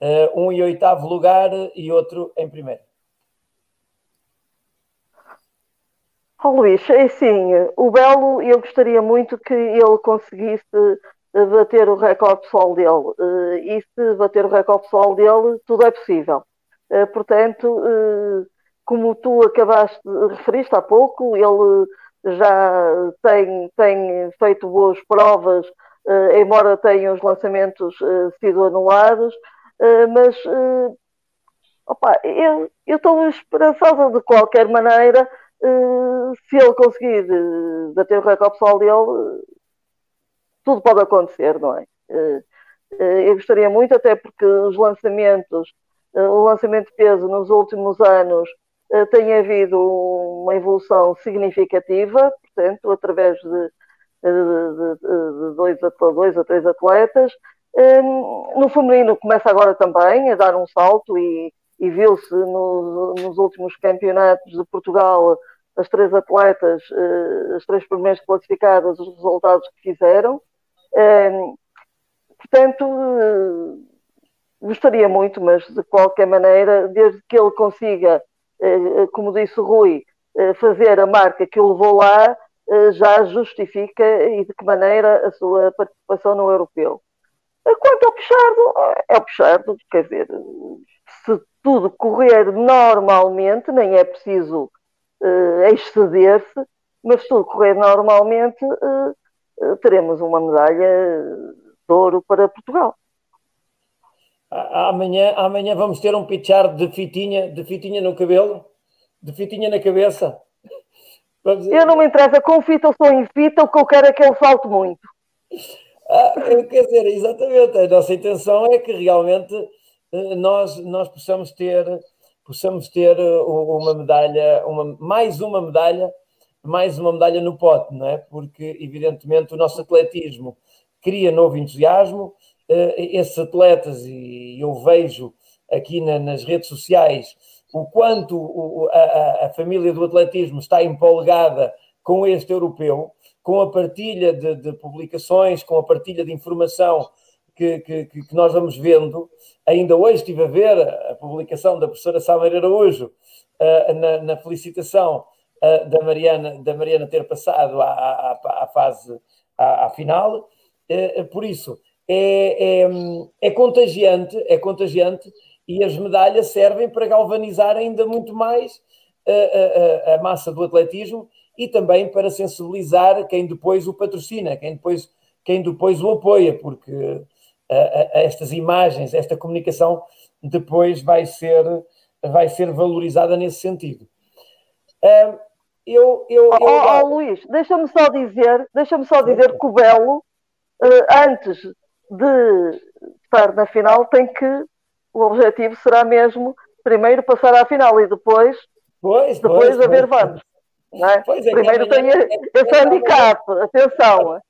uh, um em oitavo lugar e outro em primeiro. Oh, Luís, é assim, o Belo, eu gostaria muito que ele conseguisse bater o recorde pessoal dele. Eh, e se bater o recorde pessoal dele, tudo é possível. Eh, portanto, eh, como tu acabaste referiste há pouco, ele já tem, tem feito boas provas, embora tenha os lançamentos sido anulados, mas opa, eu, estou esperançosa de qualquer maneira. se ele conseguir bater o recorde pessoal dele, tudo pode acontecer, não é? Eh, eh, eu gostaria muito, até porque os lançamentos, eh, o lançamento de peso nos últimos anos tem havido uma evolução significativa, portanto, através de, de, de, dois, dois a três atletas. No feminino começa agora também a dar um salto e, e viu-se nos, últimos campeonatos de Portugal as três atletas, as três primeiras classificadas, os resultados que fizeram portanto, gostaria muito, mas de qualquer maneira, desde que ele consiga, eh, como disse o Rui, eh, fazer a marca que o levou lá, eh, já justifica e de que maneira a sua participação no europeu. Quanto ao Pichardo, é o Pichardo, quer dizer, se tudo correr normalmente, nem é preciso uh, exceder-se, mas se tudo correr normalmente, uh, teremos uma medalha de ouro para Portugal. Amanhã, amanhã vamos ter um pitchar de fitinha, de fitinha no cabelo, de fitinha na cabeça. Vamos... Eu não me interessa com fita ou sem fita, o que eu quero é que ele salte muito. Ah, quer dizer, exatamente, a nossa intenção é que realmente eh, nós, nós possamos ter, possamos ter eh, uma medalha, uma, mais uma medalha mais uma medalha no pote, não é? Porque, evidentemente, o nosso atletismo cria novo entusiasmo. Eh, esses atletas, e eu vejo aqui nas redes sociais o quanto a, família do atletismo está empolgada com este europeu, com a partilha de, de publicações, com a partilha de informação que, que, que, nós vamos vendo. Ainda hoje estive a ver a publicação da professora Salmeira Araújo uh, na, na, felicitação uh, da, Mariana, da Mariana ter passado à, à, à fase, à, à final. Uh, por isso, é, é, é, contagiante, é contagiante e as medalhas servem para galvanizar ainda muito mais a, a, a massa do atletismo e também para sensibilizar quem depois o patrocina, quem depois, quem depois o apoia, porque uh, estas imagens, esta comunicação depois vai ser, vai ser valorizada nesse sentido. Eu, eu, eu... Oh, oh, Luís, deixa-me só dizer, deixa-me só dizer que o Belo, uh, antes de estar na final, tem que o objetivo será mesmo primeiro passar à final e depois, pois, depois pois, haver vamos. É? Pois é, Primeiro tem esse handicap, atenção.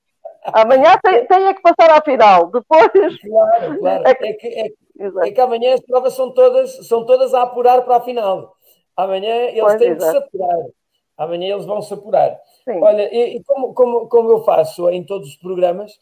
Amanhã tem, tem é que passar à final, depois. Claro, claro. É que, é que, é, é que amanhã as provas são todas, são todas a apurar para a final. Amanhã eles pois, têm exato. que se apurar. Amanhã eles vão se apurar. Sim. Olha, e, e, como, como, como eu faço em todos os programas,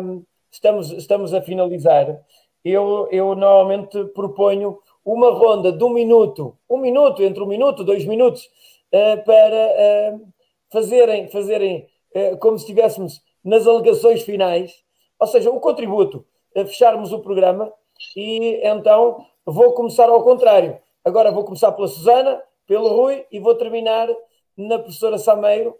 um, estamos, estamos a finalizar. Eu, eu normalmente proponho uma ronda de um minuto, um minuto, entre um minuto, dois minutos, uh, para uh, fazerem, fazerem uh, como se estivéssemos nas alegações finais, ou seja, o contributo, fecharmos o programa e então vou começar ao contrário. Agora vou começar pela Susana, pelo Rui e vou terminar na professora Sameiro.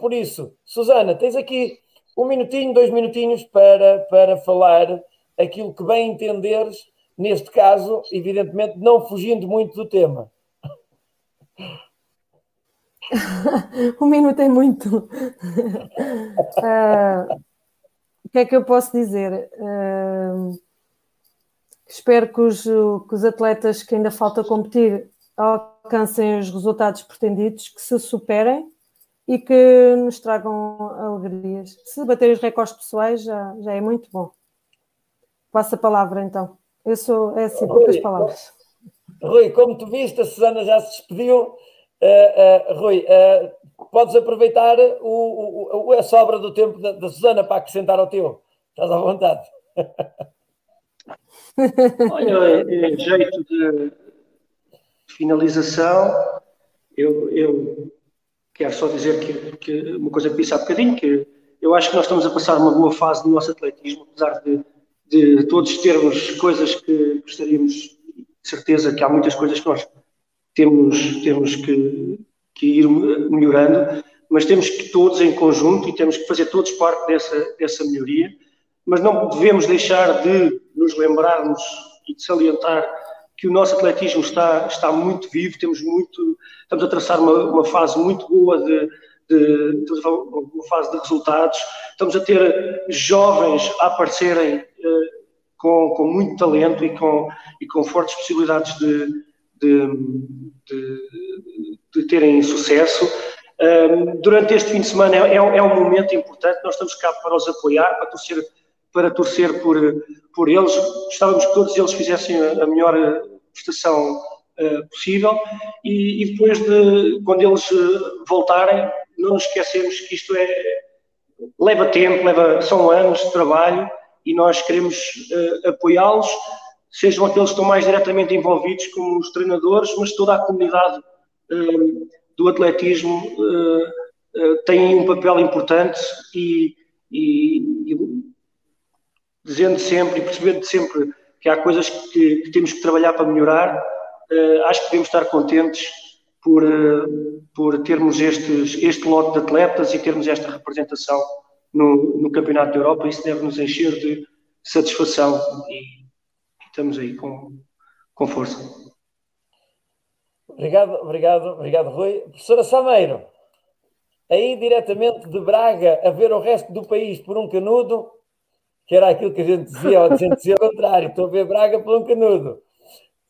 Por isso, Susana, tens aqui um minutinho, dois minutinhos para, para falar aquilo que bem entenderes, neste caso, evidentemente, não fugindo muito do tema. um minuto é muito. uh, o que é que eu posso dizer? Uh, espero que os, que os atletas que ainda falta competir alcancem os resultados pretendidos, que se superem e que nos tragam alegrias. Se bater os recordes pessoais já, já é muito bom. Passo a palavra então. Eu sou, é assim, poucas palavras. Rui, como tu viste, a Susana já se despediu. Uh, uh, Rui, uh, podes aproveitar o, o, a sobra do tempo da, da, Susana para acrescentar ao teu. Estás à vontade. Olha, em jeito de finalização, eu, eu quero só dizer que, que, uma coisa que disse há bocadinho, que eu acho que nós estamos a passar uma boa fase no nosso atletismo, apesar de, de todos termos coisas que gostaríamos, de certeza que há muitas coisas que nós temos, temos que, que ir melhorando, mas temos que todos em conjunto e temos que fazer todos parte dessa, dessa melhoria, mas não devemos deixar de nos lembrarmos e de salientar que o nosso atletismo está, está muito vivo, temos muito, estamos a traçar uma, uma fase muito boa de, de, de, uma fase de resultados, estamos a ter jovens a aparecerem eh, com, com muito talento e com, e com fortes possibilidades de, de, de, de terem sucesso. Um, durante este fim de semana é, é, um momento importante, nós estamos cá para os apoiar, para torcer, para torcer por, por eles. Gostávamos que todos eles fizessem a, melhor eh, prestação uh, possível e, e, depois de, quando eles uh, voltarem, não nos esquecemos que isto é, leva tempo, leva, são anos de trabalho e nós queremos uh, apoiá-los sejam aqueles que estão mais diretamente envolvidos, como os treinadores, mas toda a comunidade uh, do atletismo tem um papel importante e, e, e, dizendo sempre e percebendo sempre que há coisas que, que temos que trabalhar para melhorar, acho que devemos estar contentes por, por termos estes, este lote de atletas e termos esta representação no, no Campeonato da Europa. Isso deve nos encher de satisfação e, estamos aí com, com força. Obrigado, obrigado, obrigado, Rui. Professora Sameiro, aí diretamente de Braga a ver o resto do país por um canudo, que era aquilo que a gente dizia, ou a gente dizia ao contrário, estou a ver Braga por um canudo.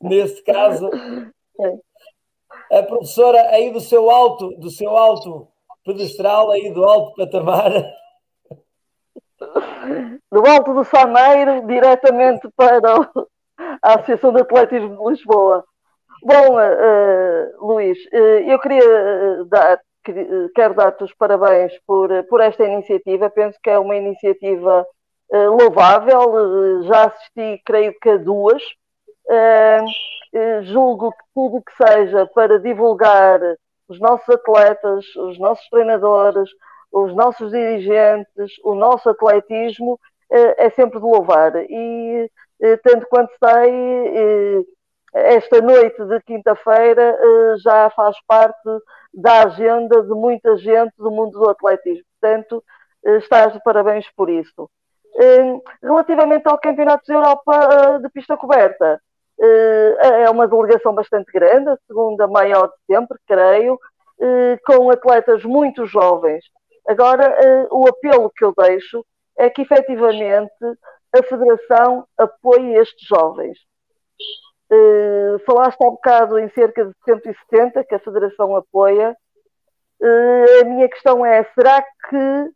Neste caso, a professora aí do seu alto, do seu alto pedestral, aí do alto patamar. Do alto do Sameiro, diretamente para o, à Associação de Atletismo de Lisboa. Bom, uh, Luís, uh, eu queria dar, quero dar-te os parabéns por, por esta iniciativa. Penso que é uma iniciativa louvável. Uh, já assisti, creio que a duas. Uh, julgo que tudo que seja para divulgar os nossos atletas, os nossos treinadores, os nossos dirigentes, o nosso atletismo é sempre de louvar. E, tanto quanto sei, esta noite de quinta-feira já faz parte da agenda de muita gente do mundo do atletismo. Portanto, eh, estás de parabéns por isso. Eh, relativamente ao Campeonato de Europa eh, de pista coberta, é uma delegação bastante grande, a segunda maior de sempre, creio, com atletas muito jovens. Agora, o apelo que eu deixo é que efetivamente a Federação apoie estes jovens. Falaste há um bocado em cerca de 170 que a Federação apoia. A minha questão é: será que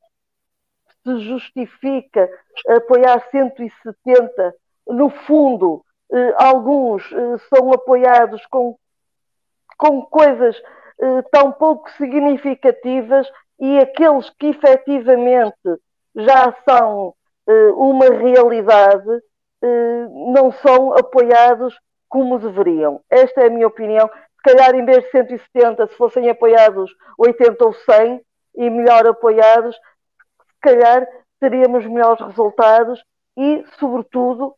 se justifica apoiar 170? No fundo, uh, alguns são apoiados com, com coisas tão pouco significativas e aqueles que efetivamente já são uma realidade não são apoiados como deveriam. Esta é a minha opinião. Se calhar, em vez de 170, se fossem apoiados 80 ou 100 e melhor apoiados, calhar teríamos melhores resultados e, sobretudo,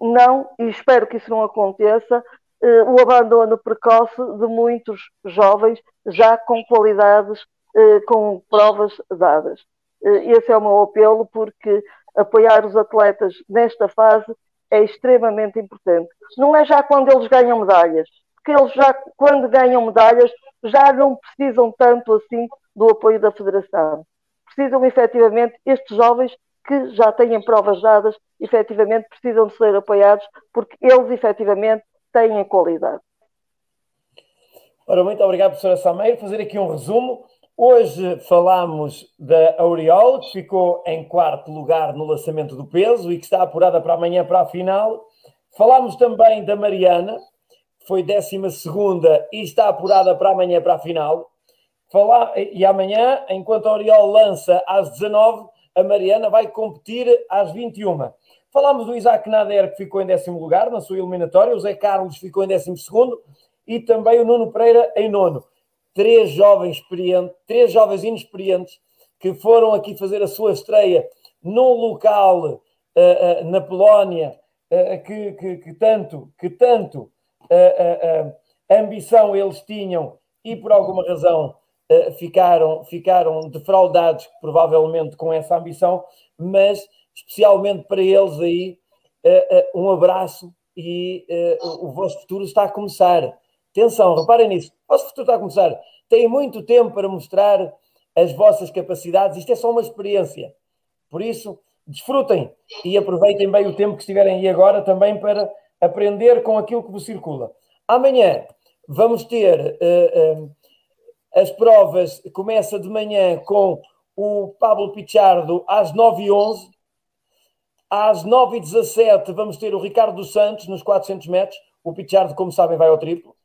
não, e espero que isso não aconteça, eh, o abandono precoce de muitos jovens já com qualidades, eh, com provas dadas. Eh, esse é o meu apelo, porque apoiar os atletas nesta fase é extremamente importante. Não é já quando eles ganham medalhas, porque eles já, quando ganham medalhas, já não precisam tanto assim do apoio da Federação. Precisam efetivamente, estes jovens que já têm provas dadas, efetivamente precisam de ser apoiados, porque eles efetivamente têm qualidade. Ora, muito obrigado, professora Sameiro. Fazer aqui um resumo. Hoje falamos da Aureola, que ficou em quarto lugar no lançamento do peso e que está apurada para amanhã para a final. Falámos também da Mariana, que foi décima segunda e está apurada para amanhã para a final. Falar, e amanhã, enquanto a Oriol lança às 19, a Mariana vai competir às 21. Falámos do Isaac Nader, que ficou em décimo lugar na sua eliminatória, o Zé Carlos ficou em décimo segundo e também o Nuno Pereira em nono três jovens experientes, três jovens inexperientes que foram aqui fazer a sua estreia num local uh, uh, na Polónia uh, que, que, que, tanto, que tanto ambição eles tinham e por alguma razão ficaram, ficaram defraudados, provavelmente com essa ambição, mas especialmente para eles aí um abraço e o vosso futuro está a começar. Atenção, reparem nisso. O vosso futuro está a começar. Têm muito tempo para mostrar as vossas capacidades. Isto é só uma experiência. Por isso, desfrutem e aproveitem bem o tempo que estiverem aí agora também para aprender com aquilo que vos circula. Amanhã vamos ter uh, uh, as provas. Começa de manhã com o Pablo Pichardo às 9h11. Às 9h17 vamos ter o Ricardo dos Santos nos 400 metros. O Pichardo, como sabem, vai ao triplo.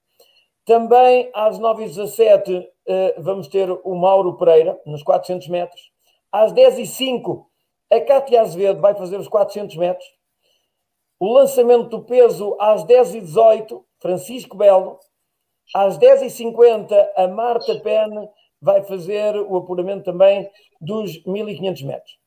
Também às 9h17 eh, vamos ter o Mauro Pereira, nos 400 metros. Às 10h05, a Cátia Azevedo vai fazer os 400 metros. O lançamento do peso às 10h18, Francisco Belo. Às 10h50, a Marta Pena vai fazer o apuramento também dos 1500 metros.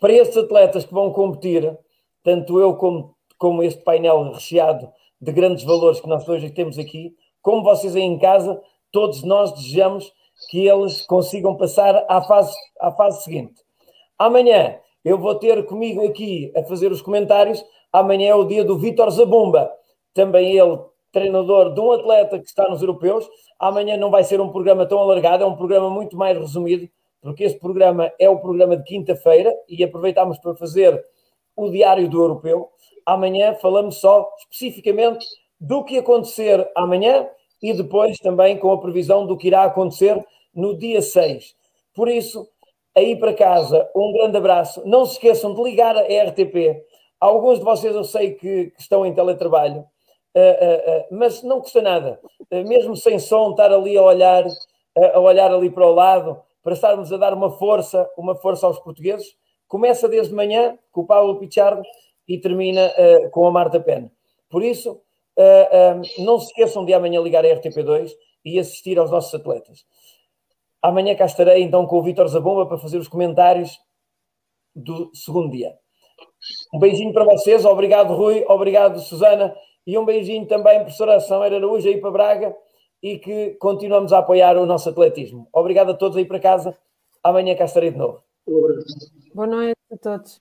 Para estes atletas que vão competir, tanto eu como, como este painel recheado de grandes valores que nós hoje temos aqui, como vocês aí em casa, todos nós desejamos que eles consigam passar à fase, à fase seguinte. Amanhã eu vou ter comigo aqui a fazer os comentários. Amanhã é o dia do Vítor Zabumba, também ele treinador de um atleta que está nos europeus. Amanhã não vai ser um programa tão alargado, é um programa muito mais resumido, porque este programa é o programa de quinta-feira e aproveitamos para fazer o diário do europeu. Amanhã falamos só especificamente do que acontecer amanhã e depois também com a previsão do que irá acontecer no dia 6. Por isso, aí para casa, um grande abraço. Não se esqueçam de ligar a RTP. Alguns de vocês eu sei que, que estão em teletrabalho, mas não custa nada. mesmo sem som, estar ali a olhar a, olhar ali para o lado, para estarmos a dar uma força, uma força aos portugueses. Começa desde manhã com o Paulo Pichardo e termina com a Marta Pena. Por isso, não se esqueçam de amanhã ligar a RTP2 e assistir aos nossos atletas. Amanhã cá estarei então com o Vítor Zabomba para fazer os comentários do segundo dia. Um beijinho para vocês, obrigado Rui, obrigado Susana e um beijinho também, professora Sameira Araújo, aí para Braga e que continuamos a apoiar o nosso atletismo. Obrigado a todos aí para casa. Amanhã cá estarei de novo. Boa noite a todos.